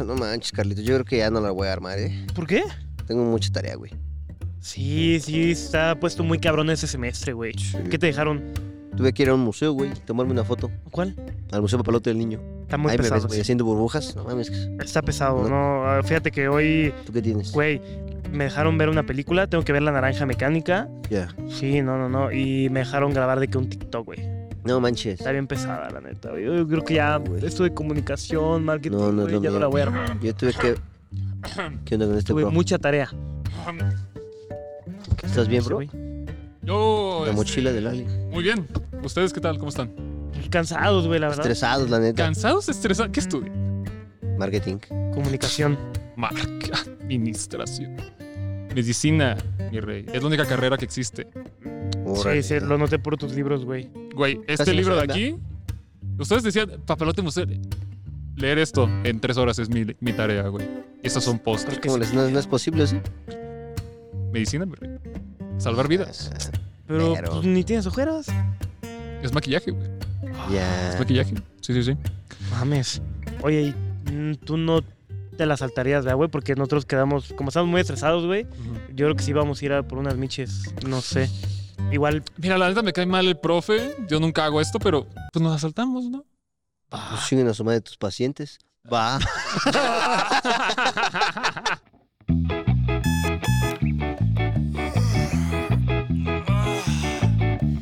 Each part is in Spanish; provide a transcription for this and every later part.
no manches, Carlitos. Yo creo que ya no la voy a armar, ¿eh? ¿Por qué? Tengo mucha tarea, güey. Sí, sí, está puesto muy cabrón ese semestre, güey. Sí. ¿Qué te dejaron? Tuve que ir a un museo, güey, tomarme una foto. ¿Cuál? Al Museo Papalote del Niño. Está muy Ahí me ves, pesado. güey, haciendo burbujas. No mames, Está pesado, No. ¿no? Ah, Fíjate que hoy, ¿tú qué tienes? güey, me dejaron ver una película. Tengo que ver La Naranja Mecánica. Ya. Sí, no, no, no. Y me dejaron grabar de que un TikTok, güey. No manches. Está bien pesada, la neta. güey. Yo creo que ya Güey. esto de comunicación, marketing, No, no güey, lo ya no la voy a armar. Yo tuve que. ¿Qué onda con este Tuve bro? mucha tarea. ¿Estás bien, bro? Yo. La este, mochila del Ali. Muy bien. ¿Ustedes qué tal? ¿Cómo están? Cansados, güey, la verdad. Estresados, la neta. ¿Cansados? ¿Estresados? ¿Qué estudian? Marketing. Comunicación. Marca. Administración. Medicina, mi rey. Es la única carrera que existe. Sí, sí, lo noté por tus libros, güey. Güey, este libro de aquí. Ustedes decían, papalote museo. Leer esto en tres horas es mi, mi tarea, güey. Estos son postres. ¿Cómo les- no, no es posible, ¿sí? Medicina, rey. Salvar vidas. Ah, Pero, Pero- pues, ni tienes ojeras. Es maquillaje, güey. Ya. Es maquillaje. Sí, sí, sí. Mames. Oye, y, mm, tú no te la saltarías, ¿verdad, güey? Porque nosotros quedamos, como estamos muy estresados, güey. Yo creo que sí vamos a ir a por unas miches. No sé. Igual. Mira, la neta me cae mal el profe. Yo nunca hago esto, pero pues nos asaltamos, ¿no? Pues siguen a su madre tus pacientes. Va.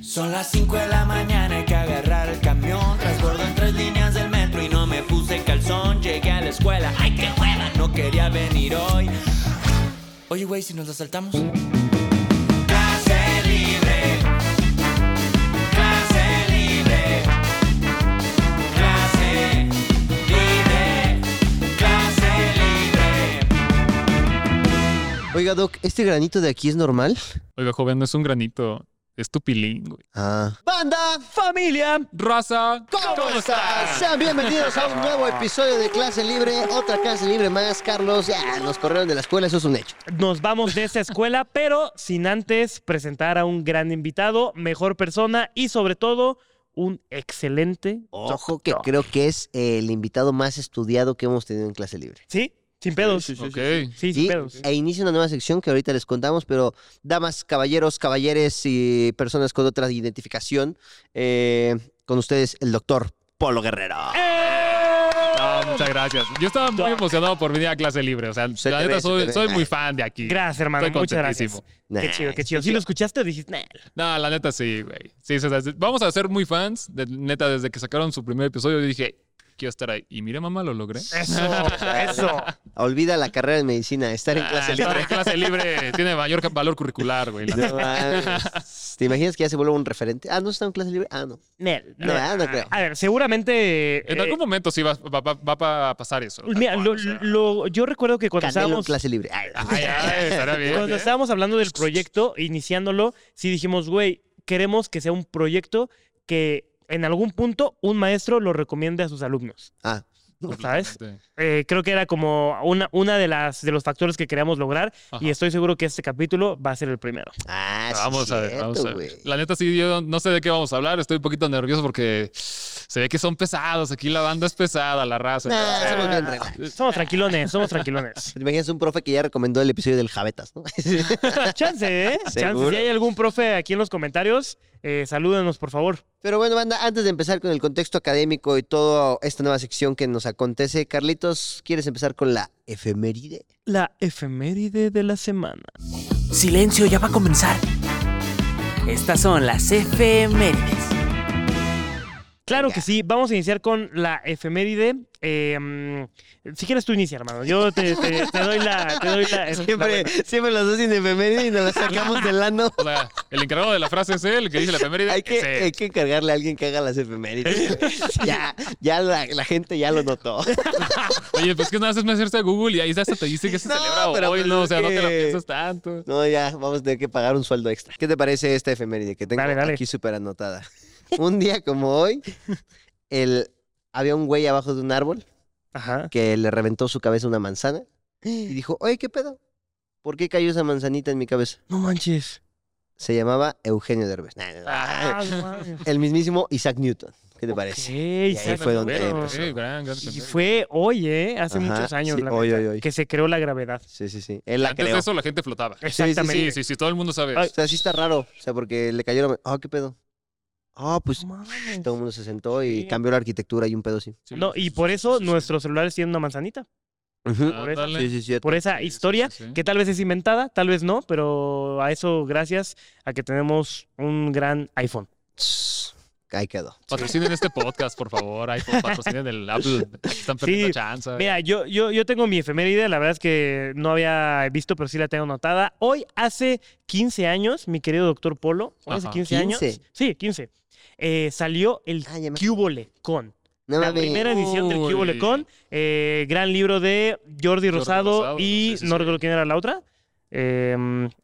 Son las 5 de la mañana, hay que agarrar el camión. Transbordo en tres líneas del metro y no me puse calzón. Llegué a la escuela, ¡ay qué hueva! No quería venir hoy. Oye, güey, si nos la saltamos. Oiga, Doc, ¿este granito de aquí es normal? Oiga, joven, no es un granito. Es tu pilín, güey. Ah. ¡Banda! ¡Familia! Raza. ¿Cómo, estás? Sean bienvenidos a un nuevo episodio de Clase Libre. Otra clase libre más, Carlos. Ya, nos corrieron de la escuela, eso es un hecho. Nos vamos de esta escuela, pero sin antes presentar a un gran invitado, mejor persona y sobre todo un excelente. Ojo que doctor. creo que es el invitado más estudiado que hemos tenido en Clase Libre. ¿Sí? Sin pedos. sí, sí, Ok. Sí, sin Y, pedos. e inicia una nueva sección que ahorita les contamos, pero damas, caballeros, caballeres y personas con otra identificación, eh, con ustedes el doctor Polo Guerrero. No, muchas gracias. Yo estaba muy emocionado por venir a clase libre. O sea, Se la neta, ve, soy, muy fan de aquí. Gracias, hermano. Estoy Muchas gracias. Qué chido, qué chido. ¿Sí lo escuchaste o dijiste? "Nah"? No, la neta sí, güey. Sí, vamos a ser muy fans. De, neta, desde que sacaron su primer episodio, yo dije, quiero estar ahí. Y mira, mamá, lo logré. Eso, eso. Olvida la carrera en medicina, estar en Ah, clase estar libre. en clase libre tiene mayor valor curricular, güey. No. ¿Te imaginas que ya se vuelve un referente? Ah, ¿no está en clase libre? Ah, no. Nel, No, ah, no creo. A ver, seguramente. En eh, algún momento sí va, va- va- va a pasar eso. Mira, lo- cual, o sea. lo- yo recuerdo que cuando Canelo en estábamos. clase libre. Ay, Ay, ay, bien. Cuando ¿eh? estábamos hablando del proyecto, iniciándolo, sí dijimos, güey, queremos que sea un proyecto que en algún punto un maestro lo recomiende a sus alumnos. Ah, ¿Sabes? Eh, creo que era como una, una de las de los factores que queríamos lograr Ajá. y estoy seguro que este capítulo va a ser el primero. ah, sí, Vamos a ver, cierto, vamos a ver. La neta, sí, yo no sé de qué vamos a hablar. Estoy un poquito nervioso porque se ve que son pesados. Aquí la banda es pesada, la raza. Nah, somos bien Ah, relax. somos tranquilones, somos tranquilones. ¿Te imaginas un profe que ya recomendó el episodio del Javetas, no? Chance, ¿eh? Chance. ¿Seguro? Si hay algún profe aquí en los comentarios, eh, salúdenos, por favor. Pero bueno, banda, antes de empezar con el contexto académico y toda esta nueva sección que nos acontece, Carlitos, ¿quieres empezar con la efeméride? La efeméride de la semana. Silencio, ya va a comenzar. Estas son las efemérides. Claro Venga. que sí, vamos a iniciar con la efeméride. Eh, mm, si quieres tú inicia, hermano. Yo te, te- te doy la... Te doy la Siempre, siempre los dos sin efeméride y nos la sacamos del ano. O sea, el encargado de la frase es él, el que dice la efeméride. Hay que, hay que encargarle a alguien que haga las efemérides. ya, ya la, la gente ya lo notó. Oye, pues que nada más es meterse a Google y ahí hasta te dice que se No, celebra pero hoy, pues ¿no? O sea, no te la que- piensas tanto. No, ya, vamos a tener que pagar un sueldo extra. ¿Qué te parece esta efeméride que tengo Dale, dale. aquí súper anotada? Un día como hoy, el, había un güey abajo de un árbol Ajá. que le reventó su cabeza una manzana y dijo, oye, ¿qué pedo? ¿Por qué cayó esa manzanita en mi cabeza? No manches. Se llamaba Eugenio Derbez. Nah, nah, nah. Ah. El mismísimo Isaac Newton. ¿Qué te parece? Ok, ahí fue donde empezó. Sí, gran, gran Y fue hoy, ¿eh? Hace Ajá, muchos años, sí, la hoy, hoy, hoy. que se creó la gravedad. Sí, sí, sí. Él la Antes creó. de eso la gente flotaba. Exactamente. Sí, sí, sí, todo el mundo sabe. Ay, O sea, sí está raro. O sea, porque le cayeron. Ah, ¿qué pedo? Ah, pues mames. todo el mundo se sentó y Sí. cambió la arquitectura y un pedo así. Sí, No, y por eso sí, sí. nuestros celulares tienen una manzanita. Por. Sí, sí, sí. Por esa Sí, sí, historia, sí, sí. que tal vez es inventada, tal vez no, pero a eso gracias a que tenemos un gran iPhone. Ahí quedó. Patrocinen este podcast, por favor. iPhone, patrocinen el Apple. Aquí están perdiendo Sí, chance. Mira, yo, yo, yo tengo mi efeméride, la verdad es que no había visto, pero sí la tengo anotada. Hoy, hace 15 años, mi querido doctor Polo, hoy hace Ajá. 15 años. 15. Sí, 15. Eh, salió el Ah, ya me- Cúbole Con. No La primera edición del Uy. Cúbole Con. eh, gran libro de Jordi Rosado, Rosado, y sí, sí, no sí. recuerdo quién era la otra. Eh,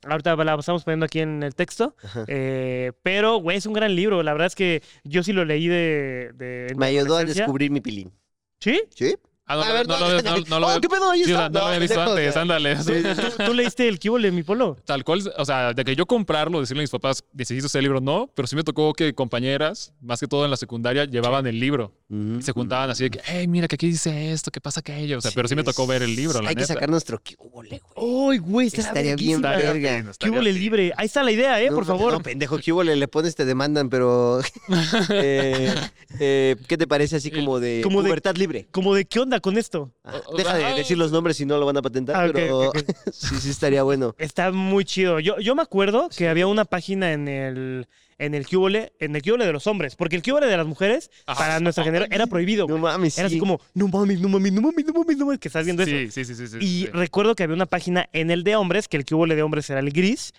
ahorita la estamos poniendo aquí en el texto. Eh, pero, güey, es un gran libro. La verdad es que yo sí lo leí de. de en mi Me ayudó a adolescencia. descubrir mi pilín. ¿Sí? ¿Sí? Ah, no, A no, ver, no, no, lo- no, no lo oh, ¿qué pedo? Ahí sí, está. no lo había visto antes, ándale. ¿Tú, tú leíste el Cúbole, mi Polo? Tal cual, o sea, de que yo comprarlo, decirle a mis papás, decidiste ese libro, no, pero sí me tocó que compañeras, más que todo en la secundaria, llevaban el libro y se juntaban así de que, hey, mira, que aquí dice esto, ¿qué pasa aquello? O sea, pero sí me tocó ver el libro, la Hay que neta. sacar nuestro cubole, güey. ¡Ay, güey! Estaría bien verga. fino. libre. Ahí está la idea, ¿eh? No, Por favor. No, pendejo, ¿qué hubo? Le, pones, te demandan, pero. eh, eh, ¿Qué te parece así como de Como de- pubertad libre? Como de qué onda con esto. Ah, deja de decir los nombres si no lo van a patentar, Ah, pero sí, sí estaría bueno. Está muy chido. Yo, yo me acuerdo que había una página en el en el Cúbole, en el Cúbole de los hombres, porque el Cúbole de las mujeres Ajá. para nuestra generación era prohibido. No mames, Era así sí. como, no mames, no mames, no mames, no mames, no mames, que estás viendo eso. Sí, sí, sí, sí. Y sí. recuerdo que había una página en el de hombres, que el Cúbole de hombres era el gris.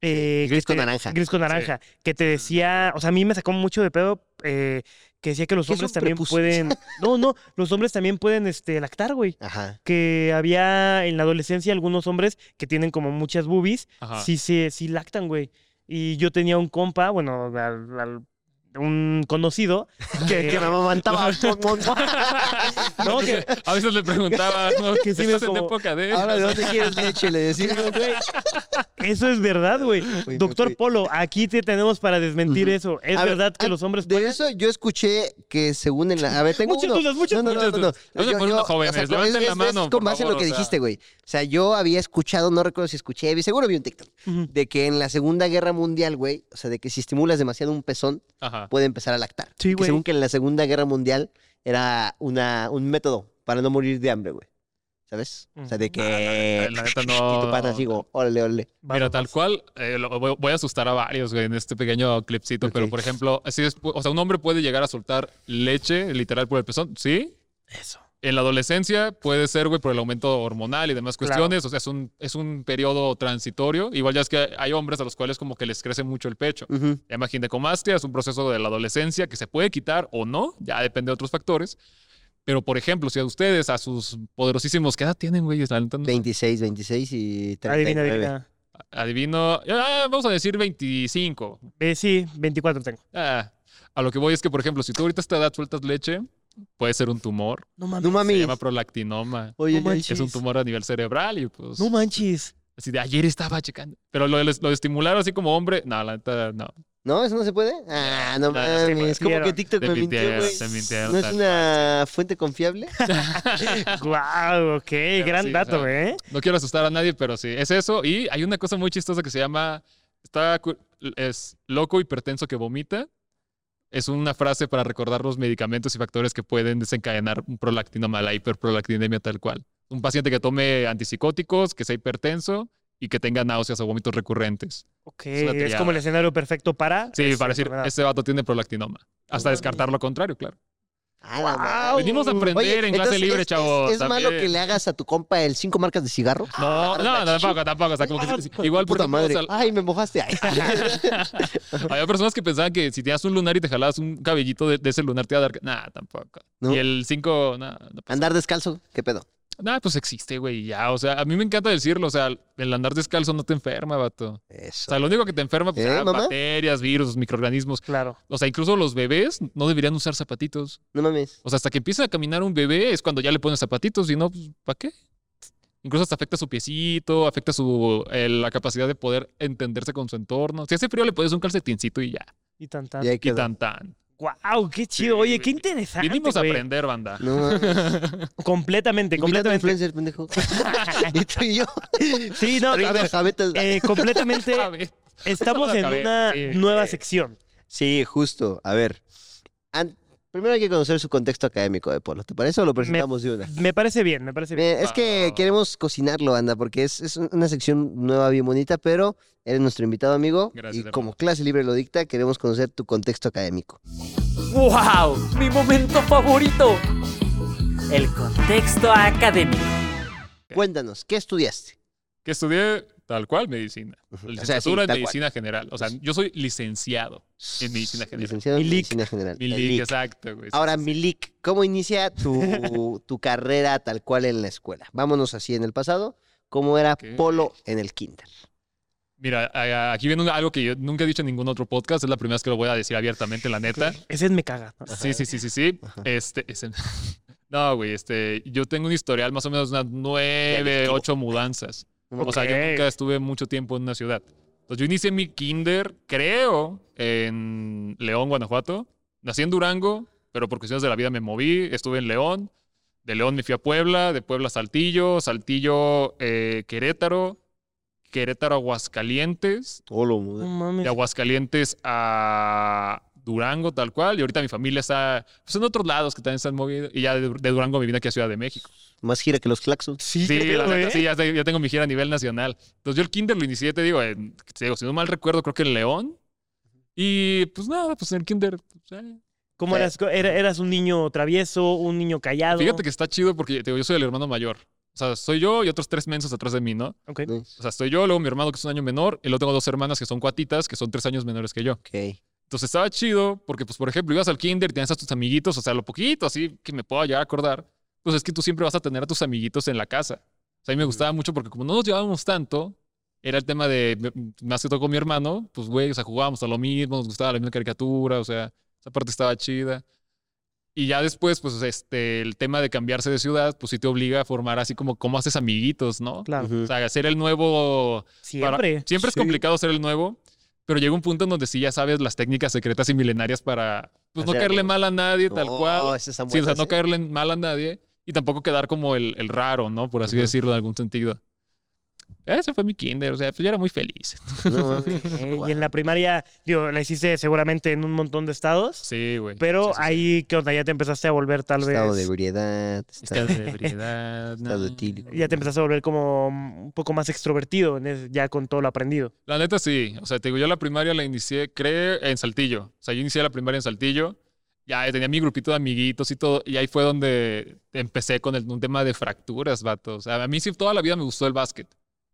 eh, Gris con te- naranja. Gris con naranja. Que te decía, o sea, a mí me sacó mucho de pedo eh, que decía que los ¿Qué es hombres también pueden. No, no, los hombres también pueden este, lactar, güey. Ajá. Que había en la adolescencia algunos hombres que tienen como muchas boobies, Ajá. sí, sí, sí lactan, güey. Y yo tenía un compa, bueno, al- al- un conocido, Que, que me amamantaba. no, que, A veces le preguntaba, ¿no? Que sí ¿Estás me en como- época de...? Ahora, ¿de dónde quieres leche? Le decía. güey, eso es verdad, güey. Doctor. Polo, aquí te tenemos para desmentir eso. ¿Es A ver, verdad que los hombres De pueden? eso yo escuché que según en la... A ver, tengo Muchas uno. dudas, muchas no, no, no, dudas. no, no. No Yo- yo- jóvenes, es- levanten es- la es mano, con base en lo que o sea. dijiste, güey. O sea, yo había escuchado, no recuerdo si escuché, vi- seguro vi un TikTok, de que en la Segunda Guerra Mundial, güey, o sea, de que si estimulas demasiado un pezón, Ajá. Puede empezar a lactar. Sí, Que güey. según que en la Segunda Guerra Mundial era una, un método para no morir de hambre, güey. ¿Sabes? O sea, de que... La neta Y no... tu pana así, como, órale, órale. Mira, tal cual, eh, lo- voy, voy a asustar a varios, güey, en este pequeño clipcito, pero por ejemplo, así es, o sea, un hombre puede llegar a soltar leche literal por el pezón, ¿sí? Eso. En la adolescencia puede ser, güey, por el aumento hormonal y demás Claro. cuestiones, o sea, es un, es un periodo transitorio, igual ya es que hay hombres a los cuales como que les crece mucho el pecho. Ujú. La imagen de comastia es un proceso de la adolescencia que se puede quitar o no, ya depende de otros factores. Pero, por ejemplo, si a ustedes, a sus poderosísimos, ¿qué edad tienen, güey? La neta no sé. 26, 26 y 39. Adivina, adivina. Adivino, ah, vamos a decir 25. Eh, sí, 24 tengo. Ah, a lo que voy es que, por ejemplo, si tú ahorita a esta edad sueltas leche, puede ser un tumor. No mames. No Se llama prolactinoma. Oye, No. Es un tumor a nivel cerebral y pues... No manches. Así de ayer estaba checando. Pero lo, lo de estimular así como hombre, no, la neta, no. ¿No? ¿Eso no se puede? Ah, no No, mames. ¿Cómo que TikTok Te me mintió, mintieron, güey? ¿No es una fuente confiable? Guau, ok, gran sí, o dato, sea, ¿eh? No quiero asustar a nadie, pero sí, es eso. Y hay una cosa muy chistosa que se llama, está, es loco hipertenso que vomita. Es una frase para recordar los medicamentos y factores que pueden desencadenar un prolactinoma, la hiperprolactinemia tal cual. Un paciente que tome antipsicóticos, que sea hipertenso y que tenga náuseas o vómitos recurrentes. Ok, es como el escenario perfecto para. Sí, para decir, este vato tiene prolactinoma. Hasta descartar lo contrario, claro. Ah. Venimos a aprender Oye, en clase libre, ¿es- chavos. ¿Es, es malo que le hagas a tu compa el cinco marcas de cigarro? No, no, no, tampoco, tampoco. O sea, como que, Ah, igual, por Puta ejemplo, madre. o sea, Ay, me mojaste. Ay. Había personas que pensaban que si tenías un lunar y te jalabas un cabellito de, de ese lunar te iba a dar. Nah, tampoco. ¿No? Y el 5, nah, no. Andar descalzo, ¿qué pedo? Nah, pues existe, güey, ya. O sea, a mí me encanta decirlo. O sea, el andar descalzo no te enferma, vato. O Eso. sea, lo único que te enferma, pues, ¿Eh, ah, bacterias, virus, microorganismos. Claro. O sea, incluso los bebés no deberían usar zapatitos. No mames. O sea, hasta que empieza a caminar un bebé es cuando ya le pones zapatitos. Y no, pues, ¿para qué? Incluso hasta afecta su piecito, afecta su, eh, la capacidad de poder entenderse con su entorno. Si hace frío, le pones un calcetincito y ya. Y tan tan. Y Y tan tan. Wow, qué chido. Oye, qué interesante. Vinimos a aprender, banda. No. Completamente, completamente. influencer, pendejo. y tú y yo. Sí, no, a ver, eh, completamente. A ver, Estamos en una sí. nueva sección. Sí, justo. A ver. An- Primero hay que conocer su contexto académico de Polo. ¿Te parece o lo presentamos de una? Me parece bien, me parece bien. Bien, es que queremos cocinarlo, anda, porque es, es una sección nueva, bien bonita, pero eres nuestro invitado, amigo. Gracias, y como clase libre lo dicta, queremos conocer tu contexto académico. ¡Wow! ¡Mi momento favorito! El contexto académico. Cuéntanos, ¿qué estudiaste? Que estudié tal cual medicina. Ujú. La O sea, sí, licenciatura en cual. medicina general. O sea, yo soy licenciado en medicina general. Licenciado en Milik. medicina general. Mi el lic, lic. exacto, güey. Ahora. Milik, ¿cómo inicia tu, tu carrera tal cual en la escuela? Vámonos así en el pasado. ¿Cómo era. Polo en el kinder? Mira, aquí viene algo que yo nunca he dicho en ningún otro podcast. Es la primera vez que lo voy a decir abiertamente, la neta. Ese es me caga. Sí, sí, sí, sí, sí. Ajá. Este, ese- No, güey, este, yo tengo un historial más o menos de unas nueve, ocho mudanzas. O sea, yo nunca estuve mucho tiempo en una ciudad. Entonces, yo inicié mi kinder, creo, en León, Guanajuato. Nací en Durango, pero por cuestiones de la vida me moví. Estuve en León. De León me fui a Puebla, de Puebla a Saltillo, Saltillo, eh, Querétaro, Querétaro, Aguascalientes, muda. mames. de Aguascalientes a Durango, tal cual. Y ahorita mi familia está pues, en otros lados que también están movidos. Y ya de, de Durango me vine aquí a Ciudad de México. Más gira que los claxons. Sí, Sí, la neta, ¿eh? sí, ya, te- ya tengo mi gira a nivel nacional. Entonces yo el kinder lo inicié, te digo, en- te digo, si no mal recuerdo, creo que en León. Y pues nada, pues en el kinder. pues, eh. ¿Cómo eras? Era- ¿Eras un niño travieso, un niño callado? Fíjate que está chido porque te digo, yo soy el hermano mayor. O sea, soy yo y otros tres mensos atrás de mí, ¿no? Ok. Nice. O sea, estoy yo, luego mi hermano que es un año menor, y luego tengo dos hermanas que son cuatitas, que son tres años menores que yo. Ok. Entonces estaba chido porque, pues, por ejemplo, ibas al kinder y tenías a tus amiguitos, o sea, lo poquito así que me puedo llegar a acordar, pues es que tú siempre vas a tener a tus amiguitos en la casa. O sea, a mí me gustaba mucho porque como no nos llevábamos tanto, era el tema de, más que todo con mi hermano, pues, güey, o sea, jugábamos a lo mismo, nos gustaba la misma caricatura, o sea, esa parte estaba chida. Y ya después, pues, este, el tema de cambiarse de ciudad, pues sí te obliga a formar así como cómo haces amiguitos, ¿no? Claro. Ujú. O sea, hacer el nuevo para- Siempre. siempre es Sí. complicado ser el nuevo, pero llega un punto en donde sí ya sabes las técnicas secretas y milenarias para pues, no caerle mal a nadie, tal cual. Sí, o sea, no caerle mal a nadie y tampoco quedar como el, el raro, ¿no? Por así decirlo en algún sentido. Ese fue mi kinder, o sea, pues yo era muy feliz. No. Eh, y en la primaria, digo, la hiciste seguramente en un montón de estados. Sí, güey. Pero Sí, sí, sí. ahí, ¿qué onda? Ya te empezaste a volver tal Estado vez. de ebriedad. Estado de ebriedad, estado no. etílico. Ya te empezaste a volver como un poco más extrovertido, ya con todo lo aprendido. La neta sí. O sea, te digo, yo la primaria la inicié, creo, en Saltillo. O sea, yo inicié la primaria en Saltillo. Ya tenía mi grupito de amiguitos y todo. Y ahí fue donde empecé con el, un tema de fracturas, vato. O sea, a mí sí toda la vida me gustó el básquet.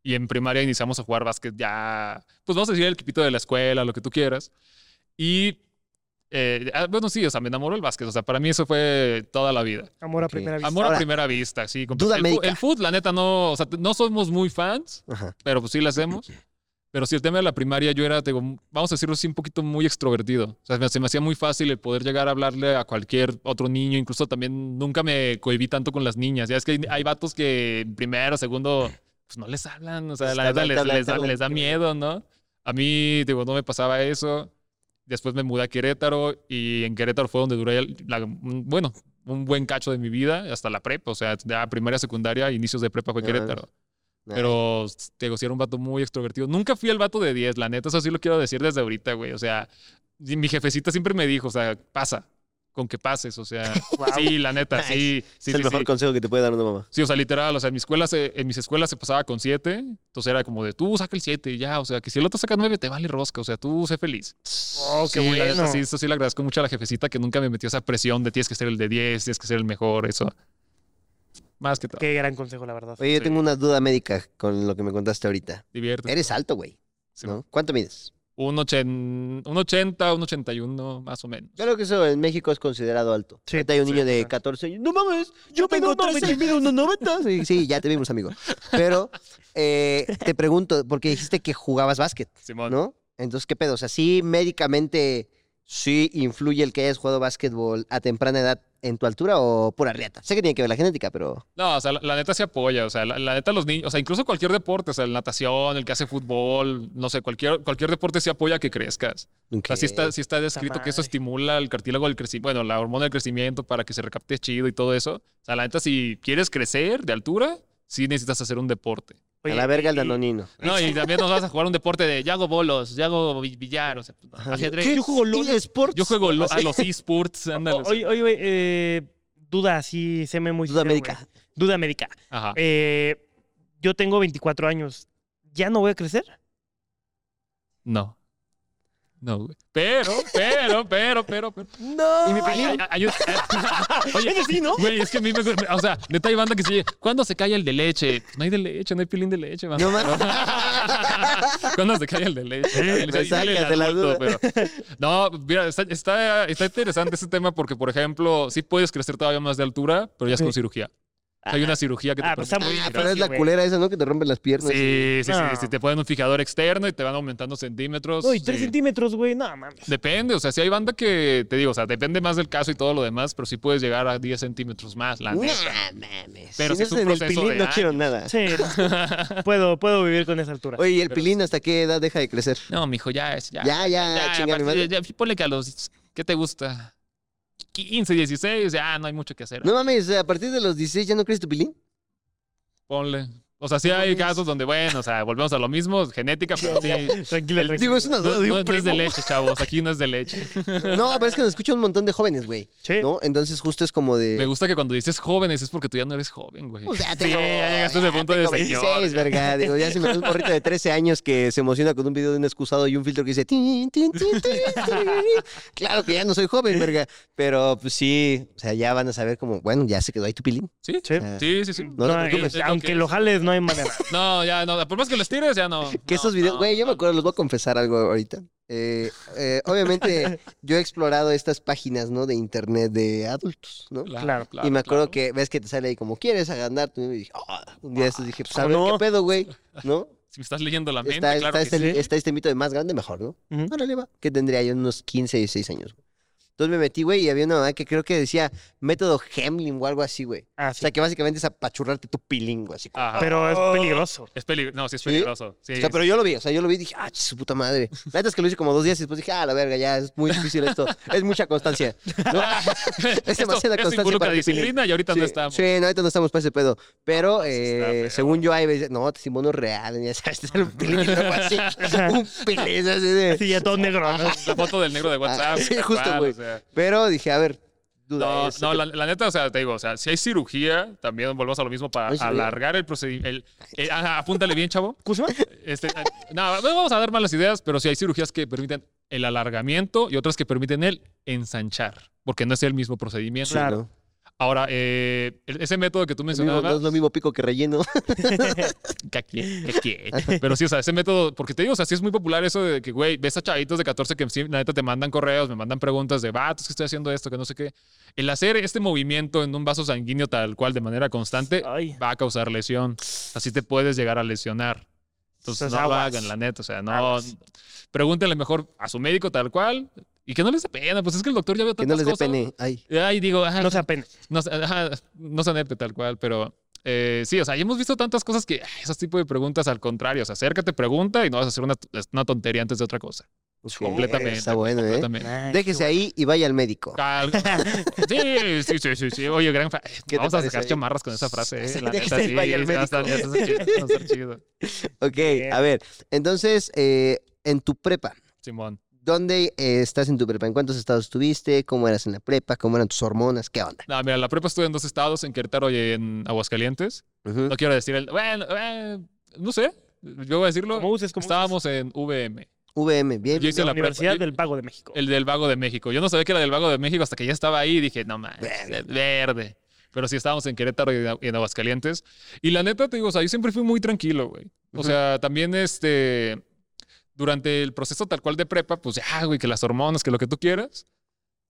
Y en primaria iniciamos a jugar básquet ya, pues vamos a decir el equipito de la escuela, lo que tú quieras. Y, eh, ah, bueno, sí, o sea, me enamoró el básquet. O sea, para mí eso fue toda la vida. Amor a primera vista. Amor Ahora, a primera vista, sí. duda el, el foot, la neta, no, o sea, no somos muy fans Ajá. pero pues sí la hacemos. Pero sí, el tema de la primaria, yo era, digo, vamos a decirlo así, un poquito muy extrovertido. O sea, se me hacía muy fácil el poder llegar a hablarle a cualquier otro niño. Incluso también nunca me cohibí tanto con las niñas. Ya es que hay, hay vatos que en primero, segundo, pues no les hablan. O sea, la neta les, da, les da miedo, ¿no? A mí, digo, no me pasaba eso. Después me mudé a Querétaro y en Querétaro fue donde duré, la- bueno, un buen cacho de mi vida hasta la prepa. O sea, primaria, secundaria, inicios de prepa fue No mames. Querétaro. Nice. Pero, te digo, sí era un vato muy extrovertido. Nunca fui el vato de 10, la neta, eso sí lo quiero decir desde ahorita, güey. O sea, mi jefecita siempre me dijo, o sea, pasa, con que pases, o sea, sí, la neta, sí, sí, es el sí, mejor sí. consejo que te puede dar una mamá. Sí, o sea, literal, o sea, en, mi escuela se- en mis escuelas se pasaba con 7, entonces era como de, tú saca el 7 y ya, o sea, que si el otro saca 9, te vale rosca, o sea, tú sé feliz. Oh, qué sí, la neta, bueno. sí, eso sí le agradezco mucho a la jefecita que nunca me metió esa presión de tienes que ser el de 10, tienes que ser el mejor, eso. Más que todo. Qué gran consejo, la verdad. Oye, yo Sí. tengo una duda médica con lo que me contaste ahorita. Divierte. Eres alto, güey. Sí, ¿no? ¿Cuánto mides? Un, ochen- un 80, un 81, más o menos. Creo que eso en México es considerado alto. Sí, Ahorita hay un sí, niño de claro. 14 años. No mames, yo tengo tengo 13 y 13. mido unos 90. Sí, sí, ya te vimos, amigo. Pero eh, te pregunto, porque dijiste que jugabas básquet, Simón. ¿no? Entonces, ¿qué pedo? O sea, sí, médicamente, sí influye el que hayas jugado básquetbol a temprana edad en tu altura o pura riata? Sé que tiene que ver la genética, pero... No, o sea, la, la neta se apoya, o sea, la, la neta los niños, o sea, incluso cualquier deporte, o sea, el natación, el que hace fútbol, no sé, cualquier, cualquier deporte se apoya a que crezcas. O sea, sí está, sí está descrito que eso estimula el cartílago del crecimiento, bueno, la hormona del crecimiento para que se recapte chido y todo eso. O sea, la neta, si quieres crecer de altura, sí necesitas hacer un deporte. A la verga el danonino. No, y también nos vas a jugar un deporte de ya hago bolos, ya hago bi- billar, o sea, ajedrez. Yo juego LOL. eSports? Yo juego lo- a los esports, ándale. Oye, oye, güey, eh, duda así, se me muy Duda sincero, médica. Duda médica. Ajá. Eh, yo tengo 24 años. ¿Ya no voy a crecer? No. No, güey. Pero, pero, pero, pero, pero. No. ¿Y mi Ay, ay, ay, ay, Oye, sí, ¿no? Güey, es que a mí me. O sea, neta hay banda que se ¿Cuándo se cae el de leche? No hay de leche, no hay pilín de leche, man. No mames. ¿Cuándo se cae el de leche? Me el sacas de la duda. pero- No, mira, está, está, está interesante ese tema porque, por ejemplo, sí puedes crecer todavía más de altura, pero ya es con cirugía. Sea, hay una cirugía que te Ah, pues está permite- muy Ah, pero es la güey. culera esa, ¿no? Que te rompen las piernas. Sí, sí, sí, No. sí, Te ponen un fijador externo y te van aumentando centímetros. Uy, 3 sí. centímetros, güey. No, mames. Depende, o sea, si hay banda que, te digo, o sea, depende más del caso y todo lo demás, pero sí puedes llegar a 10 centímetros más, la neta. mames. Pero si sí es no un en el proceso pilín, de no quiero nada. Sí, no. puedo, puedo vivir con esa altura. Oye, ¿y el Pero- pilín hasta qué edad deja de crecer? No, mijo, ya es, ya. Ya, ya, chinga a mi partir- madre. ya, ponle que a los, ¿qué te gusta? 15, 16, ya no hay mucho que hacer. No mames, a partir de los 16 ya no crees tu pilín. Ponle. O sea, sí hay casos donde, bueno, o sea, volvemos a lo mismo, genética, pero sí. Tranquila, tranquila. Digo, es una No, duda de no- un no es de primo. leche, chavos. Aquí no es de leche. No, pero es que nos escucha un montón de jóvenes, güey. Sí. ¿No? Entonces justo es como de... Me gusta que cuando dices jóvenes es porque tú ya no eres joven, güey. O sea, sí, tengo- ya llegaste a ese punto de tengo señor. 26, verga. Digo, ya se me ve un morrito de 13 años que se emociona con un video de un excusado y un filtro que dice... tin, tin, tin, tin, tin. Claro que ya no soy joven, verga. Pero pues sí, o sea, ya van a saber como, bueno, ya se quedó ahí tu pilín. Sí, Sí. Ah, sí, sí. sí. No te preocupes. aunque que lo es. jales, no hay manera. No, ya no. Por más que los tires, ya no. Que no, esos videos, no, güey, yo me acuerdo, les voy a confesar algo ahorita. Eh, eh, obviamente, yo he explorado estas páginas, ¿no? De internet de adultos, ¿no? Claro. y me acuerdo claro. que ves que te sale ahí como quieres agrandar. Y dije, "Ah", un día de estos dije, pues a ¿Cómo ver no? qué pedo, güey, ¿no? Si me estás leyendo la mente, Está, claro está, que este, sí. está este mito de más grande, mejor, ¿no? Ujú. Órale, va. Que tendría yo unos 15, 16 años, güey. Entonces me metí, güey, y había una mamá que creo que decía método Hemling o algo así, güey. Ah, O sí. sea, que básicamente es apachurrarte tu pilín, güey, así como- Ajá. Pero es peligroso. Es peligroso. No, sí es ¿Sí? peligroso. Sí, O sea, pero yo lo vi, o sea, yo lo vi y dije, ah, su puta madre. La neta es que lo hice como dos días y después dije, ah, la verga, ya es muy difícil esto. Es mucha constancia. ¿no? Es demasiada esto constancia para disciplina y ahorita sí, no estamos. Sí, no, ahorita no estamos para ese pedo. Pero, eh, según yo, hay veces, no, testimonio real, ya sabes, este es un luego así, un pilín así de... Así ya todo negro, ¿no? La foto del negro de WhatsApp. Ah, sí, tal justo, güey. o sea. Pero dije, a ver, duda No, no la, la neta, o sea, te digo, o sea, si hay cirugía, también volvemos a lo mismo para Ay, alargar el procedimiento. apúntale bien, chavo. Este, eh, no, no vamos a dar malas ideas, pero sí hay cirugías que permiten el alargamiento y otras que permiten el ensanchar, porque no es el mismo procedimiento. Claro. Ahora, eh, el- ese método que tú Lo mencionabas, no es lo mismo pico que relleno. Pero sí, o sea, ese método, porque te digo, o sea, sí es muy popular eso de que, güey, ves a chavitos de 14 que sí, la neta te mandan correos, me mandan preguntas de, vatos, que estoy haciendo esto, que no sé qué. El hacer este movimiento en un vaso sanguíneo tal cual de manera constante Ay. va a causar lesión. Así te puedes llegar a lesionar. Entonces, Entonces, no lo aguas. hagan, la neta. O sea, no. Aguas. Pregúntenle mejor a su médico tal cual y que no les dé pena. Pues es que el doctor ya vio Que no tantas les dé cosas. pene. Ay. Ay, digo, ajá, No se apene. no, se- ajá, no se nepe tal cual, pero eh, sí, o sea, ya hemos visto tantas cosas que ay, esos tipos de preguntas al contrario, o sea, acércate, pregunta y no vas a hacer una, una tontería antes de otra cosa. Completamente. Está bueno, ¿eh? Completamente. Ay, Déjese ahí y vaya al médico. Cal- Sí, sí, sí, sí, sí. Oye, gran fa- ¿Qué Vamos a sacar ahí? chamarras con esa frase, eh. La déjese neta, ahí, sí, vaya al médico. chido. Ok, a ver. Entonces, eh, en tu prepa, Simón. ¿Dónde eh, estás en tu prepa? ¿En cuántos estados estuviste? ¿Cómo eras en la prepa? ¿Cómo eran tus hormonas? ¿Qué onda? No, mira, la prepa estuve en dos estados, en Querétaro y en Aguascalientes. No quiero decir el. Bueno, eh, no sé. Yo voy a decirlo. Uses, Estábamos en VM. VM, bien. Yo hice la Universidad del Pago de México. El del Vago de México. Yo no sabía que era del Vago de México hasta que ya estaba ahí y dije, no mames, Verde. verde. Pero sí estábamos en Querétaro y en- Aguascalientes. Y la neta, te digo, o sea, yo siempre fui muy tranquilo, güey. O sea, también este. Durante el proceso tal cual de prepa, pues ya, güey, que las hormonas, que lo que tú quieras.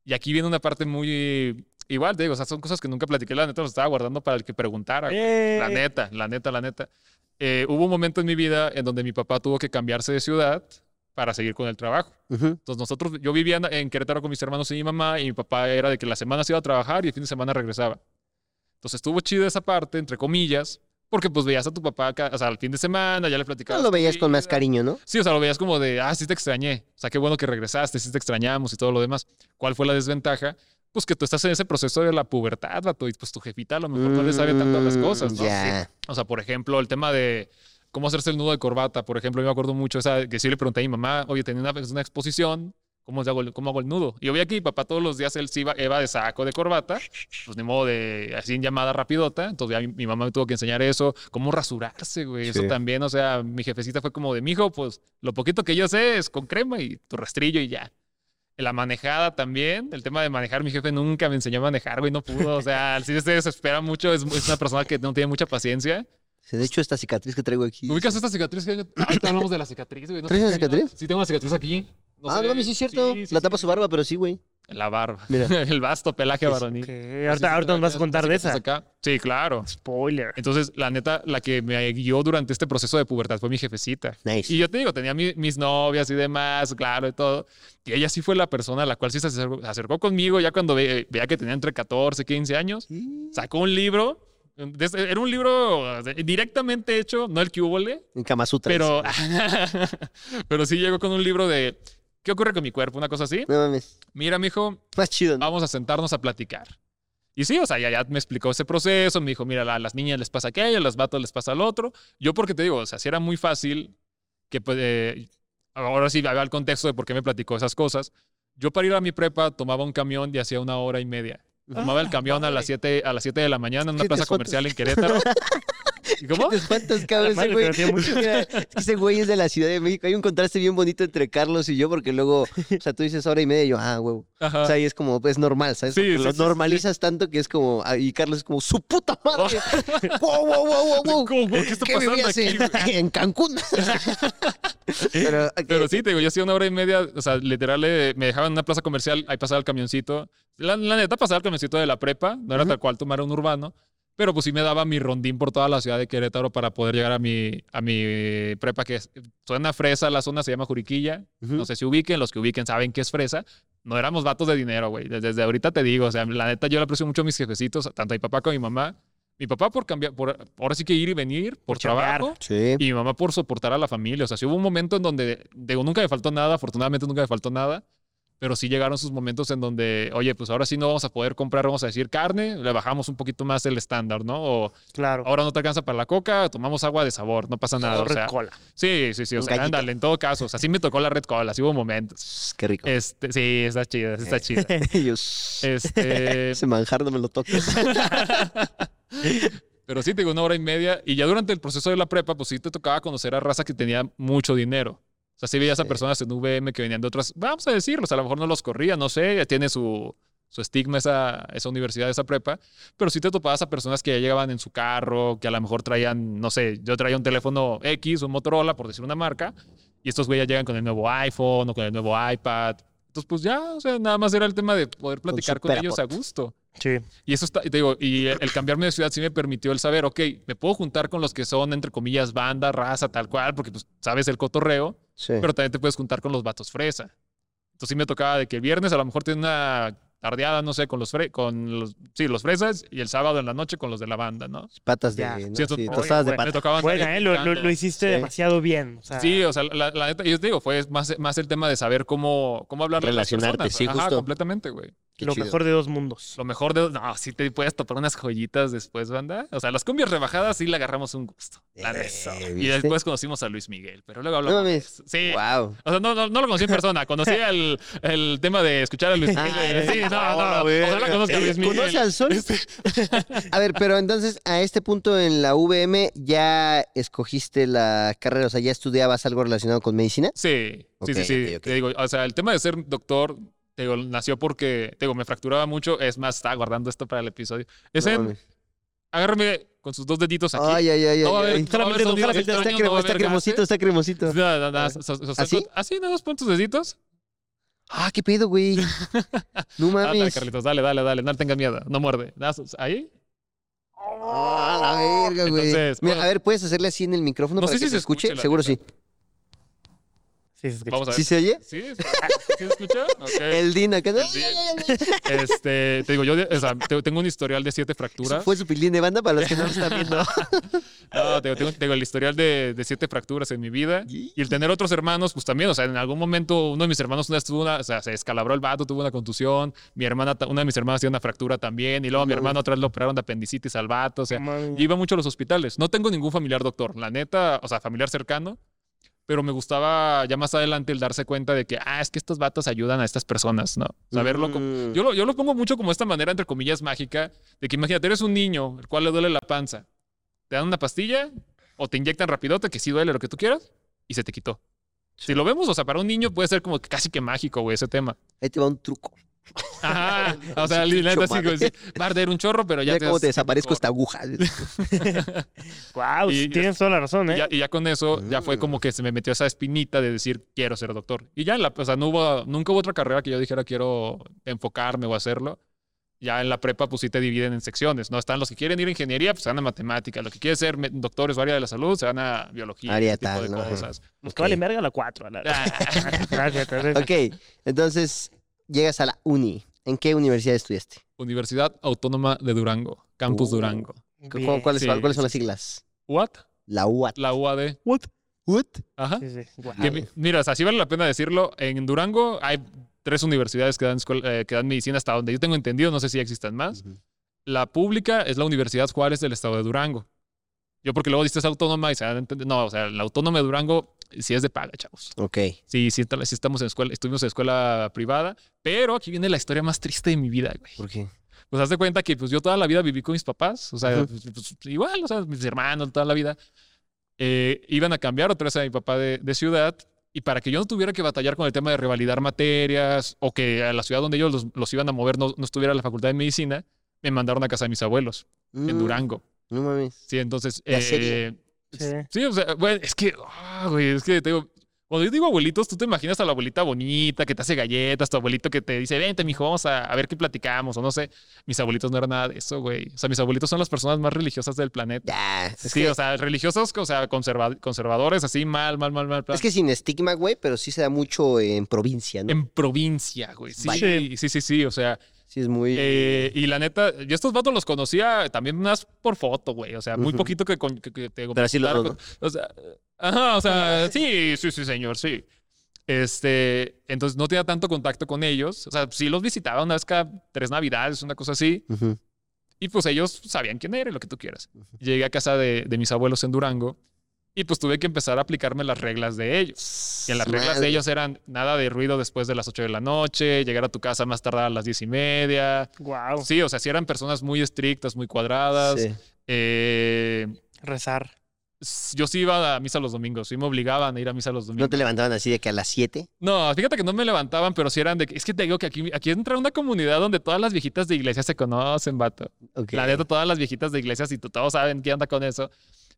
Y aquí viene una parte muy. Igual, te digo, o sea, son cosas que nunca platiqué, la neta, los estaba guardando para el que preguntara. Eh, La neta, la neta, la neta. Eh, hubo un momento en mi vida en donde mi papá tuvo que cambiarse de ciudad para seguir con el trabajo. Ujú. Entonces nosotros, yo vivía en- en Querétaro con mis hermanos y mi mamá, y mi papá era de que la semana se iba a trabajar y el fin de semana regresaba. Entonces estuvo chido esa parte, entre comillas, porque pues veías a tu papá, o sea, al fin de semana, ya le platicabas. No lo veías con más cariño, ¿no? Sí, o sea, lo veías como de, ah, sí te extrañé. O sea, qué bueno que regresaste, sí te extrañamos y todo lo demás. ¿Cuál fue la desventaja? Pues que tú estás en ese proceso de la pubertad, vato, y pues tu jefita a lo mejor no le sabe tanto a las cosas, ¿no? Mm, Ya. O sea, por ejemplo, el tema de cómo hacerse el nudo de corbata, por ejemplo, yo me acuerdo mucho esa, que sí le pregunté a mi mamá, oye, tenía una, una exposición, ¿cómo hago, el- ¿cómo hago el nudo? Y yo que mi papá todos los días él sí iba, iba de saco de corbata, pues ni modo de así en llamada rapidota, entonces ya mi, mi mamá me tuvo que enseñar eso, cómo rasurarse, güey, eso Sí. también, o sea, mi jefecita fue como de, mijo, pues lo poquito que yo sé es con crema y tu rastrillo y ya. La manejada también, el tema de manejar, mi jefe nunca me enseñó a manejar, güey, no pudo, o sea, sí se desespera mucho, es, es una persona que no tiene mucha paciencia. De hecho, esta cicatriz que traigo aquí. ¿Ubicas esta cicatriz? que- Ahorita hablamos de la cicatriz, güey. no ¿Traes una cicatriz? Sí, tengo una cicatriz aquí. No ah, sé. no, mames, sí es cierto. Sí, sí, la tapa su barba, pero sí, güey. La barba. Mira. el vasto pelaje varonil. Ahorita, ahorita nos vas a contar de esa. Acá. Sí, claro. Spoiler. Entonces, la neta, la que me guió durante este proceso de pubertad fue mi jefecita. Nice. Y yo te digo, tenía mi- mis novias y demás, claro, y todo. Y ella sí fue la persona a la cual sí se acercó, se acercó conmigo ya cuando ve- veía que tenía entre 14, 15 años. Sacó un libro. de- Era un libro directamente hecho, no el que hubo, En Kama Sutra. pero, pero sí llegó con un libro de ¿qué ocurre con mi cuerpo? Una cosa así. No mames. Mira, mijo, Más chido, ¿no? vamos a sentarnos a platicar. Y sí, o sea, ya, ya me explicó ese proceso, me dijo, mira, a las niñas les pasa aquello, a los vatos les pasa al otro. Yo porque te digo, o sea, sí era muy fácil que, pues, eh, ahora sí, va el contexto de por qué me platicó esas cosas. Yo para ir a mi prepa tomaba un camión y hacía una hora y media. Tomaba el camión a las 7 a las 7 de la mañana en una ¿Qué te plaza comercial en Querétaro. ¿Y ¿Cómo? ¿Te espantas, cabrón? Ese güey, Mira, es que ese güey es de la Ciudad de México. Hay un contraste bien bonito entre Carlos y yo, porque luego, o sea, tú dices hora y media y yo, ah, huevo. Ajá. O sea, y es como, es normal, ¿sabes? Sí, sí, lo sí, normalizas tanto que es como, ah, y Carlos es como, su puta madre. wow, wow, wow, wow, wow. ¿Cómo? ¿Qué está pasando aquí, en, Cancún? Pero, sí, te digo, yo hacía una hora y media, o sea, literal, eh, me dejaban en una plaza comercial, ahí pasaba el camioncito. La, la neta, pasaba el camioncito de la prepa, no era tal cual tomar un urbano, pero pues sí me daba mi rondín por toda la ciudad de Querétaro para poder llegar a mi, a mi prepa, que es, suena fresa, la zona se llama Juriquilla. No sé si ubiquen, los que ubiquen saben que es fresa. No éramos vatos de dinero, güey. Desde, desde ahorita te digo, o sea, la neta, yo le aprecio mucho a mis jefecitos, tanto a mi papá como a mi mamá. Mi papá por cambiar, por ahora sí que ir y venir, por, Por trabajo. Sí. Y mi mamá por soportar a la familia. O sea, sí hubo un momento en donde, digo, nunca me faltó nada, afortunadamente nunca me faltó nada, pero sí llegaron sus momentos en donde, oye, pues ahora sí no vamos a poder comprar, vamos a decir, carne, le bajamos un poquito más el estándar, ¿no? O Claro. ahora no te alcanza para la coca, tomamos agua de sabor, no pasa nada. O Red sea, cola. sí, sí, sí, o sea, ándale, en todo caso, o sea, sí me tocó la red cola, sí hubo momentos. Qué rico. Este, sí, está chida, está chida. Ellos, Este, ese manjar no me lo toques. Pero sí, te digo, una hora y media. Y ya durante el proceso de la prepa, pues sí te tocaba conocer a raza que tenía mucho dinero. O sea, sí veías a personas en VM que venían de otras, vamos a decirlos, a lo mejor no los corría, no sé, tiene su, su estigma esa, esa universidad, esa prepa, pero sí te topabas a personas que ya llegaban en su carro, que a lo mejor traían, no sé, yo traía un teléfono X, un Motorola, por decir una marca, y estos güeyes llegan con el nuevo iPhone o con el nuevo iPad. Entonces, pues ya, o sea, nada más era el tema de poder platicar con, super ellos a gusto. Sí. Y eso está, y te digo, y el, el cambiarme de ciudad sí me permitió el saber, ok, me puedo juntar con los que son, entre comillas, banda, raza, tal cual, porque pues sabes el cotorreo, Sí. pero también te puedes juntar con los vatos fresa. Entonces sí me tocaba de que el viernes a lo mejor tiene una tardeada, no sé, con los, fre- con los, sí, los fresas, y el sábado en la noche con los de la banda, ¿no? Patas de, Ya. ¿no? Sí, eso- Sí, oye, de bueno, Me pata. tocaba andar Buena, ¿eh? Lo, lo- picando. lo hiciste Sí. demasiado bien. O sea, Sí, o sea, la, neta, yo te digo, fue más, más el tema de saber cómo, cómo hablar Relacionarte, sí, Ajá, justo. completamente, güey. Qué lo chido. mejor de dos mundos. Lo mejor de... No, sí te puedes topar unas joyitas después, banda. O sea, las cumbias rebajadas sí le agarramos un gusto. La Eh. Y después conocimos a Luis Miguel, pero luego No hablamos... eso. Sí. Wow. O sea, no, no, no lo conocí en persona. Conocí el, el tema de escuchar a Luis Miguel. Ah, sí, no, no. Ojalá conozca a Luis Miguel. ¿Conoce al sol? A ver, pero entonces a este punto en la VM ya escogiste la carrera, o sea, ya estudiabas algo relacionado con medicina. Sí, sí, sí, sí. Te digo, o sea, el tema de ser doctor, te digo, nació porque, te digo, me fracturaba mucho. Es más, estaba guardando esto para el episodio. Es No en, agárrame con sus dos deditos aquí. Ay, ay, ay, No ay, no extraño, Está, cremo- está cremosito, gases. está cremosito. No, no, no, so- so- so- ¿Así? Así, nada más pon tus deditos. Ah, qué pedo, güey. No mames. Carlitos, dale, dale, dale. No tengas miedo. No muerde. Ahí. Ah, la verga, güey. Entonces, Mira, bueno. a ver, ¿puedes hacerle así en el micrófono No para sé que si se se escuche? Seguro sí. Sí, se escucha. Vamos a ver. ¿Sí se oye? ¿Sí? ¿Sí se escucha? El Din acá. ¿no? Sí. Este, te digo, yo o sea, te- tengo un historial de siete Eso fracturas. fue su pilín de banda para los que no lo están viendo. No, tengo, tengo el historial de, de siete fracturas en mi vida. Y el tener otros hermanos, pues también, o sea, en algún momento uno de mis hermanos una tuvo una, o sea, se descalabró el vato, tuvo una contusión. Mi hermana, una de mis hermanas tiene una fractura también. Y luego a mi No. hermano otra vez le operaron de apendicitis al vato. O sea, yo iba mucho a los hospitales. No tengo ningún familiar doctor, la neta, o sea, familiar cercano. Pero me gustaba ya más adelante el darse cuenta de que, ah, es que estos vatos ayudan a estas personas, ¿no? Saberlo como... Mm. Yo lo, yo lo pongo mucho como esta manera, entre comillas, mágica, de que imagínate, eres un niño, el cual le duele la panza. Te dan una pastilla o te inyectan rapidote, que sí duele lo que tú quieras, y se te quitó. Si lo vemos, o sea, para un niño puede ser como que casi que mágico, güey, ese tema. Ahí te va un truco. Ajá. O sea, la neta, sí, va a arder un chorro, pero ya Mira cómo te das- desaparezco esta aguja. Guau, Y- tienes toda la razón, Y ¿eh? ya, y ya con eso, ya fue como que se me metió esa espinita de decir, quiero ser doctor. Y ya, en la, o sea, no hubo, nunca hubo otra carrera que yo dijera, quiero enfocarme o hacerlo. Ya en la prepa, pues sí te dividen en secciones, ¿no? Están los que quieren ir a ingeniería, pues se van a matemática. Los que quieren ser doctores o área de la salud, se van a biología. Área tipo tal, de ¿no? Cosas. Pues que vale verga la 4. La... ok, entonces llegas a la uni. ¿En qué universidad estudiaste? Universidad Autónoma de Durango, Campus Uh. Durango. ¿Cu- Bien. ¿Cuáles, Sí, son sí. las siglas? ¿What? La UAT. La UAD. ¿What? Ajá. Sí. Que mira, o sea, sí vale la pena decirlo. En Durango hay tres universidades que dan, escuela- eh, que dan medicina hasta donde yo tengo entendido, no sé si existan más. La pública es la Universidad Juárez del Estado de Durango. Yo porque luego dices autónoma y se van a entender. No, o sea, la autónoma de Durango sí es de paga, chavos. Ok. Sí, sí, estamos en escuela, estuvimos en escuela privada, pero aquí viene la historia más triste de mi vida, güey. ¿Por qué? Pues haz de cuenta que pues yo toda la vida viví con mis papás, o sea, pues, pues, igual, o sea, mis hermanos, toda la vida. Eh, iban a cambiar otra vez a mi papá de, de ciudad y para que yo no tuviera que batallar con el tema de revalidar materias o que a la ciudad donde ellos los, los iban a mover no, no estuviera la facultad de medicina, me mandaron a casa de mis abuelos en Mm, Durango. No mames. Sí, entonces... Eh, Sí. Sí, o sea, bueno, es que, ah, güey, es que te digo, cuando yo digo abuelitos, tú te imaginas a la abuelita bonita que te hace galletas, tu abuelito que te dice, vente, mijo, vamos a, a ver qué platicamos, o no sé. Mis abuelitos no eran nada de eso, güey. O sea, mis abuelitos son las personas más religiosas del planeta. Ya, es, sí, que, o sea, religiosos, o sea, conserva- conservadores, así, mal, mal, mal, mal. es que sin estigma, güey, pero sí se da mucho en provincia, ¿no? En provincia, güey. Sí, sí, sí, sí, o sea, Sí, es muy... eh, y la neta, yo estos vatos los conocía también más por foto, güey. O sea, muy poquito que, con- que- que te Pero así lo- contaron. O sea, ajá, o sea, sí, sí, sí, señor, sí. Este, entonces no tenía tanto contacto con ellos. O sea, sí los visitaba una vez cada tres navidades, una cosa así. Ujú. Y pues ellos sabían quién era y lo que tú quieras. Llegué a casa de, de mis abuelos en Durango y pues tuve que empezar a aplicarme las reglas de ellos. Y en las reglas de ellos eran nada de ruido después de las 8 de la noche, llegar a tu casa más tardar a las diez y media. Guau. Sí, o sea, sí eran personas muy estrictas, muy cuadradas. Sí. Eh, Rezar. yo sí iba a misa los domingos, sí me obligaban a ir a misa los ¿No domingos. te levantaban así de que a las 7? No, fíjate que no me levantaban, pero sí eran de que, es que te digo que aquí, aquí entra una comunidad donde todas las viejitas de iglesia se conocen, vato. La neta, todas las viejitas de iglesias y tú- todos saben qué anda con eso.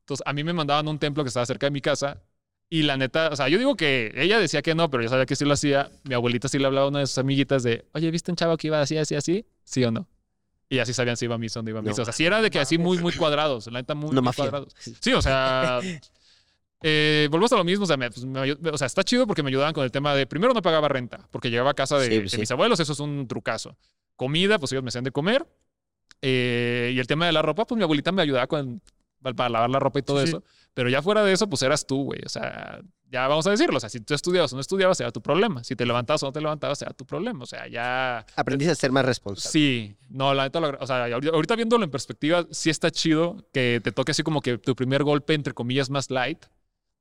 Entonces, a mí me mandaban a un templo que estaba cerca de mi casa. Y la neta, o sea, yo digo que ella decía que no, pero yo sabía que sí lo hacía. Mi abuelita sí le hablaba a una de sus amiguitas de, oye, ¿viste un chavo que iba así, así, así? ¿Sí o no? Y así sabían si iba a misa o no iba a No misa. O sea, sí era de que así muy, muy cuadrados. La neta, muy, cuadrados. Sí, o sea, eh, volvemos a lo mismo. O sea, me- pues, me o sea, está chido porque me ayudaban con el tema de, primero no pagaba renta, porque llegaba a casa de, Sí, pues de sí. mis abuelos, eso es un trucazo. Comida, pues ellos me hacían de comer. Eh, y el tema de la ropa, pues mi abuelita me ayudaba con, para lavar la ropa y todo Sí, eso. Pero ya fuera de eso, pues eras tú, güey. O sea, ya vamos a decirlo. O sea, si tú estudiabas o no estudiabas, era tu problema. Si te levantabas o no te levantabas, era tu problema. O sea, ya... Aprendiste a ser más responsable. Sí, no, la neta, o sea, ahorita, viéndolo en perspectiva, sí está chido que te toque así como que tu primer golpe, entre comillas, más light,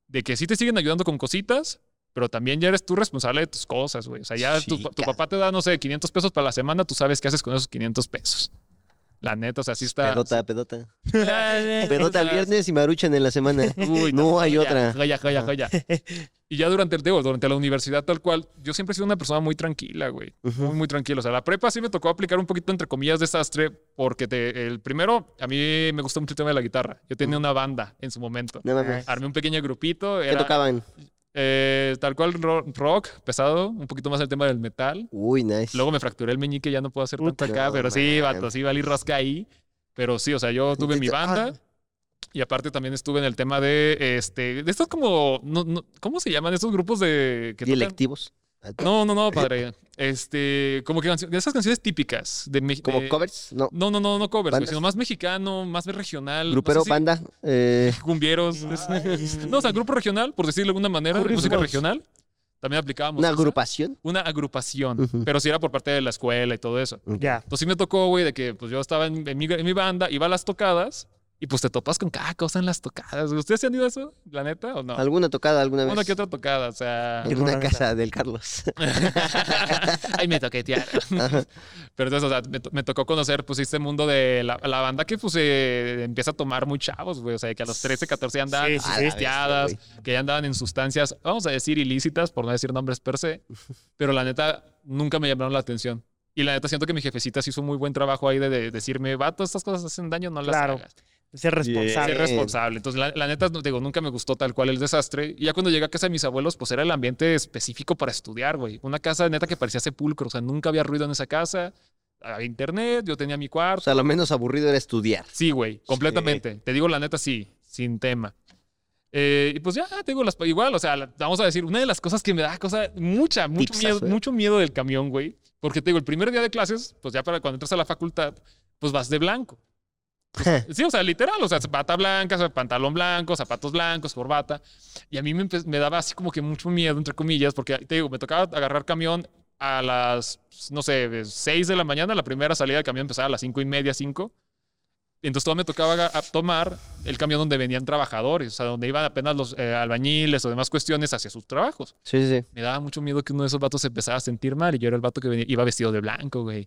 de que sí te siguen ayudando con cositas, pero también ya eres tú responsable de tus cosas, güey. O sea, ya tu, tu papá te da, no sé, 500 pesos para la semana, tú sabes qué haces con esos 500 pesos. La neta, o sea, sí está... Pedota, pedota. Pedota el viernes y maruchan en la semana. Uy, No hay joya, otra. Joya, joya, joya. Y ya durante el digo, durante la universidad tal cual, yo siempre he sido una persona muy tranquila, güey. Muy, muy tranquila. O sea, la prepa sí me tocó aplicar un poquito, entre comillas, desastre, porque te- el primero, a mí me gusta mucho el tema de la guitarra. Yo tenía una banda en su momento. No mames. Armé un pequeño grupito. ¿Qué tocaban? Eh, tal cual ro- rock, pesado, un poquito más el tema del metal. Uy, nice. Luego me fracturé el meñique, ya no puedo hacer tanto acá, no, pero sí, vato, sí valí rosca ahí. Pero sí, o sea, yo tuve mi Ah, banda. Y aparte también estuve en el tema de, este, de estos como, no, no, ¿cómo se llaman? Estos grupos de... Que tocan-. No, no, no, padre. Este, como que de esas canciones típicas de México. Como covers, no. No, no, no, no covers, sino más mexicano, más regional. Grupero, no sé si- banda. eh, Cumbieros. no, o sea, grupo regional, por decirlo de alguna manera, música regional. También aplicábamos. una esa. agrupación. Una agrupación. Pero sí era por parte de la escuela y todo eso. Ya. Entonces sí me tocó, güey, de que pues yo estaba en, en mi, en mi banda, iba a las tocadas y pues te topas con cada cosa en las tocadas. ¿Ustedes se han ido a eso, la neta, o no? ¿Alguna tocada alguna vez? Una que otra tocada, o sea... En una casa del Carlos. Ay, me toquetearon. Pero entonces, o sea, me, to- me tocó conocer, pues, este mundo de la, la banda que, pues, eh, empieza a tomar muy chavos, güey. O sea, que a los 13, 14 ya andaban Sí, que ya andaban en sustancias, vamos a decir, ilícitas, por no decir nombres per se. Pero la neta, nunca me llamaron la atención. Y la neta, siento que mi jefecita sí hizo un muy buen trabajo ahí de, de decirme, vato, estas cosas hacen daño, no las Claro. hagas. Ser responsable. Ser responsable. Entonces, la, la neta, digo, nunca me gustó tal cual el desastre. Y ya cuando llegué a casa de mis abuelos, pues era el ambiente específico para estudiar, güey. Una casa neta que parecía sepulcro. O sea, nunca había ruido en esa casa. Había internet, yo tenía mi O cuarto. sea, lo menos aburrido era estudiar. Sí, güey, completamente. Te digo la neta, sí, sin tema. Eh, y pues ya, tengo las. Igual, o sea, la- vamos a decir, una de las cosas que me da cosa, mucha, mucho miedo, ¿eh? mucho miedo del camión, güey. Porque te digo, el primer día de clases, pues ya para cuando entras a la facultad, pues vas de blanco. Sí, o sea, literal, o sea, bata blanca, pantalón blanco, zapatos blancos, corbata. Y a mí me, me daba así como que mucho miedo, entre comillas, porque te digo, me tocaba agarrar camión a las, no sé, 6 de la mañana. La primera salida del camión empezaba a las cinco y media, 5. Entonces todo me tocaba tomar el camión donde venían trabajadores, o sea, donde iban apenas los eh, albañiles o demás cuestiones hacia sus trabajos. Sí, sí, sí. Me daba mucho miedo que uno de esos vatos se empezara a sentir mal y yo era el vato que venía- iba vestido de blanco, güey.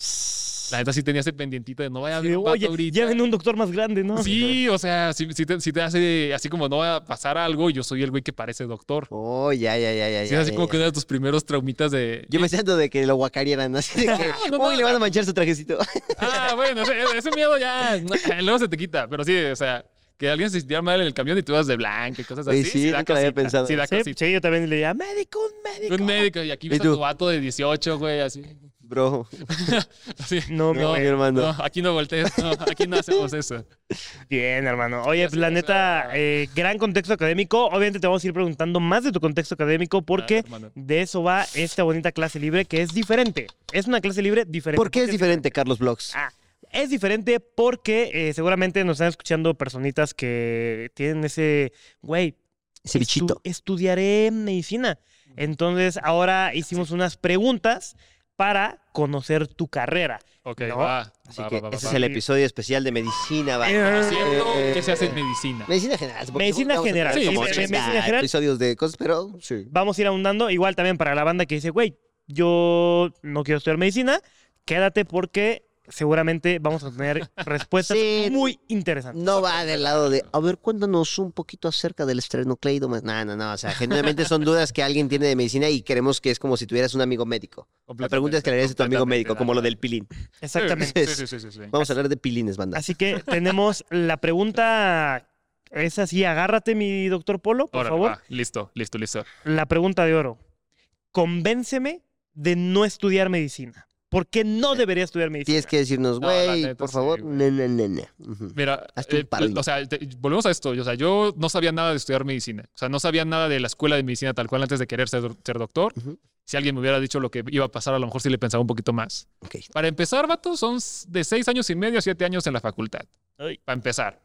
La neta sí tenía ese pendientito de no vaya a haber Sí, un Oye, ahorita. ya ven un doctor más grande, ¿no? Sí, o sea, si, si te, si te hace así como no va a pasar algo, yo soy el güey que parece doctor. Oh, ya, ya, ya, ya. Sí, ya, así ya, como ya. que uno de tus primeros traumitas de... Yo pensando de que lo guacarearan, así de que, No, no, uy, le van a manchar su trajecito. Ah, bueno, ese, ese miedo ya luego se te quita, pero sí, o sea, que alguien se sintiera mal en el camión y tú vas de blanco y cosas así. Oye, sí, da nunca lo había pensado. Sí, Sí, sí, yo también le diría, médico, un médico. Un médico y aquí ¿Y ves a tu vato de 18, güey, así. Bro. No, mi hermano. No, aquí no voltees, no, aquí no hacemos eso. Bien, hermano. Oye, pues la neta, eh, gran contexto académico. Obviamente te vamos a ir preguntando más de tu contexto académico porque de eso va esta bonita clase libre que es diferente. Es una clase libre diferente. ¿por qué es diferente, Carlos Vlogs? Ah, es diferente porque eh, seguramente nos están escuchando personitas que tienen ese, güey, Ese estu- bichito. estudiaré medicina. Entonces ahora hicimos unas preguntas para conocer tu carrera. Ok, No. va. Así va, que va, va, ese va. es el episodio especial de medicina. va. Eh, Siento Eh, que se hace eh, en medicina. Medicina general. Medicina general, sí, como me- 30 medicina general. episodios de cosas, pero sí. Vamos a ir ahondando. Igual también para la banda que dice, güey, yo no quiero estudiar medicina, quédate porque seguramente vamos a tener respuestas Sí. muy interesantes. No va del lado de, a ver, cuéntanos un poquito acerca del estrenocleido. No, no, no. O sea, genuinamente son dudas que alguien tiene de medicina y queremos que es como si tuvieras un amigo médico. La pregunta es que le harías a tu amigo médico, como lo del pilín. Exactamente. Sí, sí, sí, sí, sí. Vamos a hablar de pilines, banda. Así que tenemos la pregunta. Es así, agárrate, mi doctor Polo, por Órale, favor. va. Listo, listo, listo. La pregunta de oro. Convénceme de no estudiar medicina. ¿Por qué no debería estudiar medicina? Tienes que decirnos, güey, por sí, favor. güey. Ne, ne, ne, ne. Ujú. Mira, Hazte un eh, paro. o sea, te- volvemos a esto. O sea, yo no sabía nada de estudiar medicina. O sea, no sabía nada de la escuela de medicina tal cual antes de querer ser, ser doctor. Si alguien me hubiera dicho lo que iba a pasar, a lo mejor sí le pensaba un poquito más. Ok. Para empezar, vato, son de seis años y medio a siete años en la facultad. Ay. Para empezar.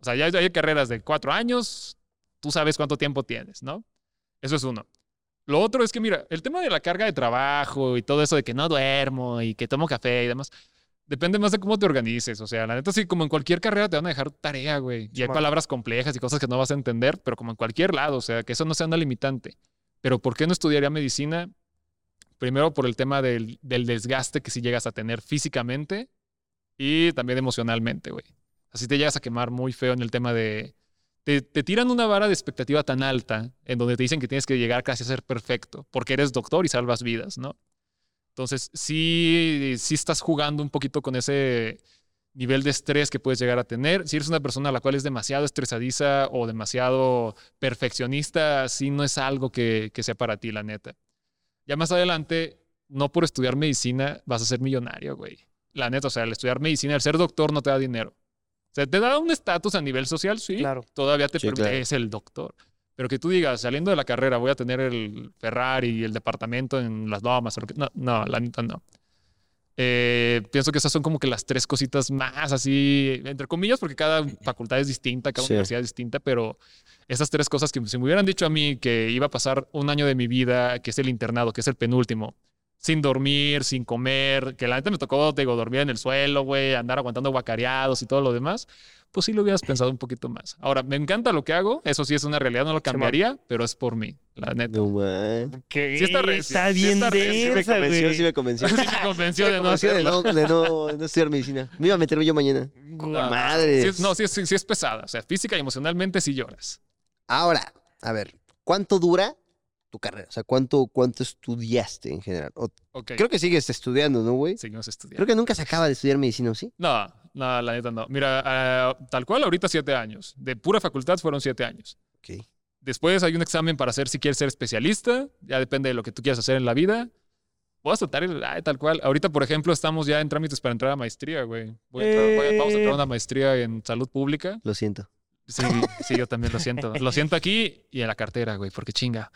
O sea, ya hay- hay carreras de cuatro años. Tú sabes cuánto tiempo tienes, ¿no? Eso es uno. Lo otro es que, mira, el tema de la carga de trabajo y todo eso de que no duermo y que tomo café y demás, depende más de cómo te organices. O sea, la neta, sí, como en cualquier carrera te van a dejar tarea, güey. Y hay palabras complejas y cosas que no vas a entender, pero como en cualquier lado, o sea, que eso no sea una limitante. Pero ¿por qué no estudiaría medicina? Primero por el tema del, del desgaste que si llegas a tener físicamente y también emocionalmente, güey. Así te llegas a quemar muy feo en el tema de... Te, tiran una vara de expectativa tan alta en donde te dicen que tienes que llegar casi a ser perfecto porque eres doctor y salvas vidas, ¿no? Entonces, sí, sí estás jugando un poquito con ese nivel de estrés que puedes llegar a tener. Si eres una persona a la cual es demasiado estresadiza o demasiado perfeccionista, sí no es algo que, que sea para ti, la neta. Ya más adelante, no por estudiar medicina vas a ser millonario, güey. La neta, o sea, el estudiar medicina, el ser doctor no te da dinero. O sea, te da un estatus a nivel social, sí. Claro. Todavía te Sí, permite, claro. es el doctor. Pero que tú digas, saliendo de la carrera, voy a tener el Ferrari y el departamento en las lomas. o lo que- No, no, la neta no. Eh, pienso que esas son como que las tres cositas más así, entre comillas, porque cada facultad es distinta, cada Sí. universidad es distinta, pero esas tres cosas que si me hubieran dicho a mí que iba a pasar un año de mi vida, que es el internado, que es el penúltimo, sin dormir, sin comer, que la neta me tocó, te digo, dormir en el suelo, güey, andar aguantando guacareados y todo lo demás, pues sí lo hubieras pensado un poquito más. Ahora, me encanta lo que hago, eso sí es una realidad, no lo cambiaría, pero es por mí, la neta. No, man. Que Sí está re- está sí bien está re- sí me Sí me convenció, güey. sí me convenció. Sí me convenció de no de no, de no, de no estudiar medicina. Me iba a meterme yo mañana. Guau. Madre. Sí no, sí, es- sí, sí es pesada. O sea, física y emocionalmente sí lloras. Ahora, a ver, ¿cuánto dura tu carrera? O sea, ¿cuánto, cuánto estudiaste en general? O- creo que sigues estudiando, ¿no, güey? seguimos estudiando. Creo que nunca se acaba de estudiar medicina, ¿o sí? No, no, la neta no. Mira, ah, tal cual ahorita siete años. De pura facultad fueron siete años. Ok. Después hay un examen para hacer si quieres ser especialista. Ya depende de lo que tú quieras hacer en la vida. Voy a tratar, ay, tal cual. Ahorita, por ejemplo, estamos ya en trámites para entrar a maestría, güey. Voy a entrar- voy a- vamos a entrar a una maestría en salud pública. Lo siento. Sí, sí, yo también lo siento. Lo siento aquí y en la cartera, güey, porque chinga.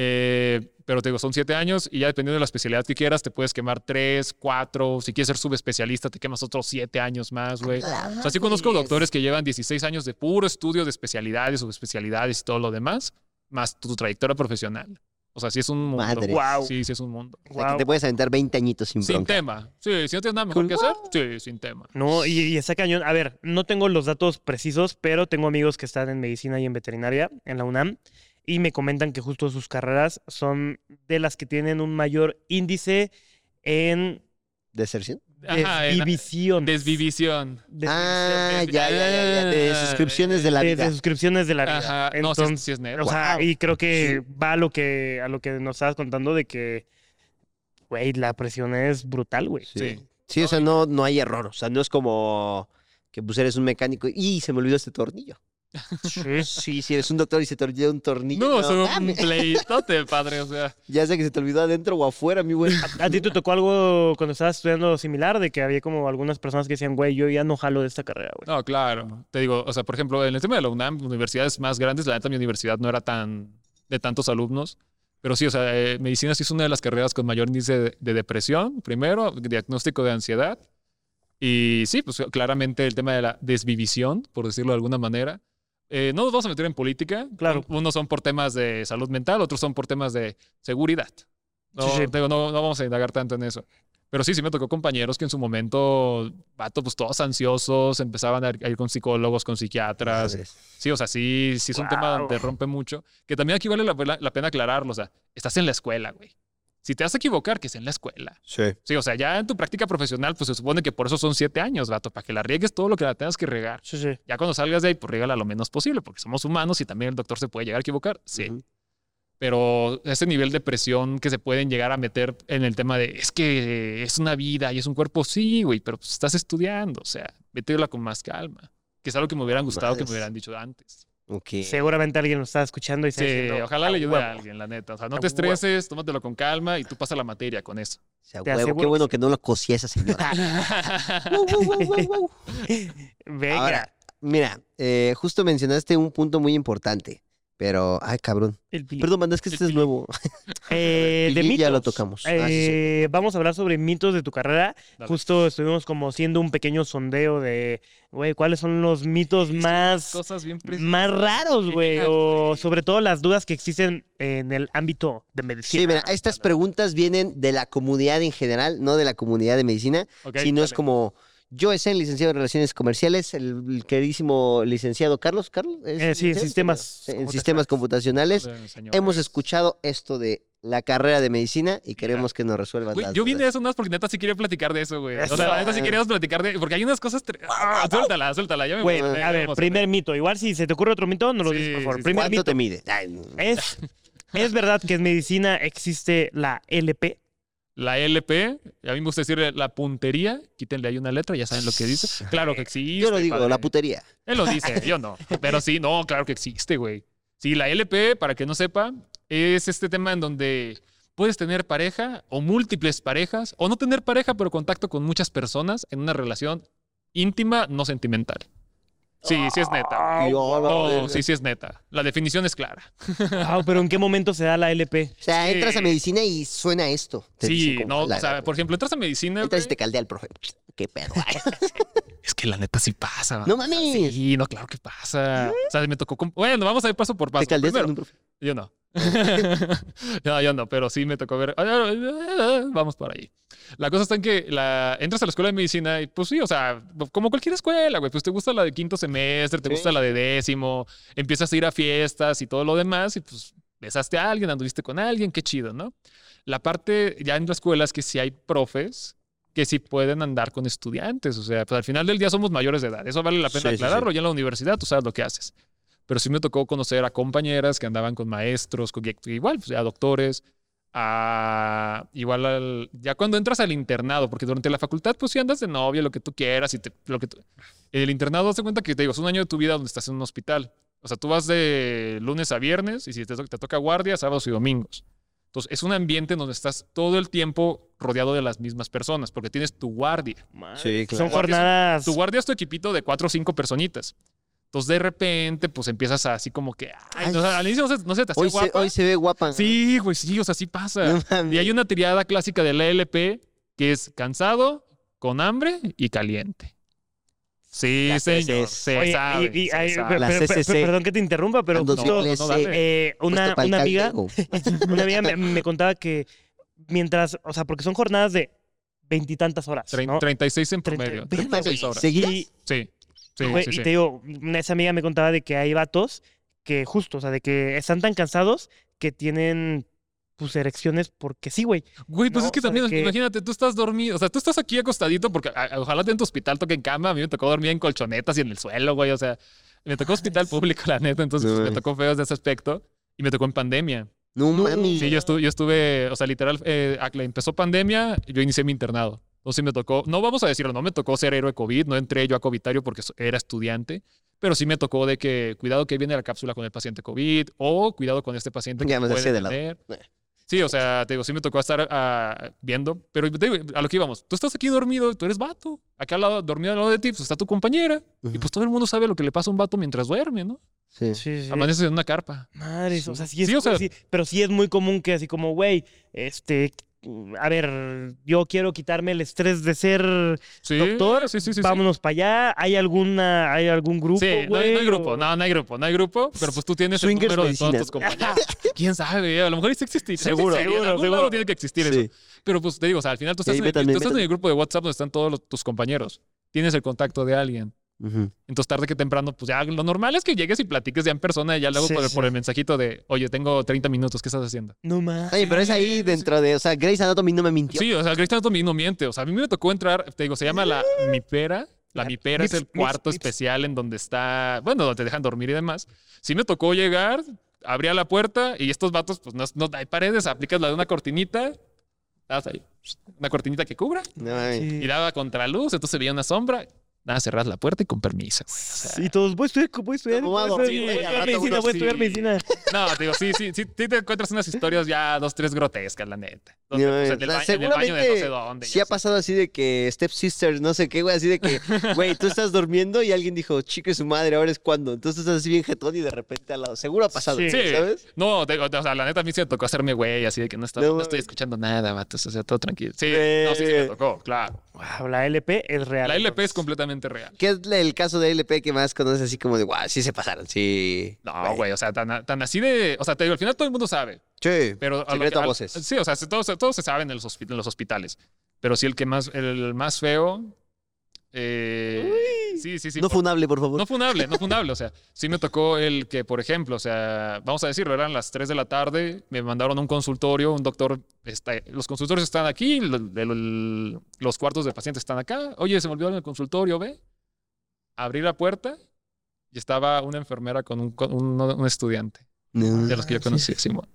Eh, pero te digo, son siete años y ya dependiendo de la especialidad que quieras, te puedes quemar tres, cuatro. Si quieres ser subespecialista, te quemas otros siete años más, güey. O sea, sí conozco doctores que llevan 16 años de puro estudio de especialidades, subespecialidades y todo lo demás, más tu trayectoria profesional. O sea, sí es un mundo. Madre. Guau. Sí, sí es un mundo. O sea, que Guau. te puedes aventar 20 añitos sin Sin bronca. tema. Sí, si no tienes nada mejor Cool. que hacer, sí, sin tema. No, y, y está cañón. A ver, no tengo los datos precisos, pero tengo amigos que están en medicina y en veterinaria en la UNAM y me comentan que justo sus carreras son de las que tienen un mayor índice en ¿Deserción? Desvivisión. desvivisión. Ah, ya, ya, ya, ya. De Ah, suscripciones de la vida. de suscripciones de la vida. Ajá, no, Entonces, sí es o sea, Wow. y creo que va a lo que, a lo que nos estabas contando de que, güey, la presión es brutal, güey. Sí. Sí. Sí, o sea, no, no hay error. O sea, no es como que pues eres un mecánico y se me olvidó este tornillo. Sí. Sí, si eres un doctor y se te olvidó un tornillo. No, es un pleitote, padre, o sea. Ya sé que se te olvidó adentro o afuera, mi güey. ¿A ti te tocó algo cuando estabas estudiando similar de que había como algunas personas que decían, güey, yo ya no jalo de esta carrera, güey? No, claro. Te digo, o sea, por ejemplo, en el tema de la UNAM, universidades más grandes, la neta, mi universidad no era tan de tantos alumnos. Pero sí, o sea, eh, medicina sí es una de las carreras con mayor índice de, de depresión, primero, diagnóstico de ansiedad. Y sí, pues claramente el tema de la desvivisión, por decirlo de alguna manera. Eh, no nos vamos a meter en política. Claro. Unos son por temas de salud mental, otros son por temas de seguridad. No, Sí, sí. te digo, no, no vamos a indagar tanto en eso. Pero sí, sí me tocó compañeros que en su momento, vato, pues todos ansiosos, empezaban a ir- con psicólogos, con psiquiatras. Sí, o sea, sí, sí es un tema donde rompe mucho. Que también aquí vale la, la- la pena aclararlo. O sea, estás en la escuela, güey. Si te vas a equivocar, que es en la escuela. Sí. Sí, o sea, ya en tu práctica profesional, pues se supone que por eso son siete años, vato, para que la riegues todo lo que la tengas que regar. Sí, sí. Ya cuando salgas de ahí, pues riégala lo menos posible, porque somos humanos y también el doctor se puede llegar a equivocar. Sí. Pero ese nivel de presión que se pueden llegar a meter en el tema de es que es una vida y es un cuerpo, sí, güey, pero pues estás estudiando, o sea, vétela con más calma. Que es algo que me hubieran gustado que me hubieran dicho antes. Seguramente alguien lo está escuchando y está Sí, diciendo, ojalá le "A ayude a huevo". alguien, la neta. O sea, no A te huevo. estreses, tómatelo con calma y tú pasa la materia con eso. O sea, Te huevo, qué bueno que no lo cosí a esa señora. Wow, wow, wow, wow, wow. Venga. Ahora, mira, eh, justo mencionaste un punto muy importante, pero, ay, cabrón. el. Perdón, manda, es que este es nuevo. Eh, de Y mitos. ya lo tocamos. Ah, sí, sí. Eh, Vamos a hablar sobre mitos de tu carrera. Dale. Justo estuvimos como haciendo un pequeño sondeo de, güey, ¿cuáles son los mitos más, Cosas bien precisas. más raros, güey? O sobre todo las dudas que existen en el ámbito de medicina. Sí, mira, estas preguntas vienen de la comunidad en general, no de la comunidad de medicina, Ok, sino es como yo es el licenciado en Relaciones Comerciales, el, el queridísimo licenciado Carlos, Carlos, ¿es Eh, sí, licenciado? sistemas en computacionales. sistemas computacionales. Señor. Hemos escuchado esto de la carrera de medicina y queremos que nos Güey, las yo vine a dudas. eso más porque neta sí quería platicar de eso, güey. O sea, neta sí queríamos platicar de... Porque hay unas cosas... tre- Ah, suéltala, suéltala. Ya me Güey, emocioné, a me ver, primer mito. Igual si se te ocurre otro mito, no lo Sí, dices, por favor. sí, sí. primer ¿Cuánto mito. te mide? Ay, no. ¿Es, ¿Es verdad que en medicina existe la LP? La LP, a mí me gusta decir la puntería. Quítenle ahí una letra, ya saben lo que dice. Claro que existe. Yo lo digo, padre. la putería. Él lo dice, yo no. Pero sí, no, claro que existe, güey. Sí, la LP, para que no sepa, es este tema en donde puedes tener pareja o múltiples parejas, o no tener pareja, pero contacto con muchas personas en una relación íntima, no sentimental. Sí, sí es neta. Yo, No, sí, sí es neta. La definición es clara. Ah, pero ¿en qué momento se da la LP? O sea, Sí. entras a medicina y suena esto. Te Sí, dicen como, no, la- o sea, por ejemplo, entras a medicina. Entras y te caldea el profe. Qué pedo. Es que la neta sí pasa. no mames. Sí, no, claro que pasa. O sea, me tocó. con- Bueno, vamos a ir paso por paso. Te caldeas Primero, con un profe. Yo no. No, yo no, pero sí me tocó ver. Vamos por ahí. La cosa está en que la... entras a la escuela de medicina y pues sí, o sea, como cualquier escuela, güey, pues te gusta la de quinto semestre, te Sí. gusta la de décimo, empiezas a ir a fiestas y todo lo demás y pues besaste a alguien, anduviste con alguien, qué chido, ¿no? La parte ya en la escuela es que sí hay profes que sí pueden andar con estudiantes, o sea, pues al final del día somos mayores de edad, eso vale la pena sí. aclararlo, ya en la universidad tú sabes lo que haces pero sí me tocó conocer a compañeras que andaban con maestros, con igual, pues, a doctores, a igual al, ya cuando entras al internado, porque durante la facultad pues sí andas de novia, lo que tú quieras y te, lo que tú- el internado hace cuenta que te digo, es un año de tu vida donde estás en un hospital. O sea, tú vas de lunes a viernes y si te, to- te toca guardia, sábados y domingos. Entonces, es un ambiente en donde estás todo el tiempo rodeado de las mismas personas, porque tienes tu guardia. Sí, claro. Son jornadas. Tu guardia es tu equipito de cuatro o cinco personitas. Entonces, de repente, pues empiezas a así como que. ay, Ay. no, al inicio no se, no se te hace Hoy se, guapa. hoy se ve guapa. Sí, güey, sí, o sea, sí pasa. No. Y hay una triada clásica de la LP que es cansado, con hambre y caliente. Sí, Las señor. Se Oye, sabe, y- y- se ay, sabe. La perdón que te interrumpa, pero no, dale. eh, una, una amiga, una amiga me, me contaba que mientras, o sea, porque son jornadas de veintitantas horas, Trein- ¿no? 36 en Treinta- promedio. Verga, 36 güey. horas. ¿Seguidas? Y, Sí, sí, güey, sí, y sí. te digo, esa amiga me contaba de que hay vatos que justo, o sea, de que están tan cansados que tienen pues erecciones porque sí, güey. Güey, pues No, es que también, que- imagínate, tú estás dormido, o sea, tú estás aquí acostadito porque a- ojalá en tu hospital toquen cama, a mí me tocó dormir en colchonetas y en el suelo, güey, o sea, me tocó hospital público, la neta, entonces No pues, me tocó feo de ese aspecto y me tocó en pandemia. No mames. Sí, yo estuve, yo estuve o sea, literal, eh, empezó pandemia, yo inicié mi internado. Entonces me tocó, no vamos a decirlo, no me tocó ser héroe COVID, no entré yo a Covitario porque era estudiante, pero sí me tocó de que cuidado que viene la cápsula con el paciente COVID o cuidado con este paciente que Ya me puede de lado. tener. Sí, o sea, te digo, sí me tocó estar ah, viendo, pero te digo, a lo que íbamos, tú estás aquí dormido, tú eres vato, acá al lado, dormido al lado de ti, pues está tu compañera, y pues todo el mundo sabe lo que le pasa a un vato mientras duerme, ¿no? Sí. Sí, sí. Amaneces en una carpa. Madres, o sea, sí es, Sí, o sea- sí, pero sí es muy común que así como, güey, este, a ver, yo quiero quitarme el estrés de ser Sí, doctor, sí, sí, sí, sí. vámonos para allá, ¿hay alguna, hay algún grupo, Sí, no hay, güey? no hay grupo, o- no, no hay grupo, no hay grupo, pero pues tú tienes el número de todos tus compañeros. ¿Quién sabe? A lo mejor sí existe. Seguro, sí, seguro, en algún seguro. lado tiene que existir Sí. eso. Pero pues te digo, o sea, al final tú estás, Sí, en, el, métanme, tú estás en métanme. el grupo de WhatsApp donde están todos los- tus compañeros. Tienes el contacto de alguien. Ujú. Entonces, tarde que temprano, pues ya lo normal es que llegues y platiques ya en persona y ya luego Sí, por, el- sí. por el mensajito de, oye, tengo 30 minutos, ¿qué estás haciendo? No más. Oye, pero es ahí dentro de, o sea, Grey's Anatomy no me mintió. Sí, o sea, Grey's Anatomy no miente. O sea, a mí me tocó entrar, te digo, se llama la Mipera. La Mipera es el cuarto Mips- Mips. especial en donde está, bueno, donde te dejan dormir y demás. Sí me tocó llegar, abría la puerta y estos vatos, pues no, no hay paredes, aplicas la de una cortinita, dabas ahí, una cortinita que cubra No y daba contraluz, entonces veía una sombra. Nada, cerras la puerta y con permiso, güey. O sea, Y todos, voy a estudiar, voy a estudiar, voy a medicina, voy a estudiar medicina. No, digo, sí, sí, sí, sí te encuentras unas historias ya dos, tres grotescas, la neta. Donde, No, pues, o en, el sea, ba- en el baño de no sé seguramente dónde. Sí ha pasado así de que Step Sisters, no sé qué, güey, así de que, güey, tú estás durmiendo y alguien dijo, chique su madre, ahora es cuando. Entonces estás así bien jetón y de repente al lado. Seguro ha pasado, Sí. ¿sabes? No, te- o sea, la neta a mí sí me tocó hacerme güey, así de que no, está- No no mames. estoy escuchando nada, vatos, o sea, todo tranquilo. Sí, Eh. no, sí, sí me tocó, claro. Wow, la LP es real. La LP es entonces. Completamente real. ¿Qué es el caso de LP que más conoces así como de, guau, sí se pasaron, sí. No, güey, o sea, tan, tan así de... O sea, te digo, al final todo el mundo sabe, Sí. pero... a Secreto que- a al- voces. Sí, o sea, se- todos, todos se saben en los, en los hospitales, pero sí el que más, el más feo... eh, sí, sí, sí. no funable, por favor. No funable, no funable. O sea, sí me tocó el que, por ejemplo, o sea, vamos a decirlo, eran las 3 de la tarde, me mandaron a un consultorio, un doctor, está, los consultorios están aquí, los cuartos de pacientes están acá. Oye, se me olvidó en el consultorio, ve. Abrí la puerta y estaba una enfermera con un, con un- un estudiante No. de los que yo conocí, Simón.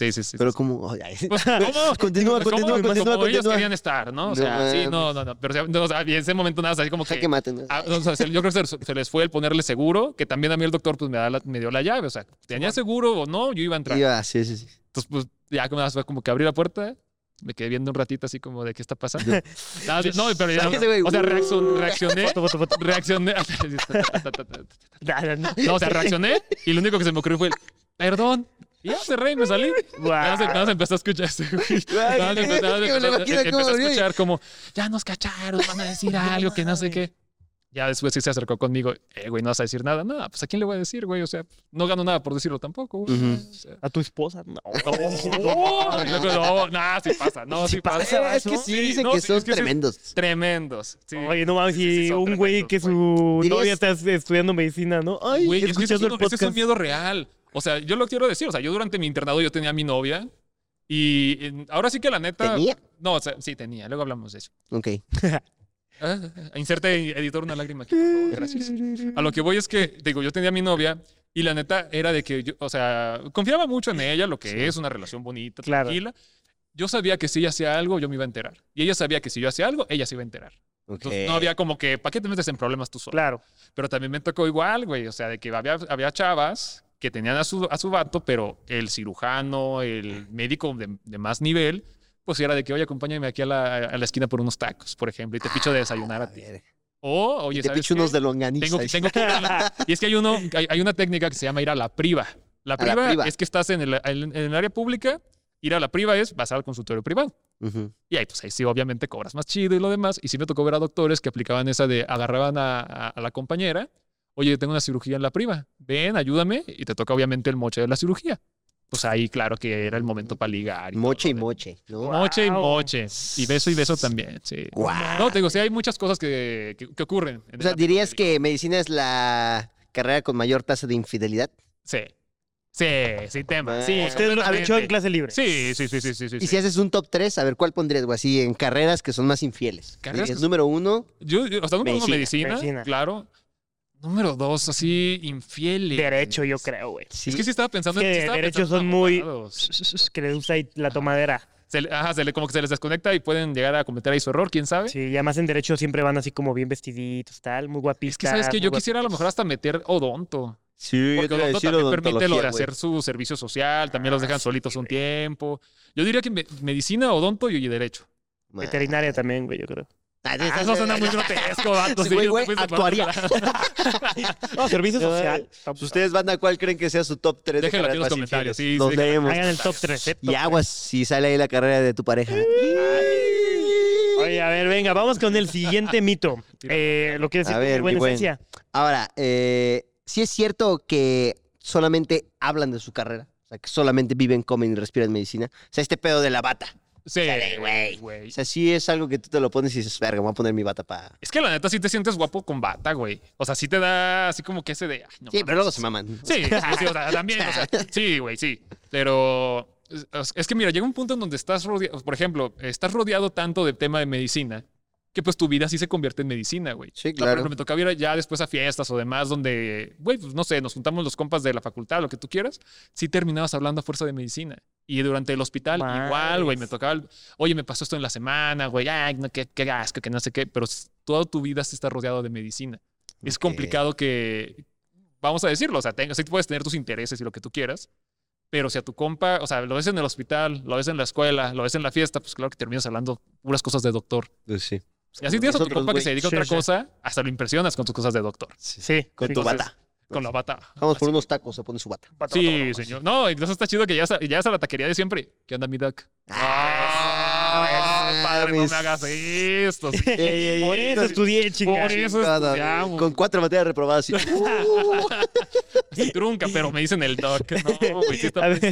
Sí, sí, sí. Pero sí. como, ay. Pues, ¿cómo? Continúa, Pues, ¿cómo? continúa, Pues, continúa, como ellos continúa. querían estar, ¿no? O No sea, sí, mames. no, no, no. Pero o sea, no, o sea, en ese momento nada, así como que... Jaque mate, ¿no? Ah, o sea, se- yo creo que se, se les fue el ponerle seguro, que también a mí el doctor pues me, da la- me dio la llave. O sea, tenía seguro o no, yo iba a entrar. Iba, sí, sí, sí. Entonces, pues ya como, fue como que abrí la puerta, Me quedé viendo un ratito así como de qué está pasando. no, no, pero ya, o sea, uh. reaccion- reaccioné, reaccioné. No. No, o sea, reaccioné y lo único que se me ocurrió fue el, perdón. Y ya cerré y me salí. Nada más, nada más empecé a escuchar ese güey. Nada más nada más que a escuchar como, ya nos cacharon, van a decir algo, que no sé qué. Ya después sí se acercó conmigo, eh, güey, no vas a decir nada. No, pues a quién le voy a decir, güey. O sea, no gano nada por decirlo tampoco, güey. Ujú. O sea, A tu esposa. No. no, no, no, sí pasa, no, sí pasa. Eh, es que sí, dicen no, que sí, son es que sí, tremendos. Tremendos. Sí. Oye, no mames, Sí, sí, si son un güey que su ¿Dirías- novia está estudiando medicina, ¿no? Ay, Güey, es que ese es, escuchando un, el ese es un podcast. miedo real. O sea, yo lo quiero decir. O sea, yo durante mi internado yo tenía a mi novia. Y ahora sí que la neta. ¿Tenía? No, o sea, sí tenía. Luego hablamos de eso. Ok. Ah, inserte editor una lágrima aquí, por favor. Gracias. A lo que voy es que, digo, yo tenía a mi novia y la neta era de que yo, o sea, confiaba mucho en ella, lo que es una relación bonita, Claro. tranquila. Yo sabía que si ella hacía algo, yo me iba a enterar. Y ella sabía que si yo hacía algo, ella se iba a enterar. Ok. Entonces, no había como que, ¿para qué te metes en problemas tú solo? Claro. Pero también me tocó igual, güey. O sea, de que había, había chavas que tenían a su, a su vato, pero el cirujano, el médico de, de más nivel, pues era de que, oye, acompáñame aquí a la, a la esquina por unos tacos, por ejemplo, y te picho de desayunar a ti. O, oye, Te ¿sabes picho qué? unos de longaniza. Tengo, que- tengo que ir a la- Y es que hay, uno, hay, hay una técnica que se llama ir a la priva. La A la priva, priva. es que estás en el, en el área pública. Ir a la priva es vas al consultorio privado. Ujú. Y ahí, pues ahí sí, obviamente cobras más chido y lo demás. Y sí me tocó ver a doctores que aplicaban esa de agarraban a- a la compañera. Oye, tengo una cirugía en la priva. Ven, ayúdame. Y te toca, obviamente, el moche de la cirugía. Pues ahí, claro que era el momento para ligar. Moche y moche, ¿no? Moche y moche. Y beso y beso también. Sí. Guau. No, te digo, sí, hay muchas cosas que, que, que ocurren. en O sea, ¿dirías que medicina es la carrera con mayor tasa de infidelidad? Sí. Sí, sin tema. Sí, Bueno. Ustedes lo han hecho en clase libre. Sí, sí, sí, sí, sí. sí, Y sí. si haces un top 3, a ver, ¿cuál pondrías, güey? Así, en carreras que son más infieles. Carreras Dirías, que- número uno, Yo, yo- o sea, número uno, medicina. claro. Número dos, así, infieles. Derecho, yo creo, güey. sí. Es que sí estaba pensando Es en que sí derechos son muy-. Que les gusta ahí la tomadera. Se ajá, se le- como que se les desconecta y pueden llegar a cometer ahí su error, quién sabe. Sí, y además en derecho siempre van así como bien vestiditos, tal, muy guapistas. Es que, ¿sabes que Yo quisiera a lo mejor hasta meter odonto. Sí, yo Porque a odonto también permite lo de hacer su servicio social, también los Ah, dejan sí, solitos un tiempo. Yo diría que me- medicina, odonto y derecho. Veterinaria también, güey, yo creo. Ah, eso suena muy grotesco, vato. Sí, güey, güey, actuaría. No, servicio No, social. Ustedes, banda, ¿cuál creen que sea su top 3 Déjenlo aquí en los comentarios. Sí, Los sí, leemos. Hagan el top 3, ¿eh? Y aguas si sale ahí la carrera de tu pareja. Oye, a ver, venga, vamos con el siguiente mito. Eh, lo que decir A ver, en buena esencia. Ahora, eh, ¿sí es cierto que solamente hablan de su carrera? O sea, que solamente viven, comen y respiran medicina. O sea, este pedo de la bata. Sí, Chale, güey. O sea, sí es algo que tú te lo pones y dices, verga, me voy a poner mi bata para... Es que la neta sí te sientes guapo con bata, güey. O sea, sí te da así como que ese de. ay, no Sí, mames. pero luego se maman. Sí, sí, sí, o sea, también, o sea, sí, güey, sí. Pero es, es que mira, llega un punto en donde estás rodeado, por ejemplo, estás rodeado tanto del tema de medicina que pues tu vida sí se convierte en medicina, güey. Sí, O sea, por claro. ejemplo, me tocaba ir ya después a fiestas o demás donde, güey, pues no sé, nos juntamos los compas de la facultad, lo que tú quieras, sí terminabas hablando a fuerza de medicina. Y durante el hospital igual, güey, me tocaba, el, oye, me pasó esto en la semana, güey, ay, no, qué, qué asco, que no sé qué, pero toda tu vida sí está rodeado de medicina. Es complicado que, vamos a decirlo, o sea, tengas, sí puedes tener tus intereses y lo que tú quieras, pero si a tu compa, o sea, lo ves en el hospital, lo ves en la escuela, lo ves en la fiesta, pues claro que terminas hablando puras cosas de doctor. Pues sí. Y así tienes a tu compa que se dedica a Sí, otra sí. cosa, hasta lo impresionas con tus cosas de doctor. Sí. Con sí, tu entonces, bata. Con la bata. Vamos por unos tacos, se pone su bata. Sí, señor. No, incluso está chido que ya ya a la taquería de siempre. ¿Qué onda, mi doc? Ah, padre, no mames. me hagas esto. sí. Ey, ey, Por eso no, estudié, chinga. Por eso estudiamos. Con cuatro materias reprobadas. sí. Sí, trunca, pero me dicen el doc. No, güey, sí está A ver,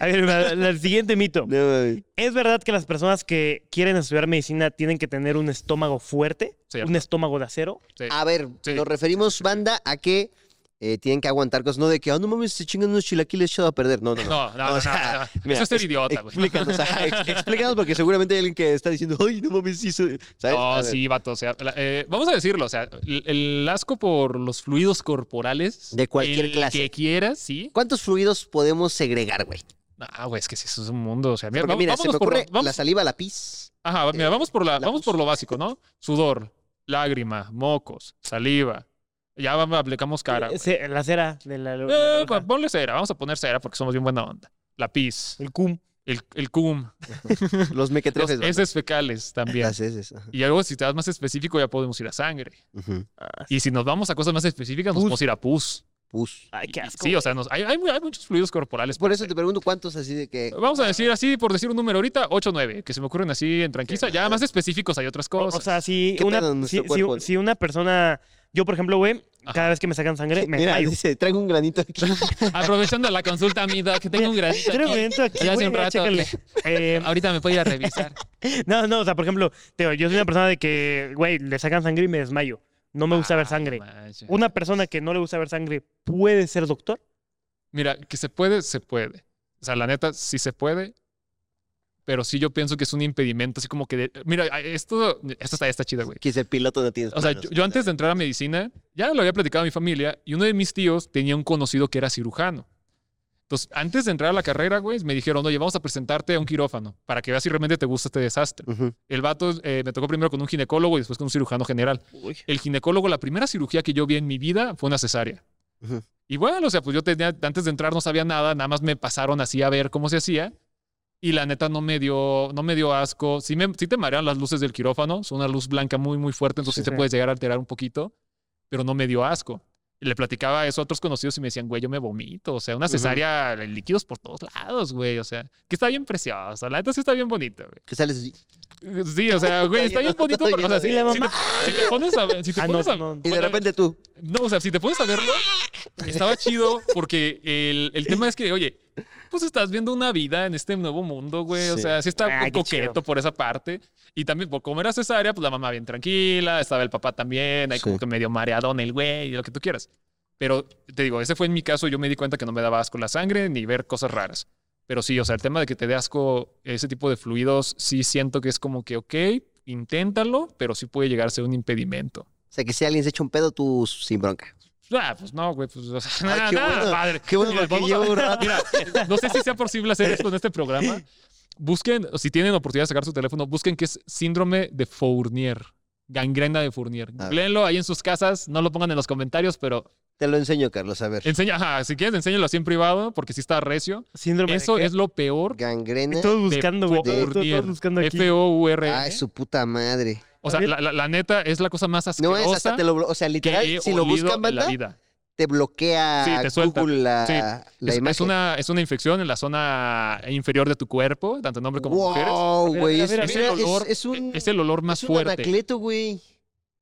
a ver, el siguiente mito. No. ¿Es verdad que las personas que quieren estudiar medicina tienen que tener un estómago fuerte? ¿Un estómago de acero? Sí. A ver, Sí. nos referimos, banda, a que eh, tienen que aguantar cosas, no de que, ah, no mames, se chingan unos chilaquiles echado a perder. No, no, no. No, O sea, no. mira, Eso es ser idiota, güey. Explícanos, o sea, ex- explícanos porque seguramente hay alguien que está diciendo, ay, no mames, sí, soy-", ¿sabes? No, sí, vato. O sea, eh, vamos a decirlo. O sea, el, el asco por los fluidos corporales. De cualquier el clase. que quieras, sí. ¿Cuántos fluidos podemos segregar, güey? Ah, güey, es que sí, eso es un mundo. O sea, mira, vamos- mira, se me por ocurre vamos- la saliva, la pis. Ajá, mira, vamos por, la, la vamos por lo básico, ¿no? Sudor, lágrima, mocos, saliva. Ya vamos, aplicamos cara. güey. Se- La cera de la, Eh, la- ponle cera, vamos a poner cera porque somos bien buena onda. La pis, el cum. el, el cum, Los los mequetrefes. ¿no? heces fecales también. Las heces. ajá. Y luego, si te das más específico, ya podemos ir a sangre. Ujú. Y si nos vamos a cosas más específicas, nos podemos ir a pus. Pus. Ay, qué asco. Sí, o sea, nos- hay, hay, hay muchos fluidos corporales. Por eso te pregunto cuántos así de que. Vamos a decir así, por decir un número ahorita, 8 o 9, que se me ocurren así en tranquisa. Ya más específicos hay otras cosas. o sea, si ¿Qué una, si una persona, yo por ejemplo, güey, cada vez que me sacan sangre, me Mira, desmayo. dice, traigo un granito aquí. Aprovechando la consulta, mi doc, que tengo un granito Traigo un aquí. granito aquí, Ya hace güey, un mira, rato chécale. Eh, Ahorita me puedo ir a revisar. no, no, o sea, por ejemplo, te digo, yo soy una persona de que, güey, le sacan sangre y me desmayo. No me gusta ver Ah, sangre. manches. Una persona que no le gusta ver sangre puede ser doctor. Mira, que se puede, se puede. O sea, la neta, sí se puede. Pero sí yo pienso que es un impedimento, así como que... de- mira, esto, esto está, está chido, güey. Que piloto no tiene. O sea, yo, yo antes de entrar a medicina, ya lo había platicado a mi familia, y uno de mis tíos tenía un conocido que era cirujano. Entonces, antes de entrar a la carrera, güey, me dijeron, oye, vamos a presentarte a un quirófano para que veas si realmente te gusta este desastre. El vato eh, me tocó primero con un ginecólogo y después con un cirujano general. Uy. El ginecólogo, la primera cirugía que yo vi en mi vida fue una cesárea. Ujú. Y bueno, o sea, pues yo tenía, antes de entrar no sabía nada, nada más me pasaron así a ver cómo se hacía. Y la neta no me dio, no me dio asco. Sí, me, sí te marean las luces del quirófano, son una luz blanca muy, muy fuerte, entonces Sí, sí te sí. puedes llegar a alterar un poquito, pero no me dio asco. Y le platicaba eso a otros conocidos y me decían, güey, yo me vomito. O sea, una cesárea, líquidos por todos lados, güey. O sea, que está bien preciosa. La neta sí está bien bonita, güey. Que sales así. Sí, o sea, güey, está bien bonito, pero o sea, la si te, si te pones a ver, si te Ah, no, pones a- no. Y de repente tú. no, o sea, si te pones a verlo, estaba chido porque el, el tema es que, oye, pues estás viendo una vida en este nuevo mundo, güey. O sea, sí está coqueto chido. por esa parte. Y también, por como era cesárea, pues la mamá bien tranquila, estaba el papá también, ahí como que medio mareadón el güey, y lo que tú quieras. Pero te digo, ese fue en mi caso, yo me di cuenta que no me daba asco la sangre ni ver cosas raras. Pero sí, o sea, el tema de que te dé asco ese tipo de fluidos, sí siento que es como que, ok, inténtalo, pero sí puede llegar a ser un impedimento. O sea, que si alguien se echa un pedo, tú sin bronca. Ah, pues no, güey, pues o sea, Ay, nada, qué nada, bueno, padre. qué bueno, Mira, llevo a- rato. Mira, no sé si sea posible hacer esto en este programa. Busquen, o si tienen oportunidad de sacar su teléfono, busquen qué es síndrome de Fournier. Gangrena de Fournier. A ver. Googleenlo ahí en sus casas, no lo pongan en los comentarios, pero Te lo enseño, Carlos, a ver. enseña, ajá, si quieres, enséñalo así en privado, porque sí está recio. Síndrome de Eso es lo peor. Gangrena. Todos buscando, güey. Todos, buscando aquí. F-O-U-R. Ay, su puta madre. O sea, la, la- la neta es la cosa más No asquerosa es hasta te lo O sea, que literal, he si lo buscan, en la banda, vida. te bloquea Sí, te suelta. Google la, Sí. la es, imagen. es una, es una infección en la zona inferior de tu cuerpo, tanto en hombre como mujeres. Wow, güey. Es, Es es el olor más es un fuerte. anacleto, güey.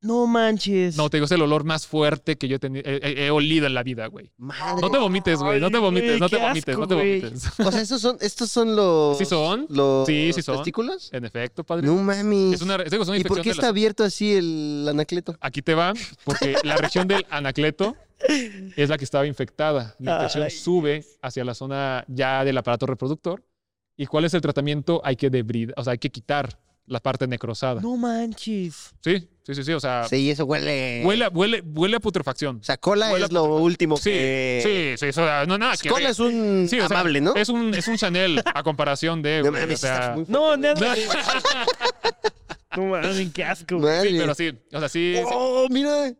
No manches. No, te digo, es el olor más fuerte que yo he, he- he- olido en la vida, güey. Madre. No te vomites, güey. No te vomites, no te vomites, asco, no te vomites. O sea, estos son, estos son los. ¿Sí son? Los Sí, sí son. testículos. En efecto, padre. No mames. Es una, es una ¿Y por qué está abierto así el anacleto? Aquí te va, porque la región del anacleto es la que estaba infectada. La infección Ay. sube hacia la zona ya del aparato reproductor. ¿Y cuál es el tratamiento? Hay que debridar, o sea, hay que quitar la parte necrosada. No manches. Sí, sí, sí, sí. O sea, Sí, eso huele. Huele, huele, huele a putrefacción. O sea, cola huele es lo último Sí, que. sí, sí. eso, no, nada que Cola es un Sí, o sea, amable, ¿no? Es un, es un Chanel a comparación de. No mames, o sea, estás muy No. No mames, qué asco. Madre. sí, pero sí. O sea, sí. sí. Oh, mira.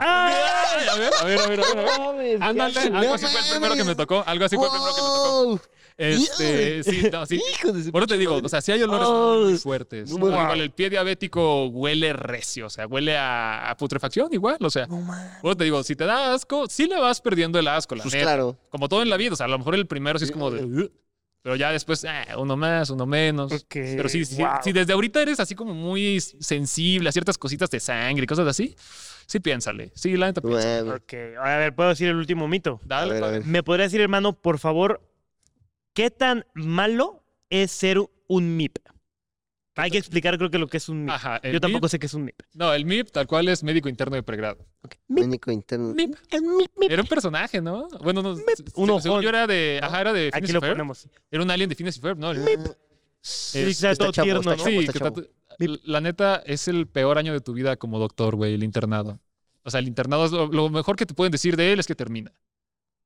¡Ah! A ver, a ver, a ver, a ver. Ándale, algo así fue el primero que me tocó. Algo así fue el primero que me tocó. Este, sí, no, sí. Hijo de su Bueno, te digo, o sea, sí hay olores Oh. muy fuertes. No Igual el pie diabético huele recio, o sea, huele a, a putrefacción igual, o sea. No. Bueno, te digo, si te da asco, sí le vas perdiendo el asco, la Pues neta. claro. Como todo en la vida, o sea, a lo mejor el primero sí es como de... Pero ya después, eh, uno más, uno menos. Ok, Pero sí, sí, wow. si desde ahorita eres así como muy sensible a ciertas cositas de sangre y cosas así, sí piénsale. Sí, la neta piensa. Bueno, Ok, a ver, ¿puedo decir el último mito? Dale, A ver, a ver. ¿Me podría decir, hermano, por favor, qué tan malo es ser un MIP? Hay que explicar, creo que lo que es un MIP. Ajá. Yo tampoco MIP- sé qué es un MIP. No, el MIP tal cual es médico interno de pregrado. médico interno. MIP. El MIP, MIP. Era un personaje, ¿no? Bueno, no, Un según yo era de, ¿No? ajá, era de Aquí Phineas lo Ferb. ponemos. Era un alien de Phineas y Ferb, ¿no? Ah, Sí, Es- está todo chavo, tierno, está ¿no? chavo, Sí, está tanto- la neta es el peor año de tu vida como doctor, güey, el internado. O sea, el internado es lo, lo mejor que te pueden decir de él es que termina.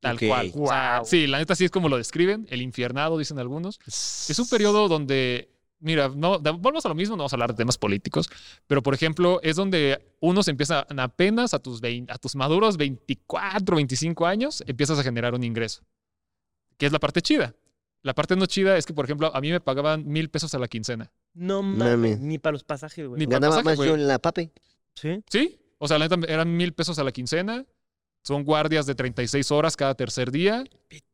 Tal cual. O sea, Wow. sí, la neta sí es como lo describen, el infiernado, dicen algunos. Es un periodo donde, mira, no, volvemos a lo mismo, no vamos a hablar de temas políticos, pero por ejemplo, es donde uno se empieza apenas a tus, 20 a tus maduros 24, 25 años, empiezas a generar un ingreso, que es la parte chida. La parte no chida es que, por ejemplo, a mí me pagaban mil pesos a la quincena. No Mames. ni para los pasajes, güey. Ni para Ganaba pasaje, más yo en la pape. ¿Sí? Sí, o sea, la neta eran mil pesos a la quincena. Son guardias de 36 horas cada tercer día,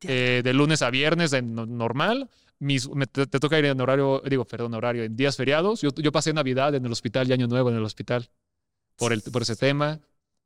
eh, de lunes a viernes en normal. Mis, me- te, te toca ir en horario, digo, perdón, horario, en días feriados. Yo, yo pasé Navidad en el hospital y Año Nuevo en el hospital por, el, por ese tema.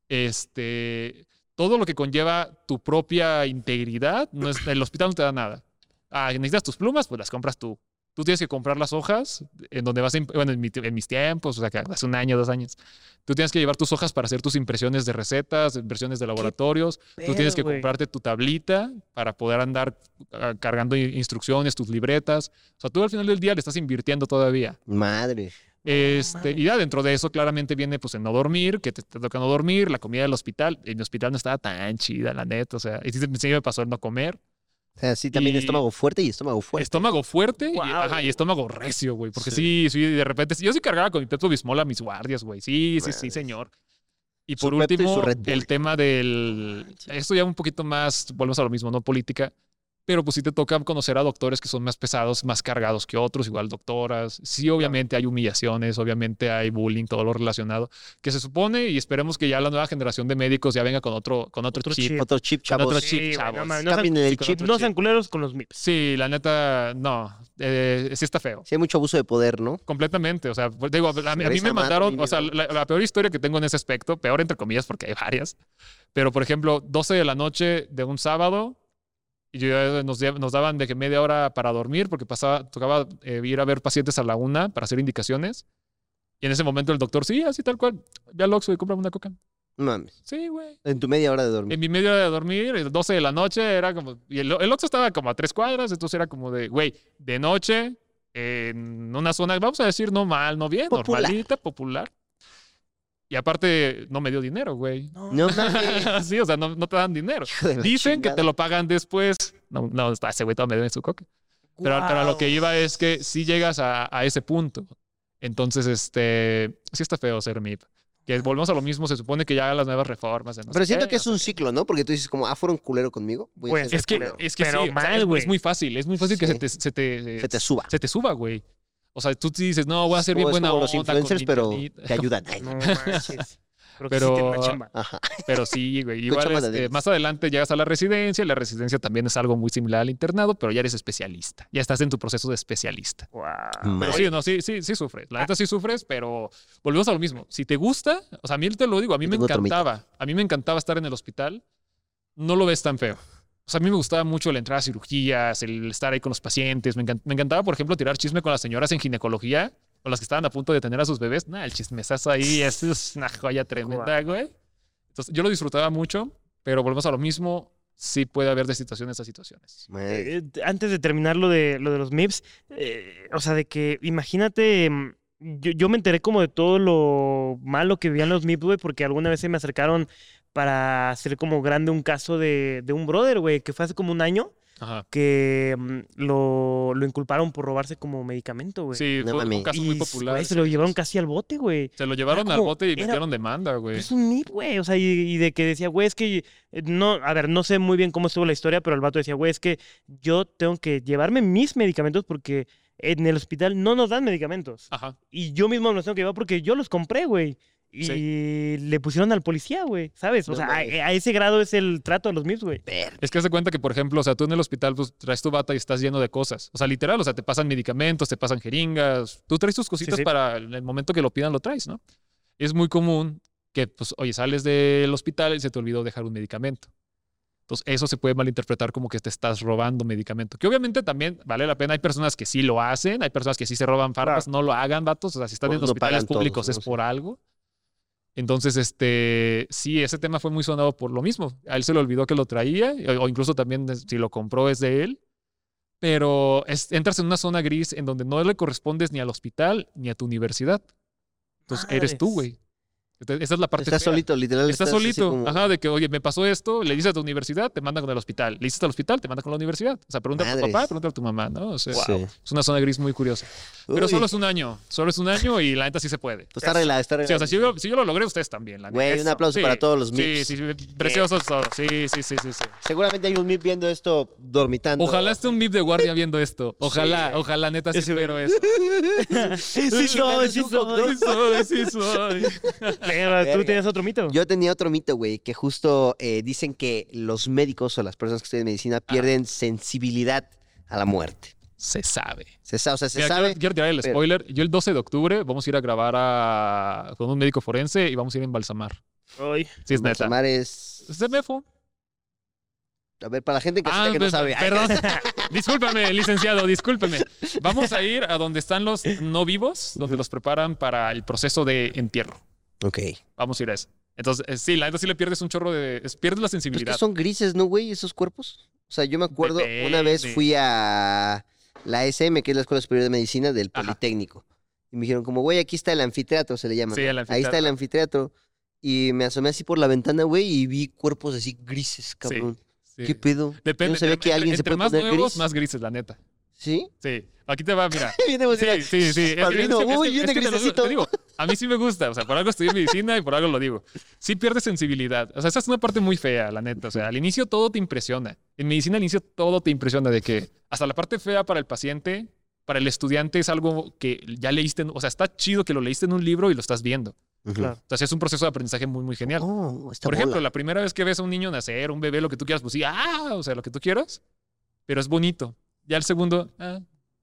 Este, todo lo que conlleva tu propia integridad, no es, el hospital no te da nada. Ah, necesitas tus plumas, pues las compras tú. Tú tienes que comprar las hojas en donde vas a, bueno, en, mi- en mis tiempos, o sea, que hace un año, dos años. Tú tienes que llevar tus hojas para hacer tus impresiones de recetas, impresiones de laboratorios. Tú tienes que comprarte tu tablita para poder andar ah, cargando instrucciones, tus libretas. O sea, tú al final del día le estás invirtiendo todavía. Madre. Este, y ya dentro de eso claramente viene pues el no dormir, que te, te toca no dormir, la comida del hospital. En el hospital no estaba tan chida, la neta. O sea, y sí, sí me pasó el no comer. O sea, sí, también Y- estómago fuerte y estómago fuerte. Estómago fuerte y, Guau. ajá, y estómago recio, güey. Porque sí. sí, de repente. Yo sí cargaba con mi Pepto Bismol a mis guardias, güey. Sí, sí, sí, señor. Y Su por su último, el tema del. Esto ya un poquito más, volvemos a lo mismo, no política. Pero pues sí te toca conocer a doctores que son más pesados, más cargados que otros, igual doctoras. Sí, obviamente hay humillaciones, obviamente hay bullying, todo lo relacionado. Que se supone y esperemos que ya la nueva generación de médicos ya venga con otro, con otro, Otro chip. chip. Otro chip, Con otro chavos. chip, Sí, chavos. no mames, no sean- el chip. otro No sean culeros con los MIPS. Sí, la neta, no. Eh, sí está feo. Sí, hay mucho abuso de poder, ¿no? Completamente, o sea, pues, digo, a mí, a mí me mandaron, o sea, la, la peor historia que tengo en ese aspecto, peor entre comillas porque hay varias, pero por ejemplo, 12 de la noche de un sábado, y yo, nos, nos daban de que media hora para dormir porque pasaba, tocaba eh, ir a ver pacientes a la una para hacer indicaciones, y en ese momento el doctor, sí, así tal cual, ve al Oxxo y compra una coca. No mames. Sí, güey. En tu media hora de dormir. En mi media hora de dormir, el 12 de la noche, era como. Y el, el Oxxo estaba como a tres cuadras, entonces era como de, güey, de noche, en una zona, vamos a decir, no mal, no bien, Popular. normalita, popular. Y aparte, no me dio dinero, güey. No mames. sí, o sea, no, no te dan dinero. Dicen que te lo pagan después. No, no, ese güey todavía me debe su coca. Pero, pero a lo que iba es que si llegas a, a ese punto. Entonces, este, sí está feo ser MIP. Que volvemos a lo mismo, se supone que ya las nuevas reformas. no Pero siento qué, que es no un ciclo, ¿no? Porque tú dices como, ah, fueron culero conmigo. Voy a Pues, ser Es que, culero. es que Pero sí, o sea, mal, es- güey. es muy fácil, es muy fácil que se Sí. te, se te, Se te suba. se te suba, güey. O sea, tú dices, no, voy a ser bien buena como los influencers, pero te ayudan. Ay, No manches. Pero, que sí Pero- tiene una chamba. Pero sí, güey. Igual este, más adelante llegas a la residencia. La residencia también es algo muy similar al internado, pero ya eres especialista. Ya estás en tu proceso de especialista. Wow. Pero sí, no, sí, sí, sí sufres. La neta sí sufres, pero volvemos a lo mismo. Si te gusta, o sea, a mí te lo digo, a mí Yo me encantaba. A mí me encantaba estar en el hospital. No lo ves tan feo. O sea, a mí me gustaba mucho el entrar a cirugías, el estar ahí con los pacientes. Me, encan- me encantaba, por ejemplo, tirar chisme con las señoras en ginecología, con las que estaban a punto de tener a sus bebés. Nah, el chismesazo ahí es, es una joya tremenda, güey. Entonces, yo lo disfrutaba mucho, pero volvemos a lo mismo. Sí puede haber de situaciones a situaciones. Madre. Eh, antes de terminar lo de, lo de los MIPS, eh, o sea, de que imagínate, mm, yo, yo me enteré como de todo lo malo que vivían los MIPS, güey, porque alguna vez se me acercaron para hacer como grande un caso de, de un brother, güey, que fue hace como un año, Ajá. que mm, lo, lo inculparon por robarse como medicamento, güey. Sí, No fue un caso muy Y, popular. se lo llevaron casi al bote, güey. Se lo llevaron Era al como- bote y era- metieron demanda, güey. Es un MIP, güey. O sea, y, y de que decía, güey, es que eh, no, a ver, no sé muy bien cómo estuvo la historia, pero el vato decía, güey, es que yo tengo que llevarme mis medicamentos porque en el hospital no nos dan medicamentos. Ajá. Y yo mismo me los tengo que llevar porque yo los compré, güey. Y Sí. le pusieron al policía, güey, ¿sabes? O No sea, a, ese grado es el trato de los MIPS, güey. Es que hace cuenta que, por ejemplo, o sea, tú en el hospital pues, traes tu bata y estás lleno de cosas. O sea, literal, o sea, te pasan medicamentos, te pasan jeringas. Tú traes tus cositas sí. para el momento que lo pidan, lo traes, ¿no? Es muy común que, pues, oye, sales del hospital y se te olvidó dejar un medicamento. Entonces, eso se puede malinterpretar como que te estás robando medicamento. Que obviamente también vale la pena. Hay personas que sí lo hacen, hay personas que sí se roban farmas, no lo hagan, vatos. O sea, si están en Pues no hospitales todos, públicos es por algo. Entonces, este, sí, ese tema fue muy sonado por lo mismo. A él se le olvidó que lo traía, o o incluso también si lo compró es de él. Pero es- entras en una zona gris en donde no le correspondes ni al hospital ni a tu universidad. Entonces, eres tú, güey. Entonces, esa es la parte Estás fea. solito, literal. Estás solito. como- Ajá, de que, oye, me pasó esto, le dices a tu universidad, te mandan con el hospital. Le dices al hospital, te mandan con la universidad. O sea, pregunta a tu papá, pregunta a tu mamá, ¿no? O sea, Sí. es una zona gris muy curiosa. Pero Uy, solo es un año. Solo es un año y la neta sí se puede. pues está arreglado, está Sí, o sea, si yo, si yo lo logré, ustedes también. La neta. Güey, un aplauso Sí. para todos los MIPS. sí, sí, preciosos todos. Sí, sí, sí, sí, sí. Seguramente hay un MIP viendo esto dormitando. Ojalá esté un MIP de guardia viendo esto. Ojalá, ojalá, neta, sí espero eso. Sí soy. Sí soy, sí soy. Pero, ¿Tú tienes otro mito? Yo tenía otro mito, güey, que justo eh, dicen que los médicos o las personas que estudian medicina pierden sensibilidad a la muerte. Se sabe. Se sabe, o sea, se Mira, sabe. Quiero, quiero tirar el pero- spoiler. Yo el 12 de octubre vamos a ir a grabar a- con un médico forense y vamos a ir a embalsamar. Ay, Sí, es neta. Balsamar es. Es de Mefo. A ver, para la gente que, Ah, que no pues, sabe. Perdón. discúlpame, licenciado, discúlpeme. Vamos a ir a donde están los no vivos, donde los preparan para el proceso de entierro. Ok. Vamos a ir a eso. Entonces, eh, sí, la neta sí le pierdes un chorro de... es- pierdes la Pero es que sensibilidad. son grises, ¿no, güey? Esos cuerpos. O sea, yo me acuerdo, una vez fui a la SM, que es la Escuela Superior de Medicina del Ajá. Politécnico. Y me dijeron, como, güey, aquí está el anfiteatro, se le llama. Sí, el Ahí está el anfiteatro. Y me asomé así por la ventana, güey, y vi cuerpos así grises, cabrón. Sí. ¿Qué pedo? Depende. No sabía entre- que alguien se entre puede más poner nuevos, gris. más grises, la neta. ¿Sí? Sí. Aquí te va, mira. Sí, sí, sí. Padrino, es que- es uy, que- es que lo te digo, a mí sí me gusta. O sea, por algo estudié medicina y por algo lo digo. Sí pierdes sensibilidad. O sea, esa es una parte muy fea, la neta. O sea, al inicio todo te impresiona. En medicina al inicio todo te impresiona de que hasta la parte fea para el paciente, para el estudiante es algo que ya leíste. O sea, está chido que lo leíste en un libro y lo estás viendo. Claro. O sea, sí es un proceso de aprendizaje muy, muy genial. Oh, Por ejemplo, bola. la primera vez que ves a un niño nacer, un bebé, lo que tú quieras, pues sí, ah, o sea, lo que tú quieras, pero es bonito. Ya el segundo, ah,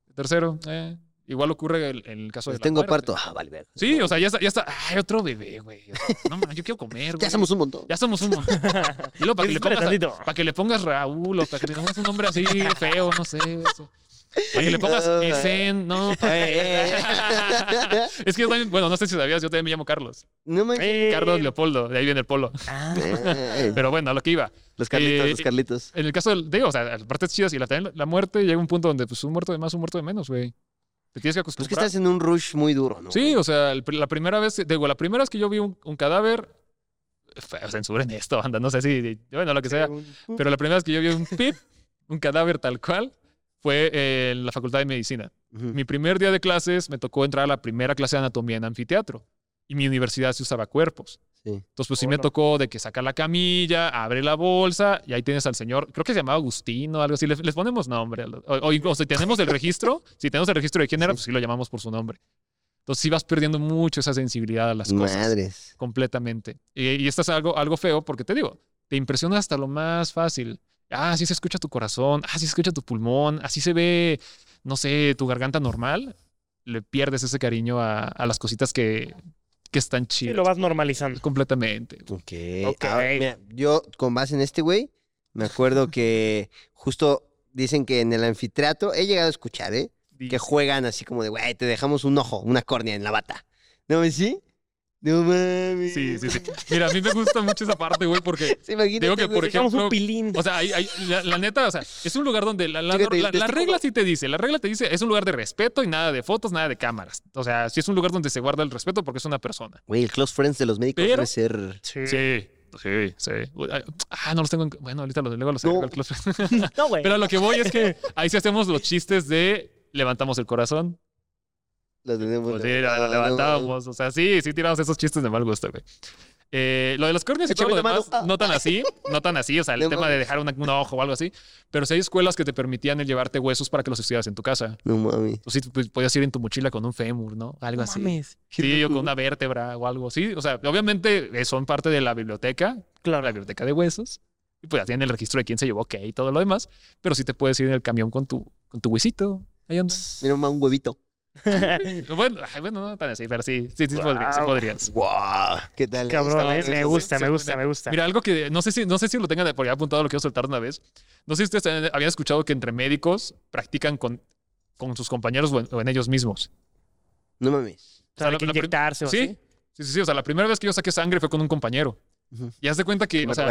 el tercero, eh, igual ocurre el- en el caso de la Tengo parto. Ah, vale, ver. Sí, o sea, ya está, ya está, ay, otro bebé, güey. O sea, no, man, yo quiero comer, güey. Ya somos un montón. Ya somos un montón. Y luego para que, le pongas, para que le pongas Raúl o para que le pongas un nombre así feo, no sé. eso. Para que le pongas. Esen, no. para- es que yo también, bueno, no sé si sabías, yo también me llamo Carlos. No. Eh, Carlos Leopoldo, de ahí viene el polo. ah, Pero bueno, a lo que iba. Los Carlitos, eh, los Carlitos. En el caso del, digo, o sea, las partes chidas y la, la muerte llega un punto donde, pues, un muerto de más, un muerto de menos, güey. Te tienes que Pues que acostumbrar. estás en un rush muy duro, ¿no? Sí, o sea, el- la primera vez, digo, la primera vez que yo vi un, un cadáver, censuren esto, anda, no sé si, bueno, lo que sea, pero la primera vez que yo vi un pip, un cadáver tal cual, fue en la Facultad de Medicina. Mi primer día de clases me tocó entrar a la primera clase de anatomía en anfiteatro. Y mi universidad se usaba cuerpos. Sí. Entonces, pues sí me Hola. tocó de que saca la camilla, abre la bolsa y ahí tienes al señor, creo que se llamaba Agustino o algo así. Les, les ponemos nombre. O, o, o si tenemos el registro, si tenemos el registro de quién era, Sí. pues sí lo llamamos por su nombre. Entonces sí vas perdiendo mucho esa sensibilidad a las cosas. Madres. Completamente. Y, y esto es algo, algo feo porque te digo, te impresiona hasta lo más fácil. Ah, así se escucha tu corazón, así se escucha tu pulmón, así se ve, no sé, tu garganta normal. Le pierdes ese cariño a, a las cositas que, que están chidas. lo vas normalizando. Completamente. Ok. Ok. Ahora, mira, yo, con base en este güey, me acuerdo que justo dicen que en el anfiteatro, he llegado a escuchar, ¿eh? Que juegan así como de, güey, te dejamos un ojo, una córnea en la bata. ¿No mames, sí? No mames. Sí, sí, sí. Mira, a mí me gusta mucho esa parte, güey, porque Sí, imagínate, Digo que, por un ejemplo, pilín. O sea, hay- hay- la, la neta, o sea, es un lugar donde la, la- Fíjate, la- el la testículo- regla sí te dice, la regla te dice, es un lugar de respeto y nada de fotos, nada de cámaras. O sea, sí es un lugar donde se guarda el respeto porque es una persona. Güey, el close friends de los médicos Pero- debe ser... Sí. Sí, sí, Ah, no los tengo en... Bueno, ahorita los, luego los No. close. No, güey. Pero a lo que voy es que ahí sí hacemos los chistes de levantamos el corazón. Los tenemos Pues sí, levantados, ¿no? levantábamos. O sea, sí, sí tiramos esos chistes de mal gusto, güey. Eh, lo de las córneas y todo lo la demás, mano. no tan así, no tan así, o sea, el No tema de dejar una- un ojo o algo así, pero sí hay escuelas que te permitían el llevarte huesos para que los estudiaras en tu casa. No mames. O sí, pues, podías ir en tu mochila con un fémur, ¿no? Algo No así. mames. Sí, o con una vértebra o algo así. O sea, obviamente eh, son parte de la biblioteca, Claro. la biblioteca de huesos, y pues ya tienen el registro de quién se llevó qué y todo lo demás, pero sí te puedes ir en el camión con tu, con tu huesito. Ahí anda. Mira, un huevito. Bueno, ay, bueno, no tan así, pero sí, sí, sí, podrías, sí Wow. podrías. ¡Wow! ¿Qué tal? Cabrón, eh, me gusta, sí, me gusta, me gusta. Mira, algo que no sé si, no sé si lo tengan por ahí apuntado, lo quiero soltar una vez. No sé si ustedes habían escuchado que entre médicos practican con, con sus compañeros o en, o en ellos mismos. No mames. O sea, hay que la o Sí, así. sí, sí, sí. O sea, la primera vez que yo saqué sangre fue con un compañero. Y haz de cuenta que, o sea,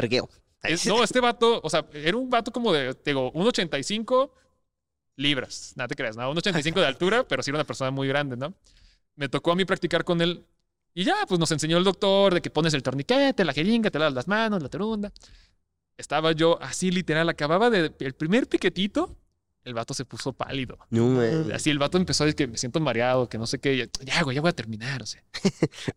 es- no, este vato, o sea, era un vato como de, digo, 1,85 libras. Nada te creas, ¿no? 1,85 de altura, pero sí era una persona muy grande, ¿no? Me tocó a mí practicar con él Y ya, pues nos enseñó el doctor de que pones el torniquete, la jeringa, te lavas las manos, la terunda. Estaba yo así literal, acababa de el primer piquetito, el vato se puso pálido. No, man. Así el vato empezó a decir que me siento mareado, que no sé qué. Ya, güey, ya voy a terminar, o sea.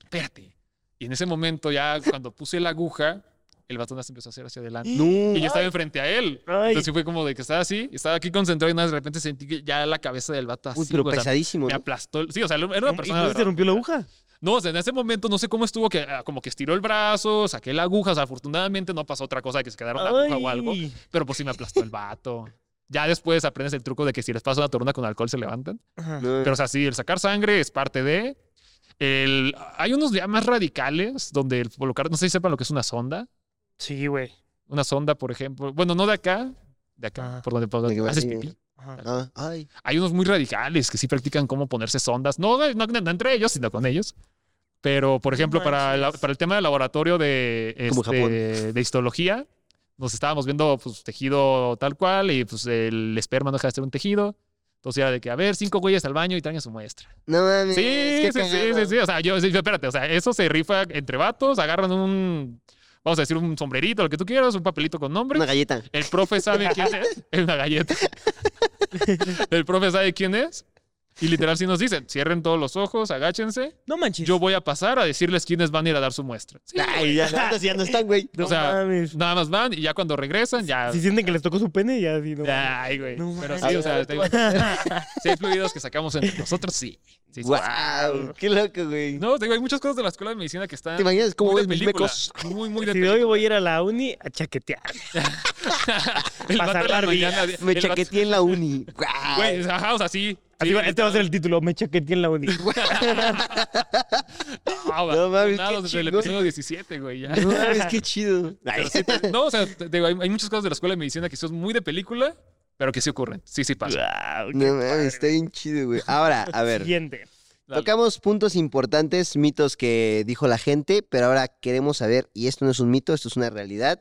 Espérate. Y en ese momento, ya cuando puse la aguja, el vato nada más empezó a hacer hacia adelante. No. Y yo estaba enfrente a él. Ay. Entonces fue como de que estaba así, estaba aquí concentrado y nada, de repente sentí que ya la cabeza del vato así. Uy, pero güey, o sea, pesadísimo. me ¿no? aplastó. Sí, o sea, era una ¿Y persona. no de se rompió la aguja? no, o sea, en ese momento no sé cómo estuvo, que ah, como que estiró el brazo, saqué la aguja, o sea, afortunadamente no pasó otra cosa de que se quedara una aguja o algo, pero pues sí me aplastó el vato. Ya después aprendes el truco de que si les pasa una torna con alcohol se levantan. Ajá. No. Pero o sea, sí, el sacar sangre es parte de... El, hay unos ya más radicales donde el colocar, no sé si sepan lo que es una sonda. Sí, güey. Una sonda, por ejemplo. Bueno, no de acá, de acá, Ajá. por donde, por haces así. pipí. Ajá. Ah, ay. Hay unos muy radicales que sí practican cómo ponerse sondas. No, no, no entre ellos, sino con ellos. Pero, por ejemplo, para, el- manches. para el tema del laboratorio de, este, de histología, nos estábamos viendo pues, tejido tal cual y pues el esperma no deja de ser un tejido. Entonces era de que, a ver, cinco güeyes al baño y traigan su muestra. No mames. Sí, sí, sí, sí, sí. O sea, yo, espérate, o sea, eso se rifa entre vatos, agarran un, vamos a decir, un sombrerito, lo que tú quieras, un papelito con nombre. Una galleta. El profe sabe quién es. Es una galleta. El profe sabe quién es. Y literal, si nos dicen, cierren todos los ojos, agáchense. No manches. Yo voy a pasar a decirles quiénes van a ir a dar su muestra. Sí, Ay, ya, no, ya no están, güey. No o sea, mames. Nada más van y ya cuando regresan, ya. Si sienten que les tocó su pene, ya así, no. Ay, güey. No Pero sí, o sea, te digo, si hay fluidos que sacamos entre nosotros, sí. Sí, sí. Wow, qué loco, güey. No, digo, hay muchas cosas de la escuela de medicina que están. ¿Te imaginas cómo muy ves de mis película. mecos? Muy, muy de Si película. hoy voy a ir a la uni a chaquetear. El la mañana, Me el vato- chaqueteé en la uni. Guau. Güey, ajá, o sea, sí. Así sí, va- este va a ser el título. Me chaqueteé en la uni. Ah, No mames, qué desde el chingón. episodio 17, güey. ya. No mames, qué chido. Pero sí te- no, o sea, te digo, hay, hay muchas cosas de la escuela de medicina que son muy de película, pero que sí ocurren. Sí, sí pasa. Guau, qué No mames, padre. está bien chido, güey. Ahora, a ver. Siguiente. Dale. Tocamos puntos importantes, mitos que dijo la gente, pero ahora queremos saber, y esto no es un mito, esto es una realidad.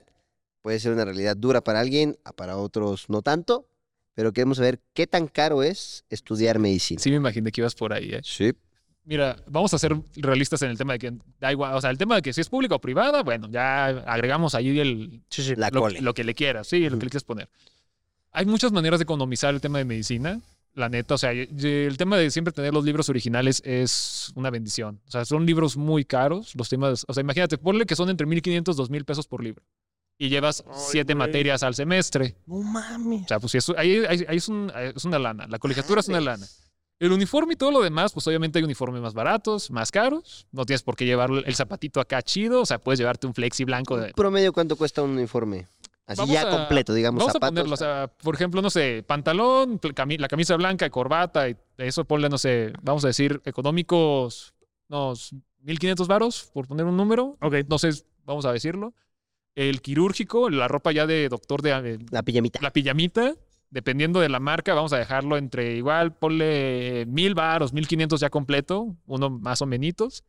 Puede ser una realidad dura para alguien, a para otros no tanto, pero queremos saber qué tan caro es estudiar medicina. Sí me imaginé que ibas por ahí, ¿eh? Sí. Mira, vamos a ser realistas en el tema de que da igual, o sea, el tema de que si es pública o privada, bueno, ya agregamos ahí el, La lo, lo que le quieras, sí, lo que le quieras poner. Hay muchas maneras de economizar el tema de medicina, la neta, o sea, y- y el tema de siempre tener los libros originales es una bendición. O sea, son libros muy caros, los temas, o sea, imagínate, ponle que son entre 1500 2000 pesos por libro y llevas Ay, siete güey. materias al semestre. No mames. O sea, pues eso- ahí, ahí- ahí es, un- es una lana. La colegiatura es una lana. El uniforme y todo lo demás, pues obviamente hay uniformes más baratos, más caros. No tienes por qué llevar el zapatito acá chido. O sea, puedes llevarte un flexi blanco de... ¿Promedio cuánto cuesta un uniforme? Así Vamos ya a- completo, digamos, Vamos zapatos. a ponerlo, o sea, por ejemplo, no sé, pantalón, la camisa blanca, corbata, y eso ponle, no sé, vamos a decir, económicos, unos 1500 varos, por poner un número. Ok. No sé, vamos a decirlo. El quirúrgico, la ropa ya de doctor de, La pijamita. la pijamita, dependiendo de la marca, vamos a dejarlo entre igual, ponle mil baros, mil quinientos ya completo, uno más o menos.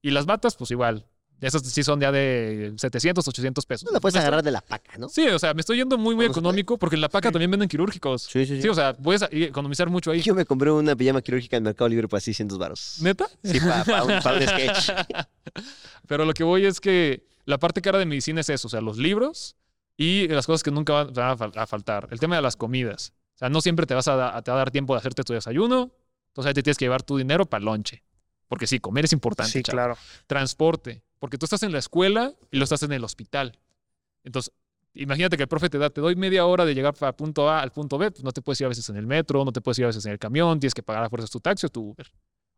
Y las batas, pues igual. Esas sí son ya de 700, 800 pesos. No la puedes agarrar de la paca, ¿no? Sí, o sea, me estoy yendo muy, muy ¿Cómo se económico porque en la paca también venden quirúrgicos. Sí, sí, sí. Sí, o sea, puedes economizar mucho ahí. Yo me compré una pijama quirúrgica en Mercado Libre por 600 baros. ¿Neta? Sí, para un, pa' un sketch. Pero lo que voy es que la parte cara de medicina es eso, o sea, los libros y las cosas que nunca van a, fal- a faltar. El tema de las comidas. O sea, no siempre te vas a, da- te va a dar tiempo de hacerte tu desayuno, entonces ahí te tienes que llevar tu dinero para el lonche. Porque sí, comer es importante. Sí, chavo. claro. Transporte, porque tú estás en la escuela y lo estás en el hospital. Entonces, imagínate que el profe te da, te doy media hora de llegar para punto A al punto B, pues no te puedes ir a veces en el metro, no te puedes ir a veces en el camión, tienes que pagar a fuerzas tu taxi o tu Uber.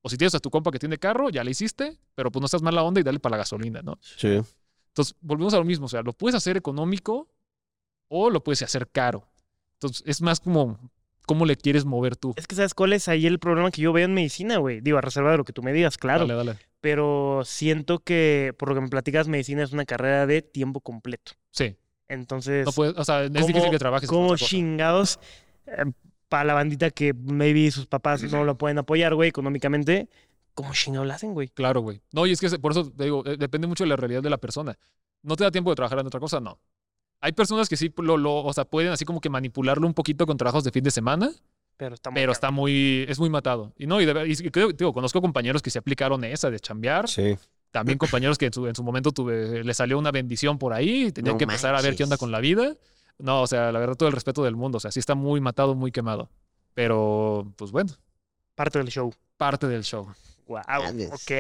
O si tienes a tu compa que tiene carro, ya le hiciste, pero pues no estás mala onda y dale para la gasolina, ¿no? Sí. Entonces, volvemos a lo mismo, o sea, lo puedes hacer económico o lo puedes hacer caro. Entonces, es más como cómo le quieres mover tú. Es que ¿sabes cuál es ahí el problema que yo veo en medicina, güey? Digo, a reserva de lo que tú me digas, claro. Dale, dale. Pero siento que, por lo que me platicas, medicina es una carrera de tiempo completo. Sí. Entonces, No puedes, o sea, es ¿cómo- difícil que trabajes. como chingados para la bandita que maybe sus papás no lo pueden apoyar, güey, económicamente, ¿cómo chingados lo hacen, güey? Claro, güey. No, y es que por eso te digo, eh, depende mucho de la realidad de la persona. ¿No te da tiempo de trabajar en otra cosa? No. Hay personas que sí lo, lo- o sea, pueden así como que manipularlo un poquito con trabajos de fin de semana, Pero está muy pero está muy, es muy matado. Y no, y, de y creo, digo, conozco compañeros que se aplicaron esa de chambear. Sí. También compañeros que en su, en su momento tuve, le salió una bendición por ahí y tenían No que empezar a ver qué onda manches. con la vida. No, o sea, la verdad, todo el respeto del mundo. O sea, sí está muy matado, muy quemado. Pero, pues bueno, Parte del show. parte del show. Wow. Grandes. Ok.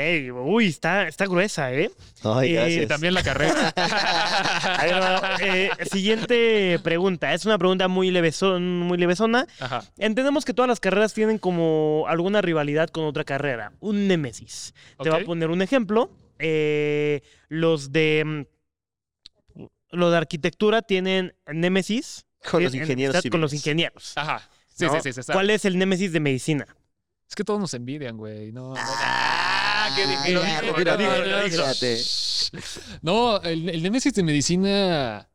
Uy, está, está gruesa, ¿eh? Ay. Y también la carrera. Ver, eh, siguiente pregunta. Es una pregunta muy, levezón, muy levesona. Ajá. Entendemos que todas las carreras tienen como alguna rivalidad con otra carrera. Un némesis. Te voy a poner un ejemplo. Eh, los de. mm, Lo de arquitectura tienen némesis. Con los en- en ingenieros Con los ingenieros. Ajá. Sí, ¿no? sí, sí, sí. ¿Cuál es el némesis de medicina? Es que todos nos envidian, güey. No, no, Ah, ¿qué dije? lo No, dijo, no, mira, no, dijo, no, no, fíjate. No, el, el Némesis de medicina.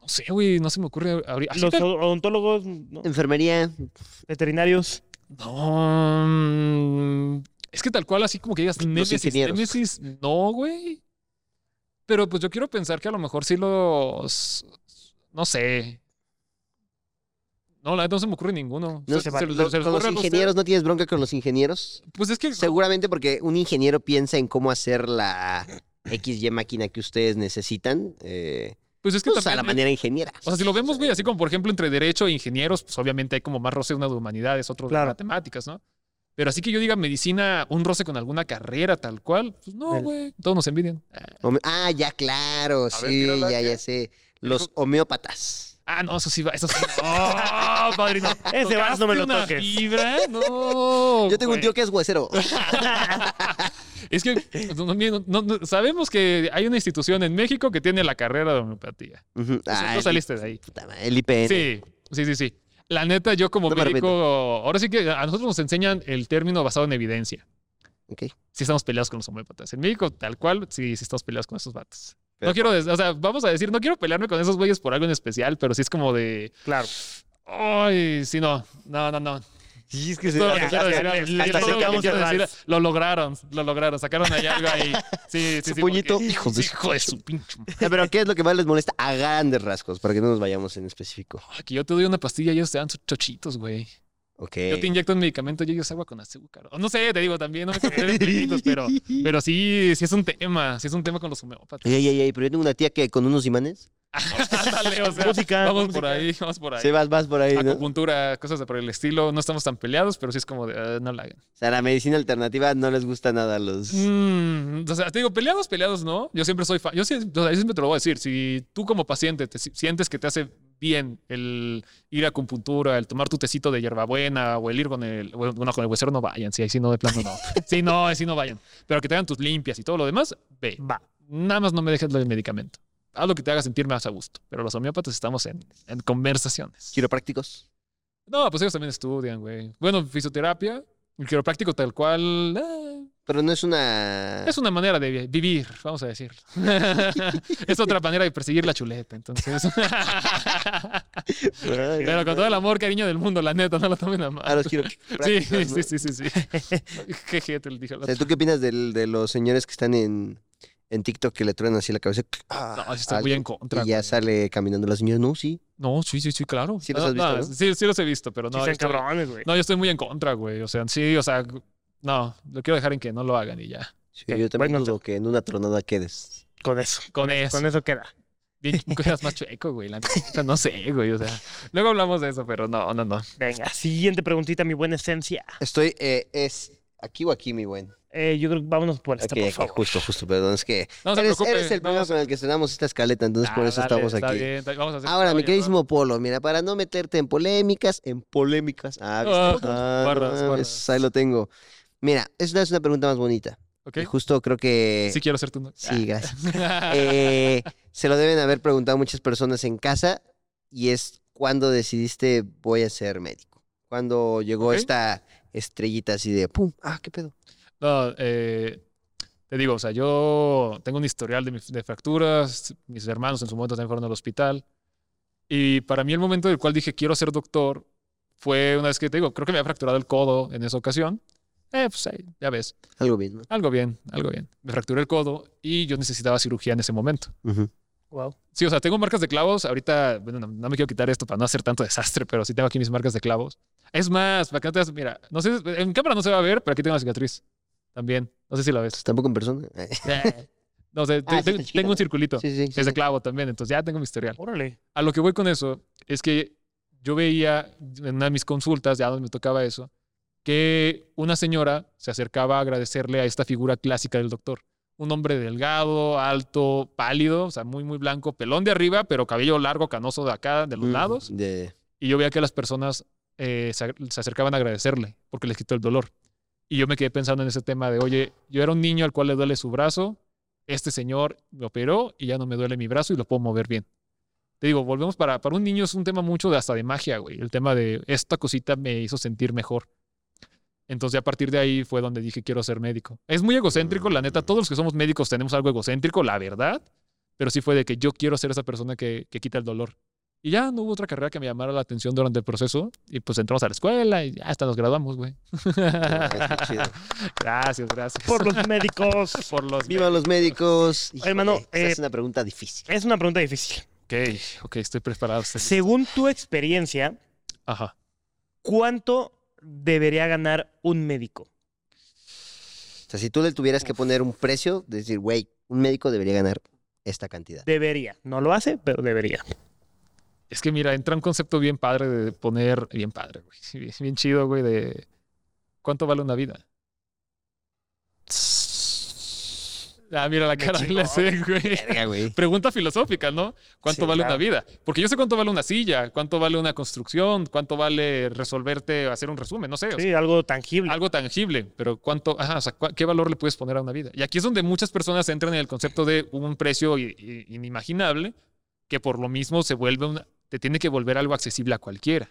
No sé, güey, no se me ocurre ahorita. Así Los odontólogos, ¿no? Enfermería. veterinarios. No. mm, Es que tal cual, así como que digas Némesis. ingenieros. Némesis, no, güey. Pero pues yo quiero pensar que a lo mejor sí los. No sé. No, la neta no se me ocurre ninguno. No, Se- se- se- lo- se- se les con los a ingenieros, ¿no tienes bronca con los ingenieros? Pues es que. Seguramente porque un ingeniero piensa en cómo hacer la XY máquina que ustedes necesitan. Eh, Pues es que pues, a también. la manera ingeniera. O sea, si lo vemos, güey, así como por ejemplo entre derecho e ingenieros, pues obviamente hay como más roce uno de humanidades, otro Claro. de matemáticas, ¿no? Pero así que yo diga medicina, un roce con alguna carrera tal cual, pues no, güey, todos nos envidian. Ah, ya, claro, sí, ya, ya sé. Los homeópatas. Ah, no, eso sí va, eso sí. No, padrino. Ese vas, no me lo ¿Tocaste una toques. Fibra? No. Yo tengo un tío que es huesero. Es que no, no, no, no, sabemos que hay una institución en México que tiene la carrera de homeopatía. Ujú. O sea, Ah, no saliste de ahí. El IPN. Sí, sí, sí, sí. La neta, yo como médico, ahora sí que a nosotros nos enseñan el término basado en evidencia. Ok. Si estamos peleados con los homeópatas. En México, tal cual, sí, sí estamos peleados con esos vatos. Pero- no quiero, o sea, vamos a decir, no quiero pelearme con esos güeyes por algo en especial, pero sí es como de, Claro. ay, sí, no, no, no, no. Sí, es que lo lograron, lo lograron, sacaron ahí algo ahí. Sí, sí, Su sí. puñito, porque- hijos de su Hijo de su pinche. Ah, Pero ¿qué es lo que más les molesta? A grandes rasgos, para que no nos vayamos en específico. Aquí yo te doy una pastilla y ellos te dan sus chochitos, güey. Ok. Yo te inyecto un medicamento y ellos agua con azúcar. O no sé, te digo también, no me chochitos, pero, pero sí, sí es un tema, sí es un tema con los homeópatas. Ey, ey, ey, pero yo tengo una tía que con unos imanes. Ándale, o sea, Música, vamos música. por ahí, vamos por ahí. Se vas, vas por ahí, ¿no? Acupuntura, cosas de por el estilo. No estamos tan peleados, pero sí es como de, "Ah, no la hagan. O sea, la medicina alternativa no les gusta nada a los... Mm, o sea, te digo, peleados, peleados, ¿no? Yo siempre soy fan. Yo, sí- o sea, yo siempre te lo voy a decir. Si tú como paciente te si- sientes que te hace bien el ir a acupuntura, el tomar tu tecito de hierbabuena o el ir con el, bueno, con el huesero, no vayan. Sí, ahí sí no, de plano no. Sí, no, ahí sí no vayan. Pero que te hagan tus limpias y todo lo demás, ve. Va. Nada más no me dejes del medicamento. Haz lo que te haga sentir más a gusto. Pero los homeópatas estamos en, en conversaciones. quiroprácticos. No, pues ellos también estudian, güey. Bueno, fisioterapia, el quiropráctico tal cual. eh, Pero no es una... es una manera de vi- vivir, vamos a decir. es otra manera de perseguir la chuleta, entonces. Pero con todo el amor, cariño del mundo, la neta, no lo tomen a mal. A los Sí, quiroprácticos. ¿no? sí, sí, sí, sí. Jeje, te lo dije. O sea, ¿Tú qué opinas del- de los señores que están en, en TikTok que le truenan así la cabeza? No, sí a estoy muy en contra. Y ya sale caminando la señora. No, sí. No, sí, sí, sí, claro. ¿Sí los No, has visto, no, no? Sí, sí los he visto, pero no. No, yo están estoy- cabrones, güey. no, yo estoy muy en contra, güey. O sea, sí, o sea, no, lo quiero dejar en que no lo hagan y ya. Sí, Ok, yo también bueno, dudo que en una tronada quedes. Con eso. Con eso. Con eso queda. Bien, quedas más chueco, güey. La neta, no sé, güey. O sea, luego hablamos de eso, pero no, no, no. Venga, siguiente preguntita, mi buena esencia. Estoy, eh, es aquí o aquí, mi buen. Eh, yo creo que vámonos por esta, Aquí, por favor. justo, justo, perdón. Es que No eres, eres el primero con el que estrenamos esta escaleta, entonces por Ah, eso dale, estamos está aquí. bien, está- vamos a hacer Ahora, mi queridísimo Polo, mira, para no meterte en polémicas, en polémicas. Ah, ¿viste? Ah, Ah, barras, mames, barras. ahí lo tengo. Mira, esta es una pregunta más bonita. ¿no? ¿Ok? Y justo creo que... Sí quiero ser tu no- Sí, gracias. Eh, se lo deben haber preguntado muchas personas en casa y es cuando decidiste voy a ser médico. Cuando llegó esta estrellita así de pum, ah, qué pedo. No, eh, te digo, o sea, yo tengo un historial de fracturas, mis hermanos en su momento también fueron al hospital. Y para mí el momento del cual dije quiero ser doctor fue una vez que te digo, creo que me había fracturado el codo en esa ocasión. Eh, pues ahí, ya ves, Algo bien, ¿no? algo bien, algo bien. Me fracturé el codo y yo necesitaba cirugía en ese momento. Ujú. Wow. Sí, o sea, tengo marcas de clavos. Ahorita, bueno, no, no me quiero quitar esto para no hacer tanto desastre, pero sí tengo aquí mis marcas de clavos. Es más, para que no te das- mira, no sé, en cámara no se va a ver, pero aquí tengo la cicatriz. También. No sé si la ves. Tampoco en persona. No sé, Ah, sí, te- tengo un circulito. Sí, sí, sí. es de clavo también, entonces ya tengo mi historial. Órale. A lo que voy con eso es que yo veía en una de mis consultas, ya donde me tocaba eso, que una señora se acercaba a agradecerle a esta figura clásica del doctor. Un hombre delgado, alto, pálido, o sea, muy, muy blanco, pelón de arriba, pero cabello largo, canoso de acá, de los Mm, lados. Y yo veía que las personas eh, se, se acercaban a agradecerle porque les quitó el dolor. Y yo me quedé pensando en ese tema de, oye, yo era un niño al cual le duele su brazo, este señor me operó y ya no me duele mi brazo y lo puedo mover bien. Te digo, volvemos para, para un niño es un tema mucho de hasta de magia, güey. El tema de esta cosita me hizo sentir mejor. Entonces a partir de ahí fue donde dije quiero ser médico. Es muy egocéntrico, la neta, todos los que somos médicos tenemos algo egocéntrico, la verdad, pero sí fue de que yo quiero ser esa persona que, que quita el dolor. Y ya no hubo otra carrera que me llamara la atención durante el proceso. Y pues entramos a la escuela y ya hasta nos graduamos, güey. chido. gracias, gracias. Por los médicos. Por los Viva los médicos. Hermano, esa eh, es una pregunta difícil. Es una pregunta difícil. Ok, ok, estoy preparado. Según tu experiencia, Ajá. ¿cuánto debería ganar un médico? O sea, si tú le tuvieras que poner un precio, decir, güey, un médico debería ganar esta cantidad. Debería. No lo hace, pero debería. Es que mira, entra un concepto bien padre de poner, bien padre, güey. bien chido, güey, de cuánto vale una vida. Ah, mira la cara le hace, güey. Güey. Pregunta filosófica, ¿no? ¿Cuánto Sí, vale claro. una vida? Porque yo sé cuánto vale una silla, cuánto vale una construcción, cuánto vale resolverte, hacer un resumen, no sé. o Sí, algo tangible. algo tangible, pero cuánto, ajá, o sea, ¿qué valor le puedes poner a una vida? Y aquí es donde muchas personas entran en el concepto de un precio inimaginable, que por lo mismo se vuelve una, te tiene que volver algo accesible a cualquiera.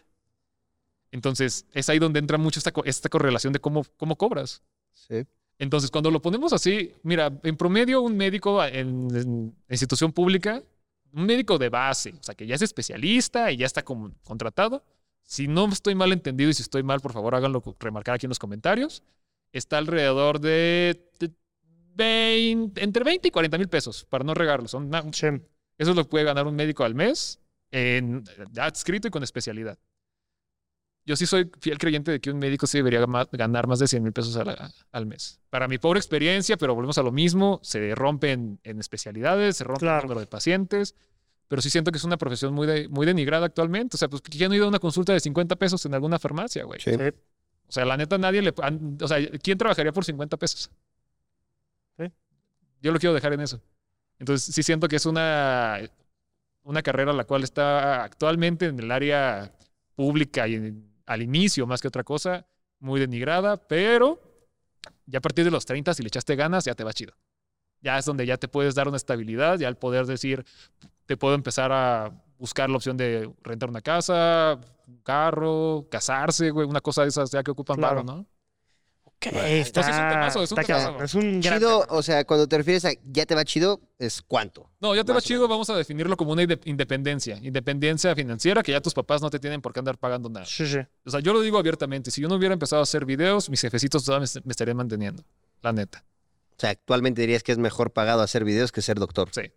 Entonces, es ahí donde entra mucho esta, esta correlación de cómo, cómo cobras. Sí. Entonces, cuando lo ponemos así, mira, en promedio un médico en, en institución pública, un médico de base, o sea, que ya es especialista y ya está como contratado, si no estoy mal entendido y si estoy mal, por favor, háganlo remarcar aquí en los comentarios, está alrededor de, de 20, entre 20 y 40 mil pesos, para no regarlo. Son eso es lo que puede ganar un médico al mes, en, adscrito y con especialidad. Yo sí soy fiel creyente de que un médico sí debería ma- ganar más de 100 mil pesos al, al mes. Para mi pobre experiencia, pero volvemos a lo mismo, se rompen en especialidades, se rompe Claro. el número de pacientes, pero sí siento que es una profesión muy, de- muy denigrada actualmente. O sea, pues ¿quién no ha ido a una consulta de 50 pesos en alguna farmacia, güey? Sí. O sea, la neta, nadie le... an- O sea, ¿quién trabajaría por 50 pesos? Sí. Yo lo quiero dejar en eso. Entonces, sí siento que es una, una carrera la cual está actualmente en el área pública y en- al inicio, más que otra cosa, muy denigrada, pero ya a partir de los 30, si le echaste ganas, ya te va chido. Ya es donde ya te puedes dar una estabilidad, ya al poder decir, te puedo empezar a buscar la opción de rentar una casa, un carro, casarse, güey, una cosa de esas ya que ocupan Claro. paro, ¿no? Ok, está, es un temazo, es un está cabrón, temazo. Es un gran Chido, o sea, cuando te refieres a ya te va chido, es cuánto. No, ya te va Más o chido, vamos a definirlo como una inde- independencia. Independencia financiera, que ya tus papás no te tienen por qué andar pagando nada. Sí, sí. O sea, yo lo digo abiertamente, si yo no hubiera empezado a hacer videos, mis jefecitos todavía me, me estarían manteniendo. La neta. O sea, actualmente dirías que es mejor pagado hacer videos que ser doctor. Sí.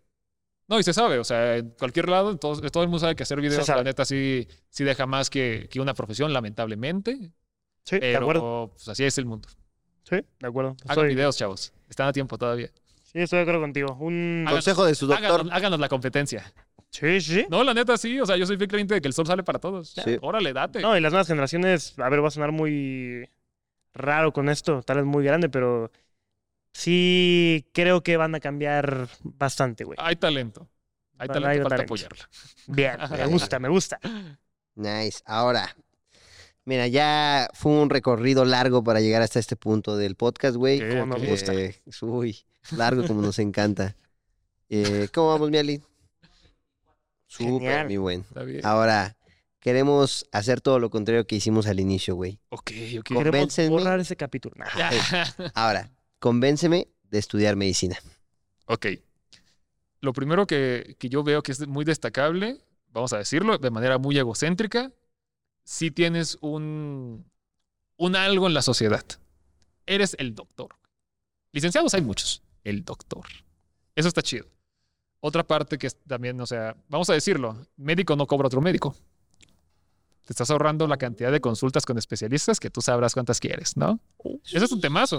No, y se sabe, o sea, en cualquier lado, todo, todo el mundo sabe que hacer videos, sabe. la neta, sí, sí deja más que, que una profesión, lamentablemente. Sí, de acuerdo. Pero pues, así es el mundo. Sí, de acuerdo. Hagan Estoy- videos, chavos. Están a tiempo todavía. Sí, estoy de acuerdo contigo. Un... Consejo de su doctor. Háganos, háganos la competencia. Sí, sí. No, la neta, sí. O sea, yo soy fiel creyente de que el sol sale para todos. Sí. Órale, date. No, y las nuevas generaciones, a ver, va a sonar muy raro con esto, tal vez muy grande, pero sí creo que van a cambiar bastante, güey. Hay talento. Hay Hay talento, falta talento. apoyarla. Bien, me gusta, me gusta. Nice. Ahora, mira, ya fue un recorrido largo para llegar hasta este punto del podcast, güey. Ok, Como nos gusta. Eh, uy, largo como nos encanta. Eh, ¿Cómo vamos, Miali? Súper, Genial. mi buen. Está bien. Ahora, queremos hacer todo lo contrario que hicimos al inicio, güey. Ok, ok. Queremos borrar ese capítulo. Nah. Ahora, convénceme de estudiar medicina. ok. Lo primero que, que yo veo que es muy destacable, vamos a decirlo de manera muy egocéntrica, si tienes un, un algo en la sociedad. Eres el doctor. Licenciados hay muchos. El doctor. Eso está chido. otra parte que también, o sea, vamos a decirlo, médico no cobra otro médico. Te estás ahorrando la cantidad de consultas con especialistas que tú sabrás cuántas quieres, ¿no? Ese es un temazo.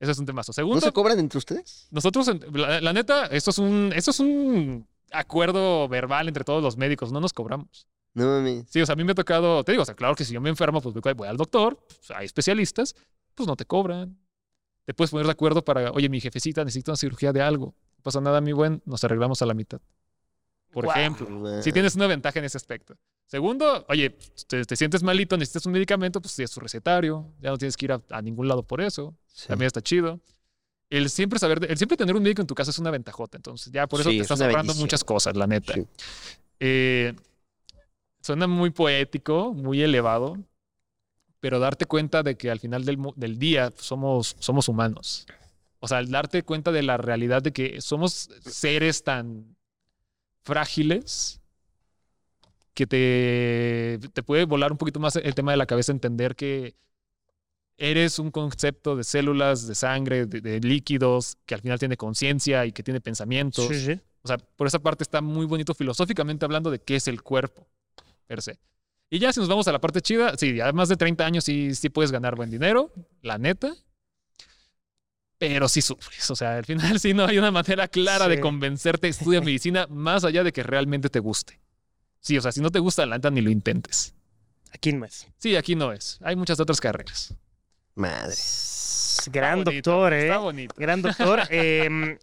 Ese es un temazo. ¿No Segundo, se cobran entre ustedes? nosotros, la, la neta, esto es un, esto es un acuerdo verbal entre todos los médicos, no nos cobramos. No mames. Sí, o sea, a mí me ha tocado, te digo, o sea, claro que si yo me enfermo, pues voy al doctor, pues, hay especialistas, pues no te cobran. Te puedes poner de acuerdo para, oye, mi jefecita necesita una cirugía de algo. No pasa nada, mi buen, nos arreglamos a la mitad. Por ejemplo, si tienes una ventaja en ese aspecto. Segundo, oye, te, te sientes malito, necesitas un medicamento, pues tienes tu recetario, ya no tienes que ir a, a ningún lado por eso. Sí. También está chido. El siempre saber, el siempre tener un médico en tu casa es una ventajota. Entonces, ya por eso Sí, te es estás ahorrando bendición. muchas cosas, la neta. Sí. Eh, suena muy poético, muy elevado, pero darte cuenta de que al final del, día somos, somos humanos. O sea, el darte cuenta de la realidad de que somos seres tan frágiles que te, te puede volar un poquito más el tema de la cabeza, entender que eres un concepto de células, de sangre, de, de líquidos, que al final tiene conciencia y que tiene pensamientos. Sí, sí. O sea, por esa parte está muy bonito filosóficamente hablando de qué es el cuerpo, per se. Y ya si nos vamos a la parte chida, sí, ya más de 30 años sí, sí puedes ganar buen dinero, la neta. Pero sí sufres. O sea, al final sí no hay una manera clara de convencerte, estudia medicina, más allá de que realmente te guste. Sí, o sea, si no te gusta, la neta ni lo intentes. Aquí no es. Sí, aquí no es. Hay muchas otras carreras. Madre. Gran bonito, doctor, ¿eh? Está bonito. Gran doctor. Eh,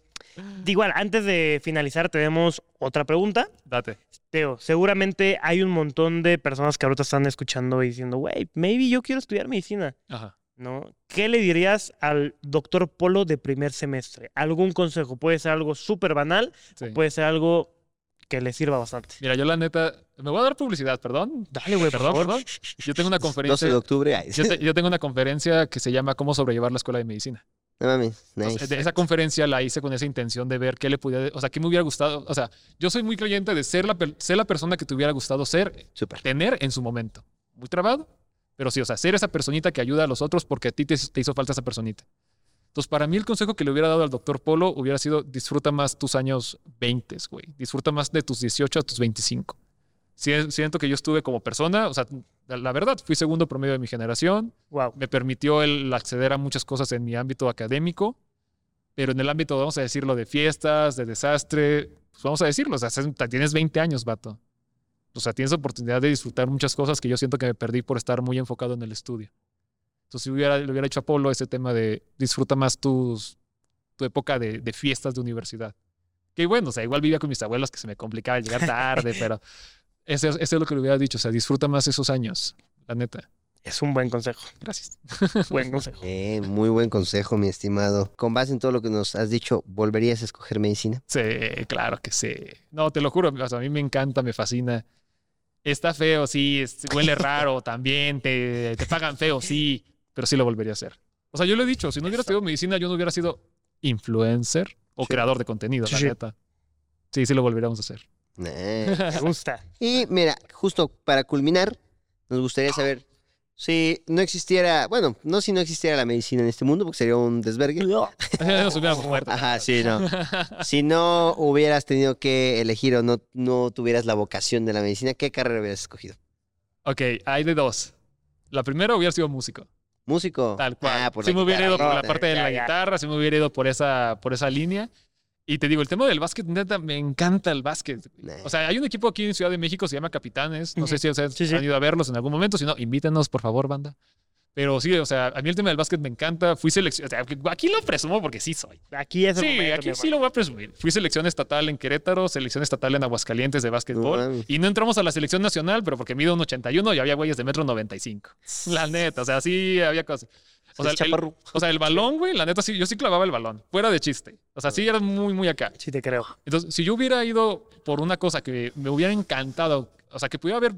igual, antes de finalizar, tenemos otra pregunta. Date. Teo, seguramente hay un montón de personas que ahorita están escuchando y diciendo, güey, maybe yo quiero estudiar medicina. Ajá. ¿No? ¿Qué le dirías al doctor Polo de primer semestre? ¿Algún consejo? Puede ser algo súper banal, Sí. puede ser algo que le sirva bastante. Mira, yo la neta, me voy a dar publicidad, perdón. Dale, güey, por Perdón, favor. perdón. Yo tengo una 12 conferencia. de octubre. Ay, Yo, te- yo tengo una conferencia que se llama Cómo sobrellevar la escuela de medicina. No mames. Nice. esa conferencia la hice con esa intención de ver qué le pudiera, o sea, qué me hubiera gustado. O sea, yo soy muy creyente de ser la, ser la persona que te hubiera gustado ser, Súper. tener en su momento. Muy trabado, pero sí, o sea, ser esa personita que ayuda a los otros porque a ti te, te hizo falta esa personita. Entonces, para mí el consejo que le hubiera dado al doctor Polo hubiera sido disfruta más tus años 20, güey. Disfruta más de tus 18 a tus 25. Siento que yo estuve como persona, o sea, la la verdad, fui segundo promedio de mi generación, Wow. me permitió el acceder a muchas cosas en mi ámbito académico, pero en el ámbito, vamos a decirlo, de fiestas, de desastre, pues vamos a decirlo, o sea, tienes 20 años, vato. O sea, tienes oportunidad de disfrutar muchas cosas que yo siento que me perdí por estar muy enfocado en el estudio. Entonces, si hubiera, le hubiera hecho a Polo ese tema de disfruta más tus, tu época de, de fiestas de universidad. Que bueno, o sea, igual vivía con mis abuelos que se me complicaba llegar tarde, pero ese, ese es lo que le hubiera dicho, o sea, disfruta más esos años, la neta. Es un buen consejo. Gracias. Buen consejo. Eh, muy buen consejo, mi estimado. Con base en todo lo que nos has dicho, ¿volverías a escoger medicina? Sí, claro que sí. No, te lo juro, o sea, a mí me encanta, me fascina. Está feo, sí, es- huele raro también, te, te pagan feo, sí, pero sí lo volvería a hacer. O sea, yo lo he dicho, si no hubiera estudiado medicina, yo no hubiera sido influencer o creador de contenido, Sí, la sí. neta. Sí, sí lo volveríamos a hacer. Eh. Me gusta. Y mira, justo para culminar, nos gustaría saber si no existiera, bueno, no si no existiera la medicina en este mundo, porque sería un desvergue. Nos hubiéramos muerto. Ajá, sí, no. Si no hubieras tenido que elegir o no, no tuvieras la vocación de la medicina, ¿qué carrera hubieras escogido? ok, hay de dos. La primera hubiera sido músico, ¿Músico? tal cual. Ah, por si la me hubiera ido por la parte de la guitarra, si me hubiera ido por esa, por esa línea. Y te digo, el tema del básquet, neta, me encanta el básquet. Nah. O sea, hay un equipo aquí en Ciudad de México, se llama Capitanes. No sé si ustedes Sí, sí. han ido a verlos en algún momento. Si no, invítenos, por favor, banda. Pero sí, o sea, a mí el tema del básquet me encanta. Fui selección. O sea, aquí lo presumo porque sí soy. Aquí es el Sí, momento, aquí sí lo voy a presumir. Fui selección estatal en Querétaro, selección estatal en Aguascalientes de No básquetbol. mames. y no entramos a la selección nacional, pero porque mido un 81 y había güeyes de metro 95. La neta, o sea, sí había cosas. O sea, el, chaparro. o sea, el balón, güey, la neta sí, yo sí clavaba el balón, fuera de chiste. O sea, sí era muy, muy acá. Sí, te creo. Entonces, si yo hubiera ido por una cosa que me hubiera encantado, o sea, que pudiera haber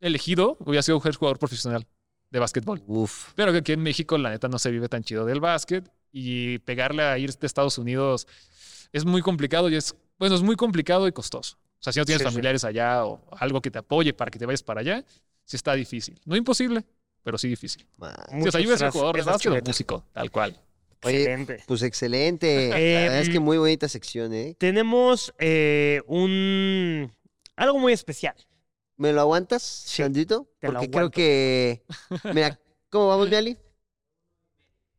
elegido, hubiera sido jugador profesional de básquetbol. Uf. Pero que aquí en México, la neta, no se vive tan chido del básquet y pegarle a ir de Estados Unidos es muy complicado y es, bueno, es muy complicado y costoso. O sea, si no tienes Sí, sí. familiares allá o algo que te apoye para que te vayas para allá, sí está difícil. No imposible, pero sí difícil. madre. Sí, o sea, yo iba a ser jugador de básquet músico, tal cual. Oye, Excelente. pues excelente. La verdad es que muy bonita sección, ¿eh? Tenemos eh, un... Algo muy especial. ¿Me lo aguantas, Sí, lo Porque creo que... Mira, ¿cómo vamos, Miali?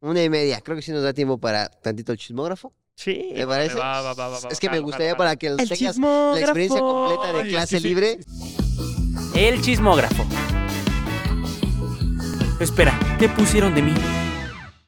Una y media. Creo que sí nos da tiempo para tantito chismógrafo. Sí. ¿Te parece? Va, va, va, va, va, Es que me gustaría para que El tengas chismógrafo. la experiencia completa de Ay, clase sí, sí, libre. El chismógrafo. Espera, ¿qué pusieron de mí?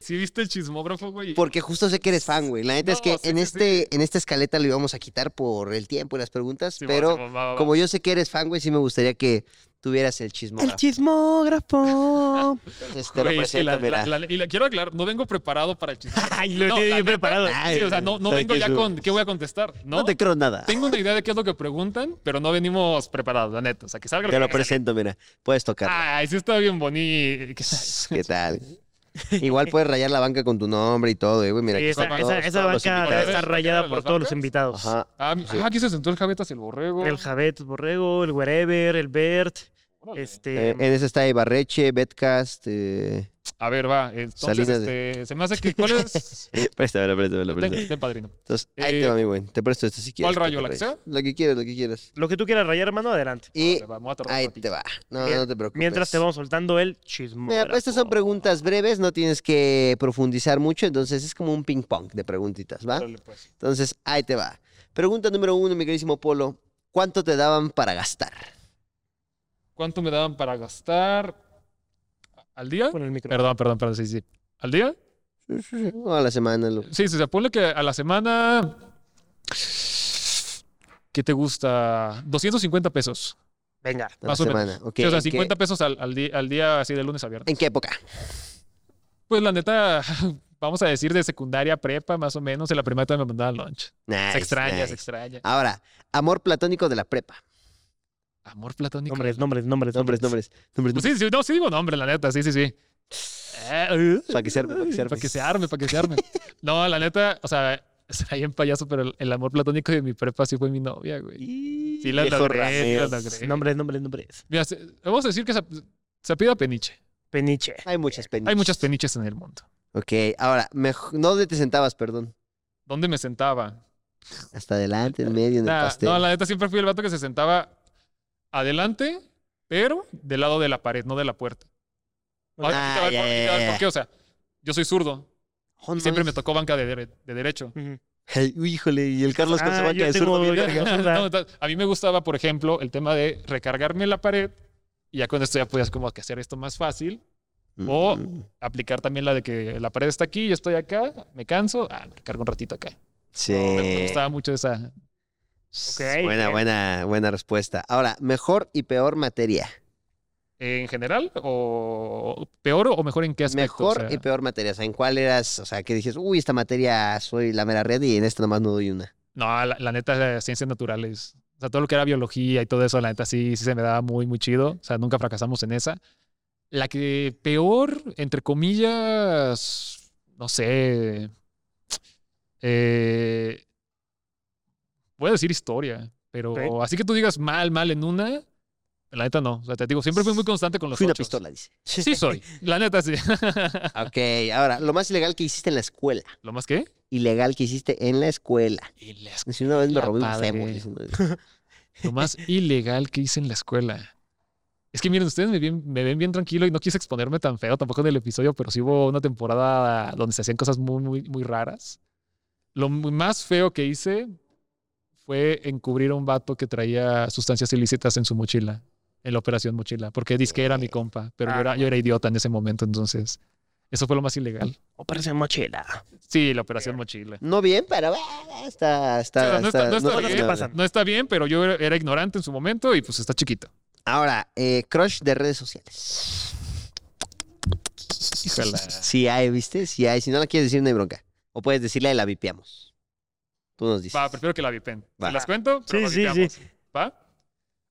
¿Sí viste el chismógrafo, güey? Porque justo sé que eres fan, güey. La neta es que sí, en, sí, este, en esta escaleta lo íbamos a quitar por el tiempo y las preguntas, pero Simón, va, va, va. como yo sé que eres fan, güey, sí me gustaría que tuvieras el chismógrafo. El chismógrafo. Entonces, te lo Güey, es que la- presento, mira. la- la- y la quiero aclarar, no vengo preparado para el chismógrafo. Ay, lo No, tiene la bien neta, preparado. Sí, o sea, no, vengo que ya con qué voy a contestar, ¿no? No te creo nada. Tengo una idea de qué es lo que preguntan, pero no venimos preparados, la neta. O sea, que salga Te lo que salga. presento, mira. Puedes tocarlo. Ay, sí está bien bonito. ¿Qué tal? Igual puedes rayar la banca con tu nombre y todo, eh, güey. Mira, Sí, aquí esa, están esa, todos- esa todos los banca invitados. está rayada por ¿Las todos los invitados. Ajá. Ah, Sí. ah, aquí se sentó el Javetas y el borrego. El Javet Borrego, el Wherever, el Bert. Órale. Este. Eh, en ese está Ibarreche, Betcast. Eh... A ver, va. Entonces, Salinas este, se me hace que. ¿Cuál es? Préstamela, ten, préstamela. ten, padrino. Entonces, ahí Eh, te va, mi güey. Te presto esto si quieres. ¿cuál rayo? ¿La que sea? Lo que quieras, lo que quieras. Lo que tú quieras rayar, hermano, adelante. Y Vale, va, ahí te va. No, Bien. no te preocupes. Mientras te vamos soltando el chismógrafo. Mira, estas son preguntas breves, no tienes que profundizar mucho, entonces es como un ping pong de preguntitas, ¿va? Órale, pues. Entonces, ahí te va. Pregunta número uno, mi queridísimo Polo. ¿Cuánto te daban para gastar? ¿Cuánto me daban para gastar al día? Pon el micro. Perdón, perdón, perdón, sí, sí. ¿Al día? O a la semana. lo- Sí, sí, se ponle que a la semana. ¿Qué te gusta? 250 pesos. Venga. A la o semana. Sí, o sea, ¿En qué- 50 pesos al, al día, al día así de lunes a viernes. ¿En qué época? Pues la neta, vamos a decir de secundaria, prepa, más o menos. En la primaria me mandaban lunch. Nice, se extraña, nice. se extraña. Ahora, amor platónico de la prepa. Amor platónico. Nombres, nombres, nombres. Nombres, nombres. nombres, Pues sí, sí, no, sí digo nombre, la neta, sí, sí, sí. Eh, Para que se arme, para que se arme. Para que se arme, para que se arme. No, la neta, o sea, será bien payaso, pero el, el amor platónico de mi prepa sí fue mi novia, güey. Sí, la logré, sí la logré. Nombres, nombres, nombres. Mira, vamos a decir que se, se apellida Peniche. Peniche. Hay muchas peniches. Hay muchas peniches en el mundo. Ok, ahora, mej- no donde te sentabas, perdón. ¿Dónde me sentaba? Hasta adelante, en medio, en el pastel. no, la neta siempre fui el vato que se sentaba adelante, pero del lado de la pared, no de la puerta. Ah, ya. ¿Por qué? O sea, yo soy zurdo Oh, y no siempre me tocó banca de, dere- de derecho. Híjole, y el Carlos con su Ah, banca de zurdo. No, a mí me gustaba, por ejemplo, el tema de recargarme en la pared y ya con esto ya podías como que hacer esto más fácil. O- Mm, Aplicar también la de que la pared está aquí, yo estoy acá, me canso, ah, me recargo un ratito acá. Sí. Me, me gustaba mucho esa. Buena, bien. buena, buena respuesta. Ahora, mejor y peor materia. ¿En general? ¿O peor o mejor en qué aspecto? Mejor O sea, y peor materia. O sea, ¿en cuál eras? O sea, que dices, uy, esta materia soy la mera red y en esta nomás no doy una. No, la, la neta, ciencias naturales. O sea, todo lo que era biología y todo eso, la neta sí, sí se me daba muy, muy chido. O sea, nunca fracasamos en esa. La que peor, entre comillas, no sé. Eh, voy a decir historia, pero así que tú digas mal, mal en una, la neta no. O sea, te digo, siempre fui muy constante con los Fui una ochos. pistola, dice. Sí soy, la neta sí. Ok, ahora, lo más ilegal que hiciste en la escuela. ¿Lo más que? Ilegal que hiciste en la escuela. Y la Si una vez me robé un padre. fémur. ¿no? Lo más ilegal que hice en la escuela. Es que miren, ustedes me, bien- me ven bien tranquilo y no quise exponerme tan feo tampoco en el episodio, pero sí hubo una temporada donde se hacían cosas muy, muy, muy raras. Lo más feo que hice fue encubrir a un vato que traía sustancias ilícitas en su mochila, en la operación mochila, porque que era mi compa, pero yo, era, yo era idiota en ese momento, entonces eso fue lo más ilegal. Operación mochila. Sí, la operación mochila. No bien, pero eh, está, está, no está- está- no está bien. pero yo era- era ignorante en su momento y pues está chiquito. Ahora, eh, crush de redes sociales. Híjala. Si hay, ¿viste? Si hay. Si no la quieres decir, no hay bronca. O puedes decirle, la vipiamos. Tú nos dices. Va, prefiero que la vipen. Va. ¿Te las cuento? Pero Sí, sí, vipeamos. ¿Va?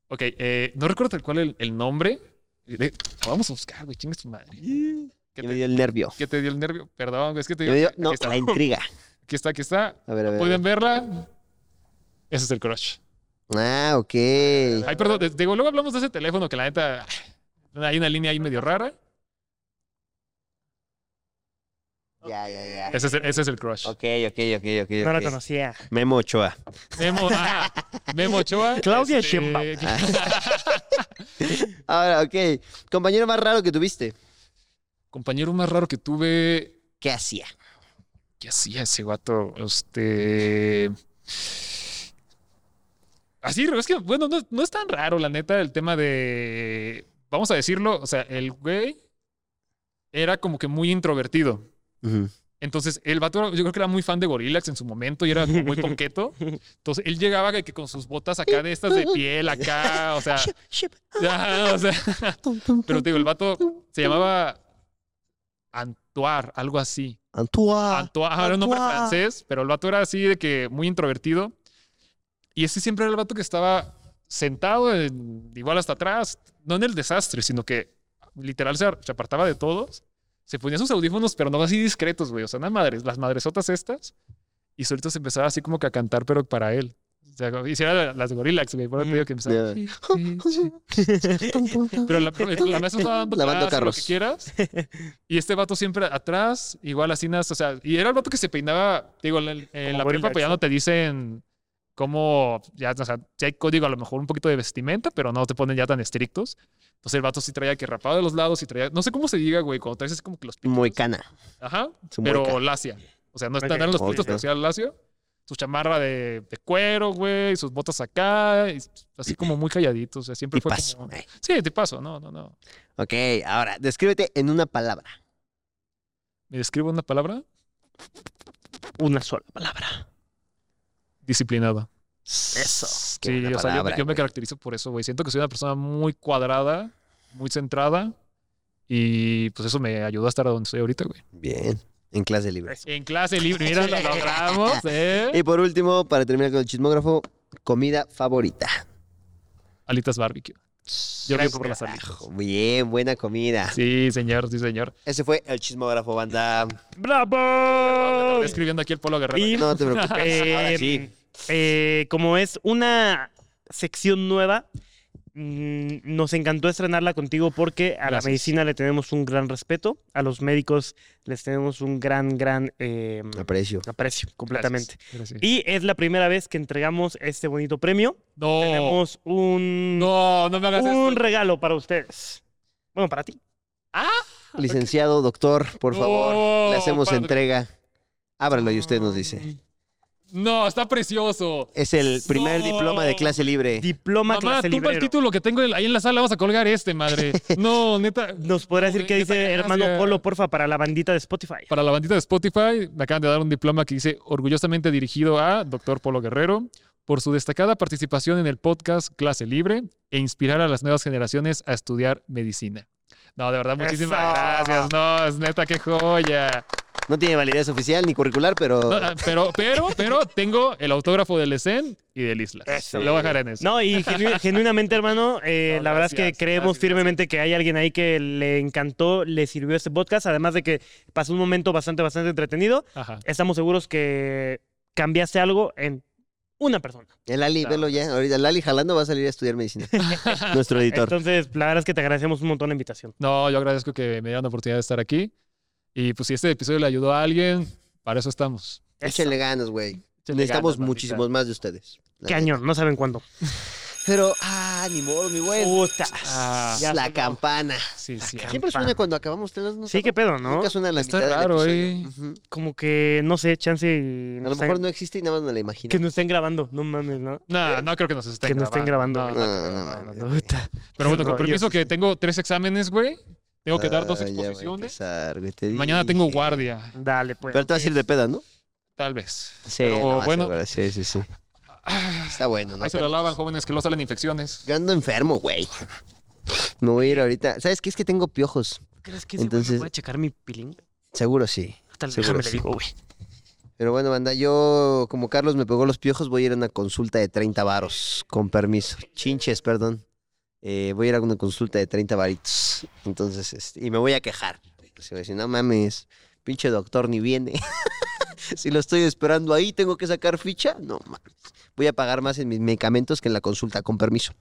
Ok, eh, no recuerdo tal cual el, el nombre. Eh, Vamos a buscar, güey, chingas tu madre. ¿Qué me te, dio el nervio. qué te dio el nervio? Perdón, güey, es que te me dio, aquí no, está, la intriga. aquí está, aquí está. A ver, a ver. a ¿Pueden ver. verla? Ese es el crush. Ah, ok. Ay, perdón, digo, luego hablamos de ese teléfono que la neta hay una línea ahí medio rara. Ya, ya, ya. Ese es el, ese es el crush. Ok, ok, ok, ok. No la conocía. Memo Ochoa. Memo, ah, Memo Ochoa. Claudia este, Sheinbaum. Ahora, ok. Compañero más raro que tuviste. Compañero más raro que tuve. ¿Qué hacía? ¿Qué hacía ese vato? Este. Así, es que, bueno, no, no es tan raro, la neta, el tema de. Vamos a decirlo, o sea, el güey era como que muy introvertido. Entonces, el vato, yo creo que era muy fan de Gorillax en su momento y era como muy ponqueto. Entonces, él llegaba que, que con sus botas acá de estas de piel acá, o sea, ya, o sea, pero te digo, el vato se llamaba Antoine, algo así. Antoine. Antoine, era un nombre francés, pero el vato era así de que muy introvertido. Y ese siempre era el vato que estaba sentado, en- igual hasta atrás, no en el desastre, sino que literal se apartaba de todos. Se ponía sus audífonos, pero no así discretos, güey. O sea, unas madres, las madresotas estas. Y solito se empezaba así como que a cantar, pero para él. O sea, hiciera las de Gorillax, güey. Por eso te digo que empezaba. Pero la, pero la mesa estaba dando Lavando clase, lo carros. que quieras. Y este vato siempre atrás, igual así, nada, o sea, y era el vato que se peinaba, digo, en, en la prepa pues ya no te dicen cómo, ya, o sea, sí hay código a lo mejor un poquito de vestimenta, pero no te ponen ya tan estrictos. Entonces el vato sí traía que rapado de los lados y traía, no sé cómo se diga, güey, cuando traes así como que los picos. Moicana. Ajá, Su pero lacia. O sea, no están eran los Ok. pitos, pero sí era lacio. Su chamarra de, de cuero, güey, sus botas acá, y así como muy calladitos. O sea, siempre fue Tipazo. como... eh. Sí, te paso, no, no, no. Ok, ahora, descríbete en una palabra. ¿Me describo una palabra? Una sola palabra. Disciplinado. Eso. Sí, o sea, yo, palabra, me- yo me güey. caracterizo por eso, güey. Siento que soy una persona muy cuadrada, muy centrada. Y pues eso me ayudó a estar a donde estoy ahorita, güey. Bien. En clase libre. En clase libre, mira, lo logramos, ¿eh? Y por último, para terminar con el chismógrafo, comida favorita. Alitas barbecue. Yo vivo por las alitas. Bien, buena comida. Sí, señor, sí, señor. Ese fue el chismógrafo, banda. ¡Bravo! Estoy escribiendo aquí el Polo Guerrero. Y No te preocupes. Ahora sí. Eh, como es una sección nueva, mm, nos encantó estrenarla contigo porque a la medicina le tenemos un gran respeto, a los médicos les tenemos un gran, gran eh, Aprecio. aprecio completamente. Gracias. Y es la primera vez que entregamos este bonito premio. No, Tenemos un, no, no me hagas un esto. regalo para ustedes. Bueno, para ti. Licenciado, doctor, por favor, No, le hacemos padre. entrega. Ábralo y usted nos dice. No, está precioso. Es el primer No. diploma de clase libre. Diploma Mamá, clase tumba el librero. título que tengo ahí en la sala, vamos a colgar este, madre. No, neta. ¿Nos podrá decir qué dice hermano. Polo, porfa, para la bandita de Spotify? Para la bandita de Spotify, me acaban de dar un diploma que dice orgullosamente dirigido a Dr. Polo Guerrero por su destacada participación en el podcast Clase Libre e inspirar a las nuevas generaciones a estudiar medicina. No, de verdad, muchísimas Eso. gracias. No, es neta, qué joya. No tiene validez oficial ni curricular, pero No, ah, pero, pero, pero tengo el autógrafo del ESEN y del Isla. Eso. Lo voy a dejar en eso. No, y genu- genuinamente, hermano, eh, No, la verdad es que creemos gracias, firmemente que hay alguien ahí que le encantó, le sirvió este podcast, además de que pasó un momento bastante, bastante entretenido. Ajá. Estamos seguros que cambiaste algo en una persona. el Ali, Claro, velo ya. Ahorita el Ali jalando va a salir a estudiar medicina. Nuestro editor. Entonces, la verdad es que te agradecemos un montón la invitación. No, yo agradezco que me dieran la oportunidad de estar aquí. Y pues si este episodio le ayudó a alguien, para eso estamos. Échenle ganas, güey. Necesitamos ganas, muchísimos más de ustedes. la Cañón, no saben cuándo. Pero, ah, ni modo, mi güey. Puta. Ah, Ya la sonó. campana. Sí, sí. Siempre suena cuando acabamos. ¿te lo has notado? Sí, qué pedo, ¿no? Nunca suena a la Está raro, eh. Como que, no sé, chance A lo están- mejor no existe y nada más me la imagino. que nos estén grabando. No mames, ¿no? No, no creo que nos estén Que nos estén grabando. No, no, No, no, no, no, no, no. Pero bueno, con permiso que tengo tres exámenes, güey. Tengo que dar dos Ah, exposiciones. empezar, Mañana tengo guardia, Dale, pues. Pero te vas a ir de peda, ¿no? tal vez. Sí, Pero no, bueno. seguro, sí, sí, sí. Está bueno, ¿no? Ahí se lo lavan, jóvenes, que no salen infecciones. Yo ando enfermo, güey. Me voy a ir ahorita. ¿Sabes qué? Es que tengo piojos. ¿Crees que Entonces- puede checar mi pilín? Seguro sí. Hasta déjame le digo, güey. Pero bueno, banda, yo, como Carlos me pegó los piojos, voy a ir a una consulta de 30 varos. Con permiso. Chinches, perdón. Eh, voy a ir a una consulta de 30 varitos. Entonces, este, y me voy a quejar. Se va a decir, no mames, pinche doctor ni viene. si lo estoy esperando ahí, tengo que sacar ficha. No mames. Voy a pagar más en mis medicamentos que en la consulta, con permiso.